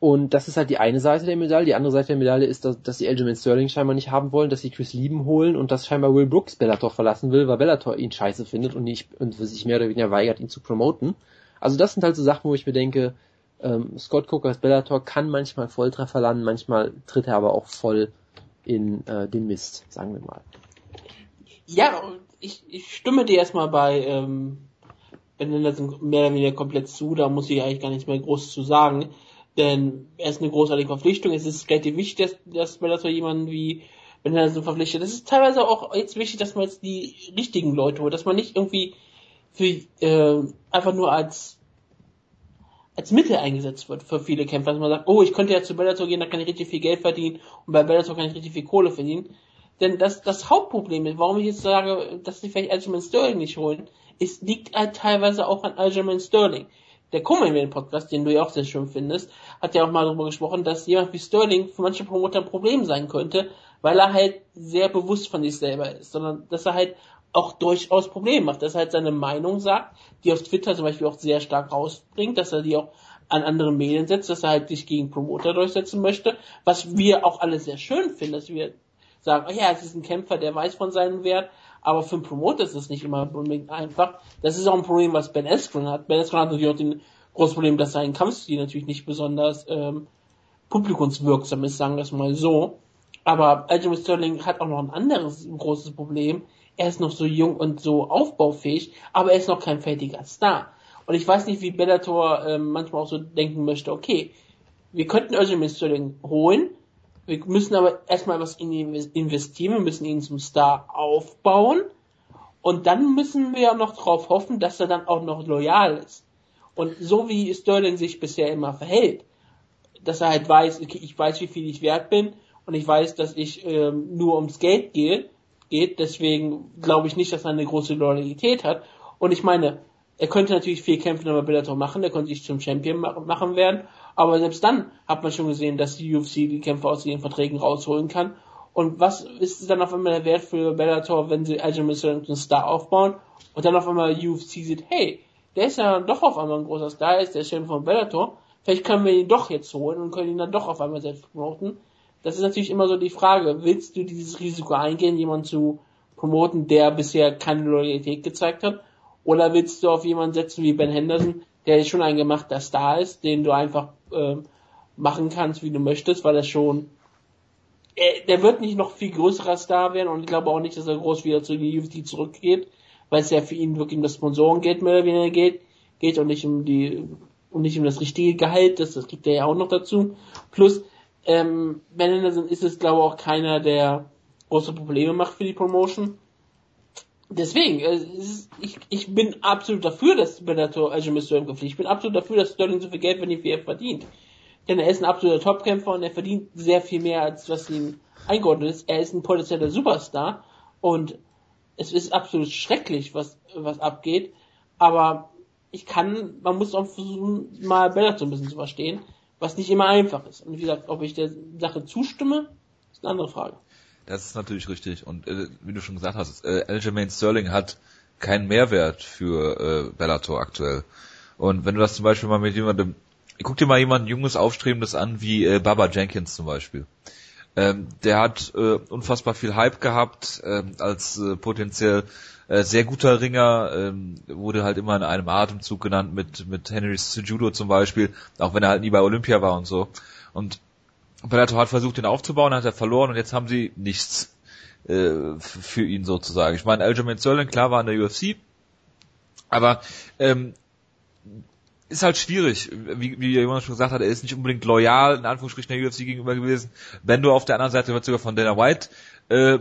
und das ist halt die eine Seite der Medaille. Die andere Seite der Medaille ist, dass, dass die Aljamain Sterling scheinbar nicht haben wollen, dass sie Chris Lieben holen und dass scheinbar Will Brooks Bellator verlassen will, weil Bellator ihn scheiße findet und nicht und sich mehr oder weniger weigert, ihn zu promoten. Also das sind halt so Sachen, wo ich mir denke, ähm, Scott Cookers Bellator kann manchmal Volltreffer landen, manchmal tritt er aber auch voll in äh, den Mist, sagen wir mal. Ja, ich, ich stimme dir erstmal bei ähm, Ben Henderson mehr oder weniger komplett zu, da muss ich eigentlich gar nichts mehr groß zu sagen, denn er ist eine großartige Verpflichtung, es ist relativ wichtig, dass, dass Bellator jemanden wie Ben Henderson verpflichtet. Es ist teilweise auch jetzt wichtig, dass man jetzt die richtigen Leute holt, dass man nicht irgendwie für, äh, einfach nur als als Mittel eingesetzt wird für viele Kämpfer, dass man sagt, oh, ich könnte ja zu Bellator gehen, da kann ich richtig viel Geld verdienen und bei Bellator kann ich richtig viel Kohle verdienen. Denn das, das Hauptproblem ist, warum ich jetzt sage, dass sie vielleicht Aljamain Sterling nicht holen, ist, liegt halt teilweise auch an Aljamain Sterling. Der Coleman Podcast, den du ja auch sehr schön findest, hat ja auch mal darüber gesprochen, dass jemand wie Sterling für manche Promoter ein Problem sein könnte, weil er halt sehr bewusst von sich selber ist, sondern dass er halt auch durchaus Probleme macht, dass er halt seine Meinung sagt, die auf Twitter zum Beispiel auch sehr stark rausbringt, dass er die auch an andere Medien setzt, dass er halt sich gegen Promoter durchsetzen möchte, was wir auch alle sehr schön finden, dass wir sagen, oh ja, es ist ein Kämpfer, der weiß von seinem Wert, aber für einen Promoter ist es nicht immer unbedingt einfach. Das ist auch ein Problem, was Ben Askren hat. Ben Askren hat natürlich auch den großen Problem, dass sein Kampfstil natürlich nicht besonders ähm, publikumswirksam ist, sagen wir es mal so. Aber Aljamain Sterling hat auch noch ein anderes großes Problem er ist noch so jung und so aufbaufähig, aber er ist noch kein fertiger Star. Und ich weiß nicht, wie Bellator äh, manchmal auch so denken möchte, okay, wir könnten Özil Sterling holen, wir müssen aber erstmal was in ihn investieren, wir müssen ihn zum Star aufbauen und dann müssen wir noch darauf hoffen, dass er dann auch noch loyal ist. Und so wie Sterling sich bisher immer verhält, dass er halt weiß, okay, ich weiß, wie viel ich wert bin und ich weiß, dass ich ähm, nur ums Geld gehe, geht. Deswegen glaube ich nicht, dass er eine große Loyalität hat. Und ich meine, er könnte natürlich viel Kämpfe bei Bellator machen, er könnte sich zum Champion machen werden, aber selbst dann hat man schon gesehen, dass die UFC die Kämpfe aus ihren Verträgen rausholen kann. Und was ist dann auf einmal der Wert für Bellator, wenn sie Aljamain Sterling Star aufbauen und dann auf einmal UFC sieht, hey, der ist ja doch auf einmal ein großer Star, ist der Champion von Bellator, vielleicht können wir ihn doch jetzt holen und können ihn dann doch auf einmal selbst promoten das ist natürlich immer so die Frage, willst du dieses Risiko eingehen, jemanden zu promoten, der bisher keine Loyalität gezeigt hat? Oder willst du auf jemanden setzen wie Ben Henderson, der schon ein gemachter Star ist, den du einfach äh, machen kannst, wie du möchtest, weil er schon er, der wird nicht noch viel größerer Star werden und ich glaube auch nicht, dass er groß wieder zu der UFC zurückgeht, weil es ja für ihn wirklich um das Sponsorengeld mehr oder weniger geht, geht und nicht um die und nicht um das richtige Gehalt, das, das gibt er ja auch noch dazu. Plus, ähm, Ben Anderson ist es, glaube ich, auch keiner, der große Probleme macht für die Promotion. Deswegen, äh, ich, ich bin absolut dafür, dass Bellator Aljamain Sterling verpflichtet. Ich bin absolut dafür, dass Sterling so viel Geld verdient, wie er verdient. Denn er ist ein absoluter Topkämpfer und er verdient sehr viel mehr, als was ihm eingeordnet ist. Er ist ein potenzieller Superstar und es ist absolut schrecklich, was, was abgeht. Aber ich kann, man muss auch versuchen, mal Bellator ein bisschen zu verstehen was nicht immer einfach ist. Und wie gesagt, ob ich der Sache zustimme, ist eine andere Frage. Das ist natürlich richtig. Und äh, wie du schon gesagt hast, äh, Sterling hat keinen Mehrwert für äh, Bellator aktuell. Und wenn du das zum Beispiel mal mit jemandem, guck dir mal jemanden junges, aufstrebendes an, wie äh, Baba Jenkins zum Beispiel. Ähm, der hat äh, unfassbar viel Hype gehabt äh, als äh, potenziell äh, sehr guter Ringer, ähm, wurde halt immer in einem Atemzug genannt mit, mit Henry Sujudo zum Beispiel, auch wenn er halt nie bei Olympia war und so. Und Bellator hat versucht, ihn aufzubauen, hat er verloren und jetzt haben sie nichts. äh, für ihn sozusagen. Ich meine, Aljamain Sterling, klar, war in der UFC, aber ähm, ist halt schwierig, wie, wie Jonas schon gesagt hat, er ist nicht unbedingt loyal, in Anführungsstrichen der UFC gegenüber gewesen. Wenn du auf der anderen Seite wird sogar von Dana White äh,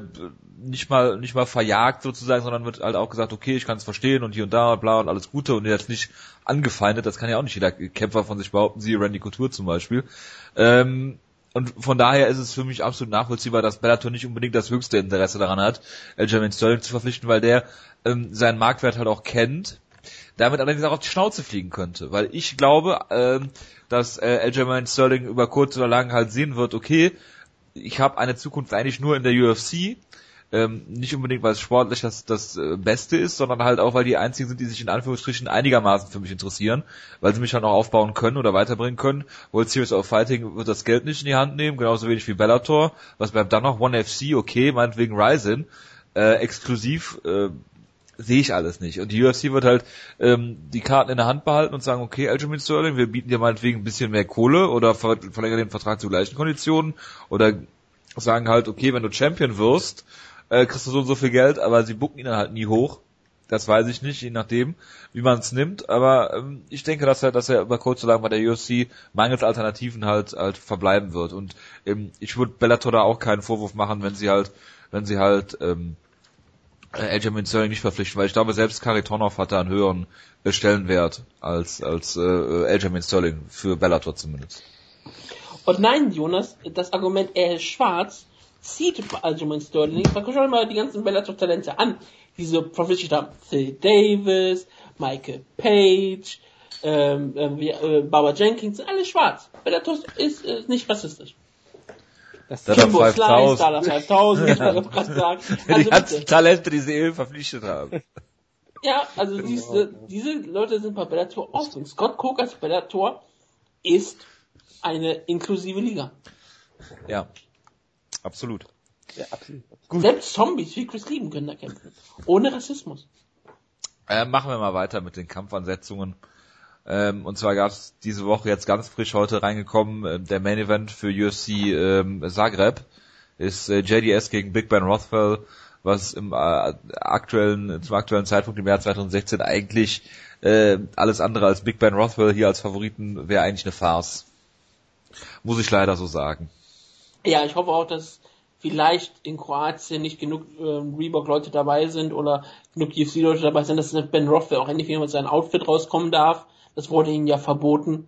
nicht mal nicht mal verjagt sozusagen, sondern wird halt auch gesagt, okay, ich kann es verstehen und hier und da, bla und alles Gute und jetzt nicht angefeindet, das kann ja auch nicht jeder Kämpfer von sich behaupten, sie Randy Couture zum Beispiel. Ähm, und von daher ist es für mich absolut nachvollziehbar, dass Bellator nicht unbedingt das höchste Interesse daran hat, Aljamain Sterling zu verpflichten, weil der ähm, seinen Marktwert halt auch kennt damit allerdings auch auf die Schnauze fliegen könnte. Weil ich glaube, ähm, dass äh, Aljamain Sterling über kurz oder lang halt sehen wird, okay, ich habe eine Zukunft eigentlich nur in der UFC, ähm, nicht unbedingt, weil es sportlich das, das äh, Beste ist, sondern halt auch, weil die einzigen sind, die sich in Anführungsstrichen einigermaßen für mich interessieren, weil sie mich halt auch aufbauen können oder weiterbringen können. World Series of Fighting wird das Geld nicht in die Hand nehmen, genauso wenig wie Bellator. Was bleibt dann noch? One FC, okay, meinetwegen Ryzen, äh, exklusiv, äh, sehe ich alles nicht. Und die UFC wird halt ähm, die Karten in der Hand behalten und sagen, okay, Aljamain Sterling, wir bieten dir meinetwegen ein bisschen mehr Kohle oder ver verlängern den Vertrag zu gleichen Konditionen oder sagen halt, okay, wenn du Champion wirst, äh, kriegst du so und so viel Geld, aber sie bucken ihn dann halt nie hoch. Das weiß ich nicht, je nachdem, wie man es nimmt. Aber ähm, ich denke, dass er, dass er über kurz oder lang bei der UFC mangels Alternativen halt halt verbleiben wird. Und ähm, ich würde Bellator da auch keinen Vorwurf machen, wenn sie halt, wenn sie halt ähm, äh, Aljamain Sterling nicht verpflichten, weil ich glaube, selbst Karitonov hat da einen höheren äh, Stellenwert als, als äh, Aljamain Sterling, für Bellator zumindest. Und nein, Jonas, das Argument, er ist schwarz, zieht Aljamain Sterling, schau mal die ganzen Bellator-Talente an, die so verpflichtet haben. Phil Davis, Michael Page, ähm, äh, äh, Barbara Jenkins, sind alle schwarz. Bellator ist, ist nicht rassistisch. Das Kimbo 5000. Slice, Dada 5000, ich wollte gerade sagen. Also die ganzen Talente, die sie eben verpflichtet haben. Ja, also diese, diese Leute sind bei Bellator offen. Scott Cook als Bellator ist eine inklusive Liga. Ja, absolut. Ja, absolut. Gut. Selbst Zombies wie Chris Lieben können da kämpfen. Ohne Rassismus. Äh, machen wir mal weiter mit den Kampfansetzungen. Ähm, und zwar gab es diese Woche jetzt ganz frisch heute reingekommen, äh, der Main Event für UFC ähm, Zagreb ist äh, JDS gegen Big Ben Rothwell, was im äh, aktuellen, zum aktuellen Zeitpunkt im Jahr 2016 eigentlich äh, alles andere als Big Ben Rothwell hier als Favoriten wäre eigentlich eine Farce. Muss ich leider so sagen. Ja, ich hoffe auch, dass vielleicht in Kroatien nicht genug äh, Reebok-Leute dabei sind oder genug UFC-Leute dabei sind, dass Ben Rothwell auch endlich wieder mit seinem Outfit rauskommen darf das wurde ihnen ja verboten.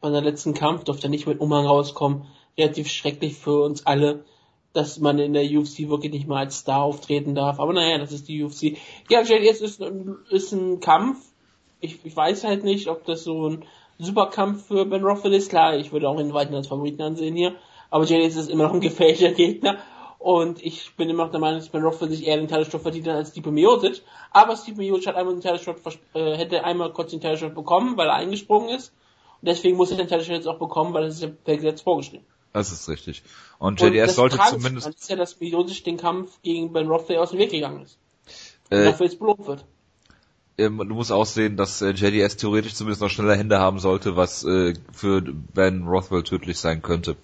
Bei der letzten Kampf durfte er nicht mit Umhang rauskommen. Relativ schrecklich für uns alle, dass man in der UFC wirklich nicht mal als Star auftreten darf. Aber naja, das ist die UFC. Ja, jetzt ist, ist ein Kampf. Ich, ich weiß halt nicht, ob das so ein Superkampf für Ben Rothwell ist. Klar, ich würde auch ihn weiterhin als Favoriten ansehen hier. Aber JDS ist immer noch ein gefährlicher Gegner. Und ich bin immer noch der Meinung, dass Ben Rothwell sich eher den Titelshot verdient hat als Stipe Miocic. Aber Stipe Miocic hat einmal den Titelshot, äh, hätte einmal kurz den Titelshot bekommen, weil er eingesprungen ist. Und deswegen muss er den Titelshot jetzt auch bekommen, weil das ist ja per Gesetz vorgeschrieben. Das ist richtig. Und JDS Und sollte zumindest... Das ist ja, dass Miocic den Kampf gegen Ben Rothwell aus dem Weg gegangen ist. Und äh, dafür jetzt belohnt wird. Ähm, du musst auch sehen, dass äh, JDS theoretisch zumindest noch schneller Hände haben sollte, was äh, für Ben Rothwell tödlich sein könnte.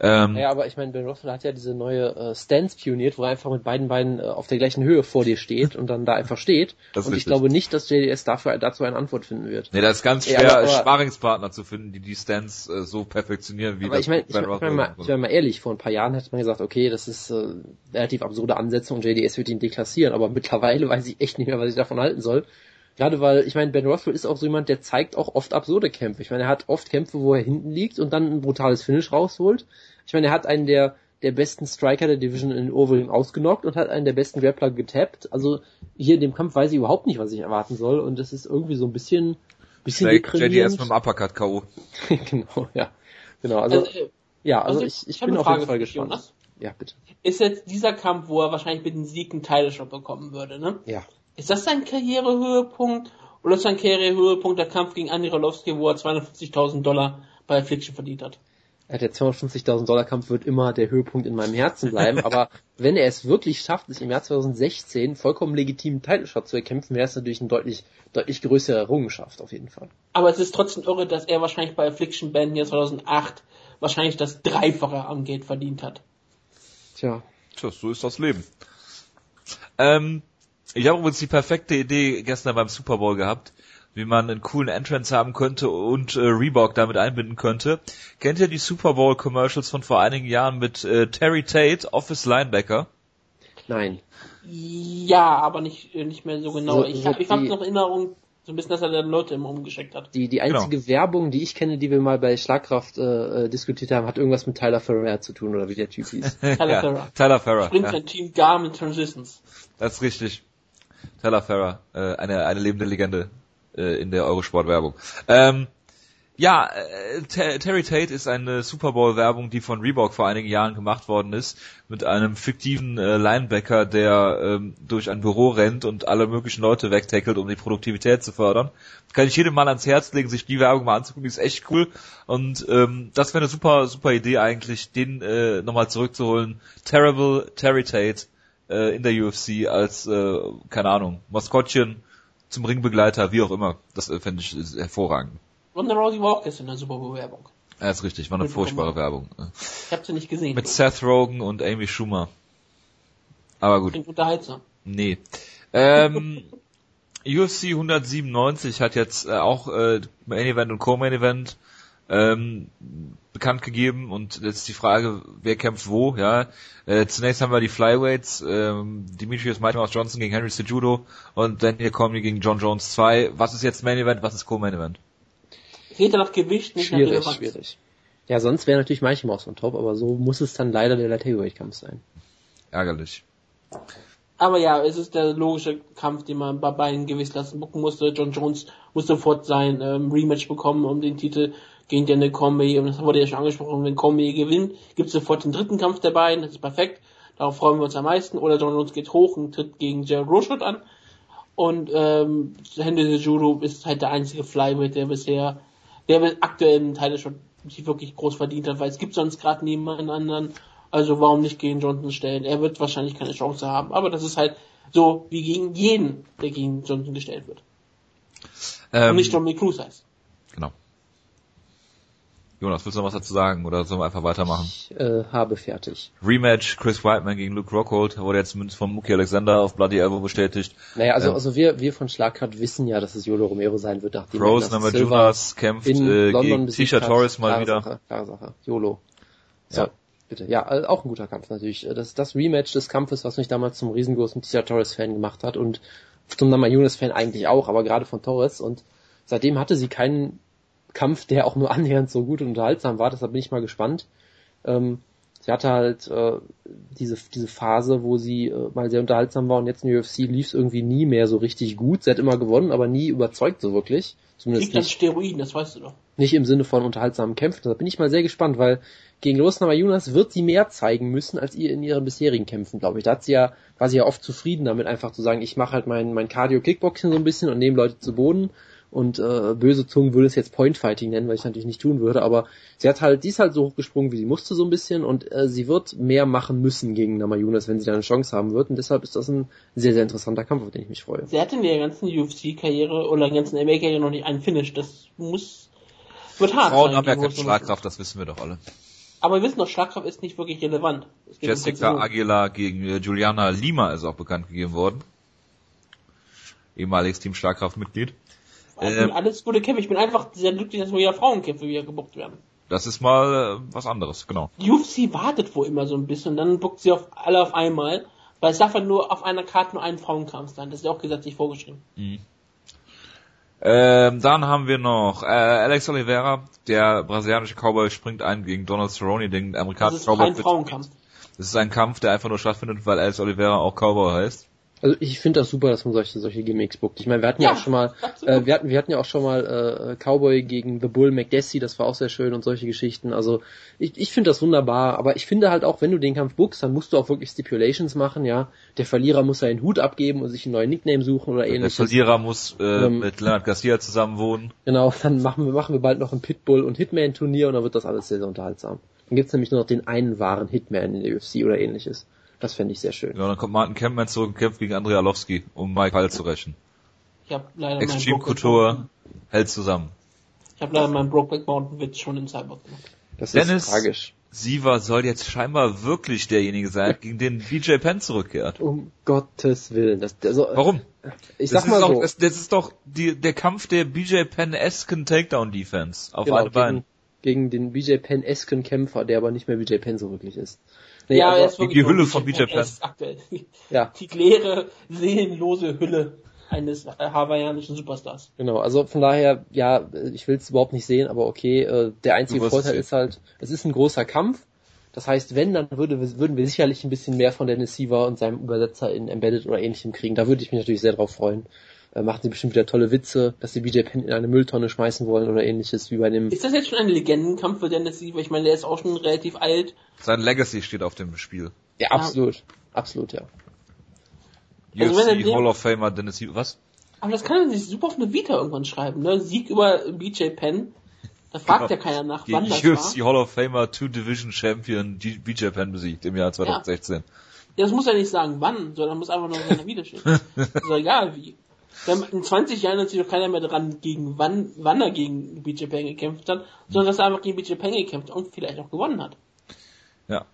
Ähm, ja, aber ich meine, Ben Rothwell hat ja diese neue äh, Stance pioniert, wo er einfach mit beiden Beinen äh, auf der gleichen Höhe vor dir steht und dann da einfach steht. Das und ich glaube nicht, dass JDS dafür dazu eine Antwort finden wird. Nee, das ist ganz schwer, ja, aber, Sparingspartner zu finden, die die Stance äh, so perfektionieren, wie aber das ich mein, Ben ich Rothwell. Ich meine ich mein mal ehrlich, vor ein paar Jahren hätte man gesagt, okay, das ist äh, relativ absurde Ansetzung und JDS wird ihn deklassieren, aber mittlerweile weiß ich echt nicht mehr, was ich davon halten soll. Gerade weil, ich meine, Ben Rothwell ist auch so jemand, der zeigt auch oft absurde Kämpfe. Ich meine, er hat oft Kämpfe, wo er hinten liegt und dann ein brutales Finish rausholt. Ich meine, er hat einen der, der besten Striker der Division in Overeem ausgenockt und hat einen der besten Grappler getappt. Also hier in dem Kampf weiß ich überhaupt nicht, was ich erwarten soll und das ist irgendwie so ein bisschen, bisschen JDS mit dem Uppercut K.O. genau, ja. Genau, also, also äh, ja, also, also ich, ich, ich bin auf jeden Fall gespannt. Jonas. Ja, bitte. Ist jetzt dieser Kampf, wo er wahrscheinlich mit dem Sieg einen Teilshot bekommen würde, ne? Ja. Ist das sein Karrierehöhepunkt oder ist sein Karrierehöhepunkt der Kampf gegen Andy Rolowski, wo er 250.000 Dollar bei Affliction verdient hat? der 250.000 Dollar Kampf wird immer der Höhepunkt in meinem Herzen bleiben, aber wenn er es wirklich schafft, sich im Jahr 2016 vollkommen legitimen Title Shot zu erkämpfen, wäre es natürlich eine deutlich, deutlich größere Errungenschaft auf jeden Fall. Aber es ist trotzdem irre, dass er wahrscheinlich bei Affliction Band hier 2008 wahrscheinlich das Dreifache am Geld verdient hat. Tja. Tja, so ist das Leben. Ähm, ich habe übrigens die perfekte Idee gestern beim Super Bowl gehabt, wie man einen coolen Entrance haben könnte und äh, Reebok damit einbinden könnte. Kennt ihr die Super Bowl Commercials von vor einigen Jahren mit äh, Terry Tate, Office Linebacker? Nein. Ja, aber nicht, nicht mehr so genau. So- ich habe ich hab die- noch Erinnerung, so ein bisschen, dass er dann Leute immer umgeschickt hat. Die, die einzige Werbung, die ich kenne, die wir mal bei Schlagkraft äh, äh, diskutiert haben, hat irgendwas mit Tyler Ferrer zu tun oder wie der Typ hieß. Tyler ja, Ferrer. Tyler Ferrer. Bringt Ja, sein Team Garmin Transitions. das ist richtig. Ferrer, äh, eine, eine lebende Legende äh, in der Eurosport-Werbung. Ähm, ja, äh, Ter- Terry Tate ist eine Super Bowl-Werbung, die von Reebok vor einigen Jahren gemacht worden ist, mit einem fiktiven äh, Linebacker, der ähm, durch ein Büro rennt und alle möglichen Leute wegtackelt, um die Produktivität zu fördern. Kann ich jedem mal ans Herz legen, sich die Werbung mal anzugucken, die ist echt cool. Und ähm, das wäre eine super, super Idee eigentlich, den äh, nochmal zurückzuholen. Terrible Terry Tate äh, in der UFC als, äh, keine Ahnung, Maskottchen zum Ringbegleiter, wie auch immer. Das äh, fände ich hervorragend. Ronda Rousey war auch gestern in der Super Bowl Werbung. Ja, ist richtig, war eine furchtbare Werbung. Ich habe sie nicht gesehen. Mit Seth Rogen und Amy Schumer. Aber gut, Klingt unterhaltsam. nee. Ähm, UFC 197 hat jetzt äh, auch äh, Main Event und Co-Main Event ähm, bekannt gegeben und jetzt die Frage, wer kämpft wo, ja. Äh, zunächst haben wir die Flyweights, ähm, Demetrius Mighty Mouse Johnson gegen Henry Cejudo und dann hier kommen die gegen John Jones 2. Was ist jetzt Main Event, was ist Co-Main Event? Geht nach Gewicht, nicht nach Schwierig, Relevanz. schwierig. Ja, sonst wäre natürlich Mighty Mouse on top, aber so muss es dann leider der Light Heavyweight Kampf sein. Ärgerlich. Aber ja, es ist der logische Kampf, den man bei beiden Gewichtsklassen bucken musste. John Jones muss sofort sein ähm, Rematch bekommen um den Titel gegen Daniel Cormier. Und das wurde ja schon angesprochen, wenn Cormier gewinnt, gibt es sofort den dritten Kampf der beiden. Das ist perfekt. Darauf freuen wir uns am meisten. Oder John Jones geht hoch und tritt gegen Gerald Rorschach an. Und ähm, Henry Judo ist halt der einzige Flyweight, der bisher, der aktuell im Teil schon nicht wirklich groß verdient hat, weil es gibt sonst gerade niemanden anderen. Also warum nicht gegen Johnson stellen? Er wird wahrscheinlich keine Chance haben, aber das ist halt so wie gegen jeden, der gegen Johnson gestellt wird. Ähm, Und nicht Dominic Cruz heißt. Jonas, willst du noch was dazu sagen oder sollen wir einfach weitermachen? Ich äh, habe fertig. Rematch Chris Whiteman gegen Luke Rockhold wurde jetzt zumindest von Mookie Alexander auf Bloody Elbow bestätigt. Naja, also, Ähm. also wir, wir von Schlagkraft wissen ja, dass es Yolo Romero sein wird, nachdem Silva Jonas kämpft in äh, London gegen Tisha. Torres mal klare wieder. Sache, klare Sache. YOLO. So, Ja. bitte. Ja, äh, auch ein guter Kampf natürlich. Äh, Das ist das Rematch des Kampfes, was mich damals zum riesengroßen Tisha Torres-Fan gemacht hat und zum Namajunas-Fan eigentlich auch, aber gerade von Torres. Und seitdem hatte sie keinen Kampf, der auch nur annähernd so gut und unterhaltsam war. Deshalb bin ich mal gespannt. Ähm, sie hatte halt äh, diese, diese Phase, wo sie äh, mal sehr unterhaltsam war und jetzt in der UFC lief es irgendwie nie mehr so richtig gut. Sie hat immer gewonnen, aber nie überzeugt so wirklich. Zumindest Kriegt nicht Steroiden, das weißt du doch. nicht im Sinne von unterhaltsamen Kämpfen. Da bin ich mal sehr gespannt, weil gegen Rosnama Jonas wird sie mehr zeigen müssen als ihr in ihren bisherigen Kämpfen, glaube ich. Da hat sie ja, war sie ja oft zufrieden damit, einfach zu sagen, ich mache halt mein, mein Cardio-Kickboxing so ein bisschen und nehme Leute zu Boden. Und äh, böse Zungen würde es jetzt Point Fighting nennen, weil ich natürlich nicht tun würde, aber sie hat halt, die ist halt so hochgesprungen, wie sie musste so ein bisschen und äh, sie wird mehr machen müssen gegen Namajunas, wenn sie da eine Chance haben wird und deshalb ist das ein sehr, sehr interessanter Kampf, auf den ich mich freue. Sie hatte in der ganzen UFC-Karriere oder der ganzen MMA-Karriere noch nicht einen Finish. Das muss, wird hart Frauen sein. haben ja keine. Schlagkraft, das wissen wir doch alle. Aber wir wissen doch, Schlagkraft ist nicht wirklich relevant. Es geht um Jessica Präzision. Aguilar gegen äh, Juliana Lima ist auch bekannt gegeben worden. Ehemaliges Team Schlagkraftmitglied. Ähm, alles gute Kämpfe. Ich bin einfach sehr glücklich, dass wieder Frauenkämpfe wieder gebuckt werden. Das ist mal äh, was anderes, genau. Die UFC wartet wohl immer so ein bisschen und dann buckt sie auf alle auf einmal, weil es darf halt nur auf einer Karte nur ein Frauenkampf sein. Das ist ja auch gesetzlich vorgeschrieben. Ähm, dann haben wir noch äh, Alex Oliveira, der brasilianische Cowboy springt ein gegen Donald Cerrone, den Das amerikanischen ist Cowboy. kein Frauenkampf. Das ist ein Kampf, der einfach nur stattfindet, weil Alex Oliveira auch Cowboy heißt. Also ich finde das super, dass man solche solche Gimmicks bookt. Ich meine, wir hatten ja, Ja, auch schon mal, absolut. äh, wir hatten wir hatten ja auch schon mal äh, Cowboy gegen The Bull McDessie, das war auch sehr schön und solche Geschichten. Also ich, ich finde das wunderbar, aber ich finde halt auch, wenn du den Kampf bookst, dann musst du auch wirklich Stipulations machen, ja. Der Verlierer muss seinen Hut abgeben und sich einen neuen Nickname suchen oder Der ähnliches. Verlierer muss äh, Ähm, mit Leonard Garcia zusammen wohnen. Genau, dann machen wir machen wir bald noch ein Pitbull und Hitman Turnier und dann wird das alles sehr sehr unterhaltsam. Dann gibt's nämlich nur noch den einen wahren Hitman in der UFC oder ähnliches. Das fände ich sehr schön. Ja, dann kommt Martin Kempman zurück und kämpft gegen Andrei Arlovski, um Mike Hall zu rächen. Ich habe leider Extreme meinen Brokeback Couture Mountain- hält zusammen. Ich habe leider meinen Brokeback Mountain Witz schon im Cyborg gemacht. Das Dennis- ist tragisch. Siever soll jetzt scheinbar wirklich derjenige sein, gegen den BJ Penn zurückkehrt. Um Gottes Willen. Das, also, Warum? Ich das sag mal ist so. doch, das, das ist doch die, der Kampf der BJ Penn-esken Takedown-Defense auf genau, alle Beine. gegen, gegen den BJ Penn-esken Kämpfer, der aber nicht mehr BJ Penn so wirklich ist. Nee, ja, aber- ist wirklich die Hülle von BJ Penn. aktuell ja, die leere, seelenlose Hülle eines äh, hawaiianischen Superstars. genau. Also von daher, ja, ich will es überhaupt nicht sehen, aber okay. Äh, der einzige Vorteil ist halt, es ist ein großer Kampf. Das heißt, wenn, dann würde, würden wir sicherlich ein bisschen mehr von Dennis Siever und seinem Übersetzer in Embedded oder ähnlichem kriegen. Da würde ich mich natürlich sehr drauf freuen. Äh, machen sie bestimmt wieder tolle Witze, dass sie BJ Penn in eine Mülltonne schmeißen wollen oder ähnliches, wie bei dem Ist das jetzt schon ein Legendenkampf für Dennis Siever? Ich meine, der ist auch schon relativ alt. Sein Legacy steht auf dem Spiel. Ja, absolut. Absolut, ja. Also wenn er UFC den- Hall of Famer Dennis Siever. Was? Aber das kann er sich super auf eine Vita irgendwann schreiben, ne? Sieg über BJ Penn. Da fragt ja keiner nach, wann das Gegen UFC war. Hall of Famer Two Division Champion BJ Penn besiegt im Jahr 2016. Ja, das muss er nicht sagen, wann, sondern muss einfach nur in seiner Vita stehen. ist doch egal wie. In 20 Jahren hat sich doch keiner mehr dran, gegen wann, wann er gegen BJ Penn gekämpft hat, sondern dass er einfach gegen BJ Penn gekämpft hat und vielleicht auch gewonnen hat. Ja.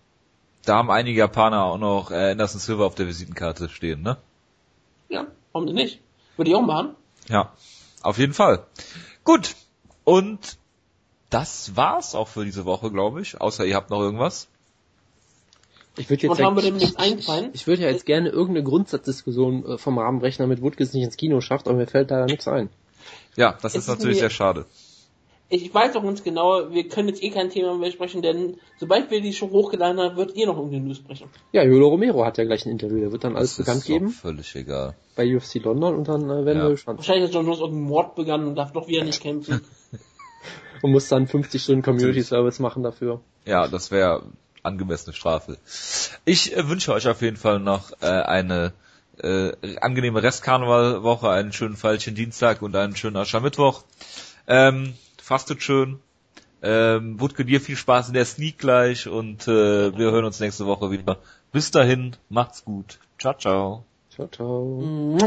Da haben einige Japaner auch noch äh, Anderson Silva auf der Visitenkarte stehen, ne? Ja, warum denn nicht? Würde ich auch machen. Ja, auf jeden Fall. Gut. Und das war's auch für diese Woche, glaube ich. Außer ihr habt noch irgendwas. Ich würde jetzt, ja, ich würde ja jetzt gerne irgendeine Grundsatzdiskussion äh, vom Rahmen brechen, damit Woodke es nicht ins Kino schafft, aber mir fällt leider nichts ein. Ja, das ist ist natürlich mir- sehr schade. Ich weiß auch ganz genau, wir können jetzt eh kein Thema mehr sprechen, denn sobald wir die schon hochgeladen haben, wird eh noch irgendeine News sprechen. Ja, Jolo Romero hat ja gleich ein Interview, der wird dann alles Das bekannt ist doch geben völlig egal. bei UFC London und dann äh, werden Ja. wir gespannt. Wahrscheinlich hat John Jones irgendeinen Mord begangen und darf doch wieder nicht kämpfen. Und muss dann 50 Stunden Community Service machen dafür. Ja, das wäre angemessene Strafe. Ich äh, wünsche euch auf jeden Fall noch äh, eine äh, angenehme Restkarnevalwoche, einen schönen Feilchen Dienstag und einen schönen Aschermittwoch. Ähm, fastet schön. Ähm, Wutke, dir viel Spaß in der Sneak gleich und äh, wir hören uns nächste Woche wieder. Bis dahin, macht's gut. Ciao, ciao. Ciao, ciao.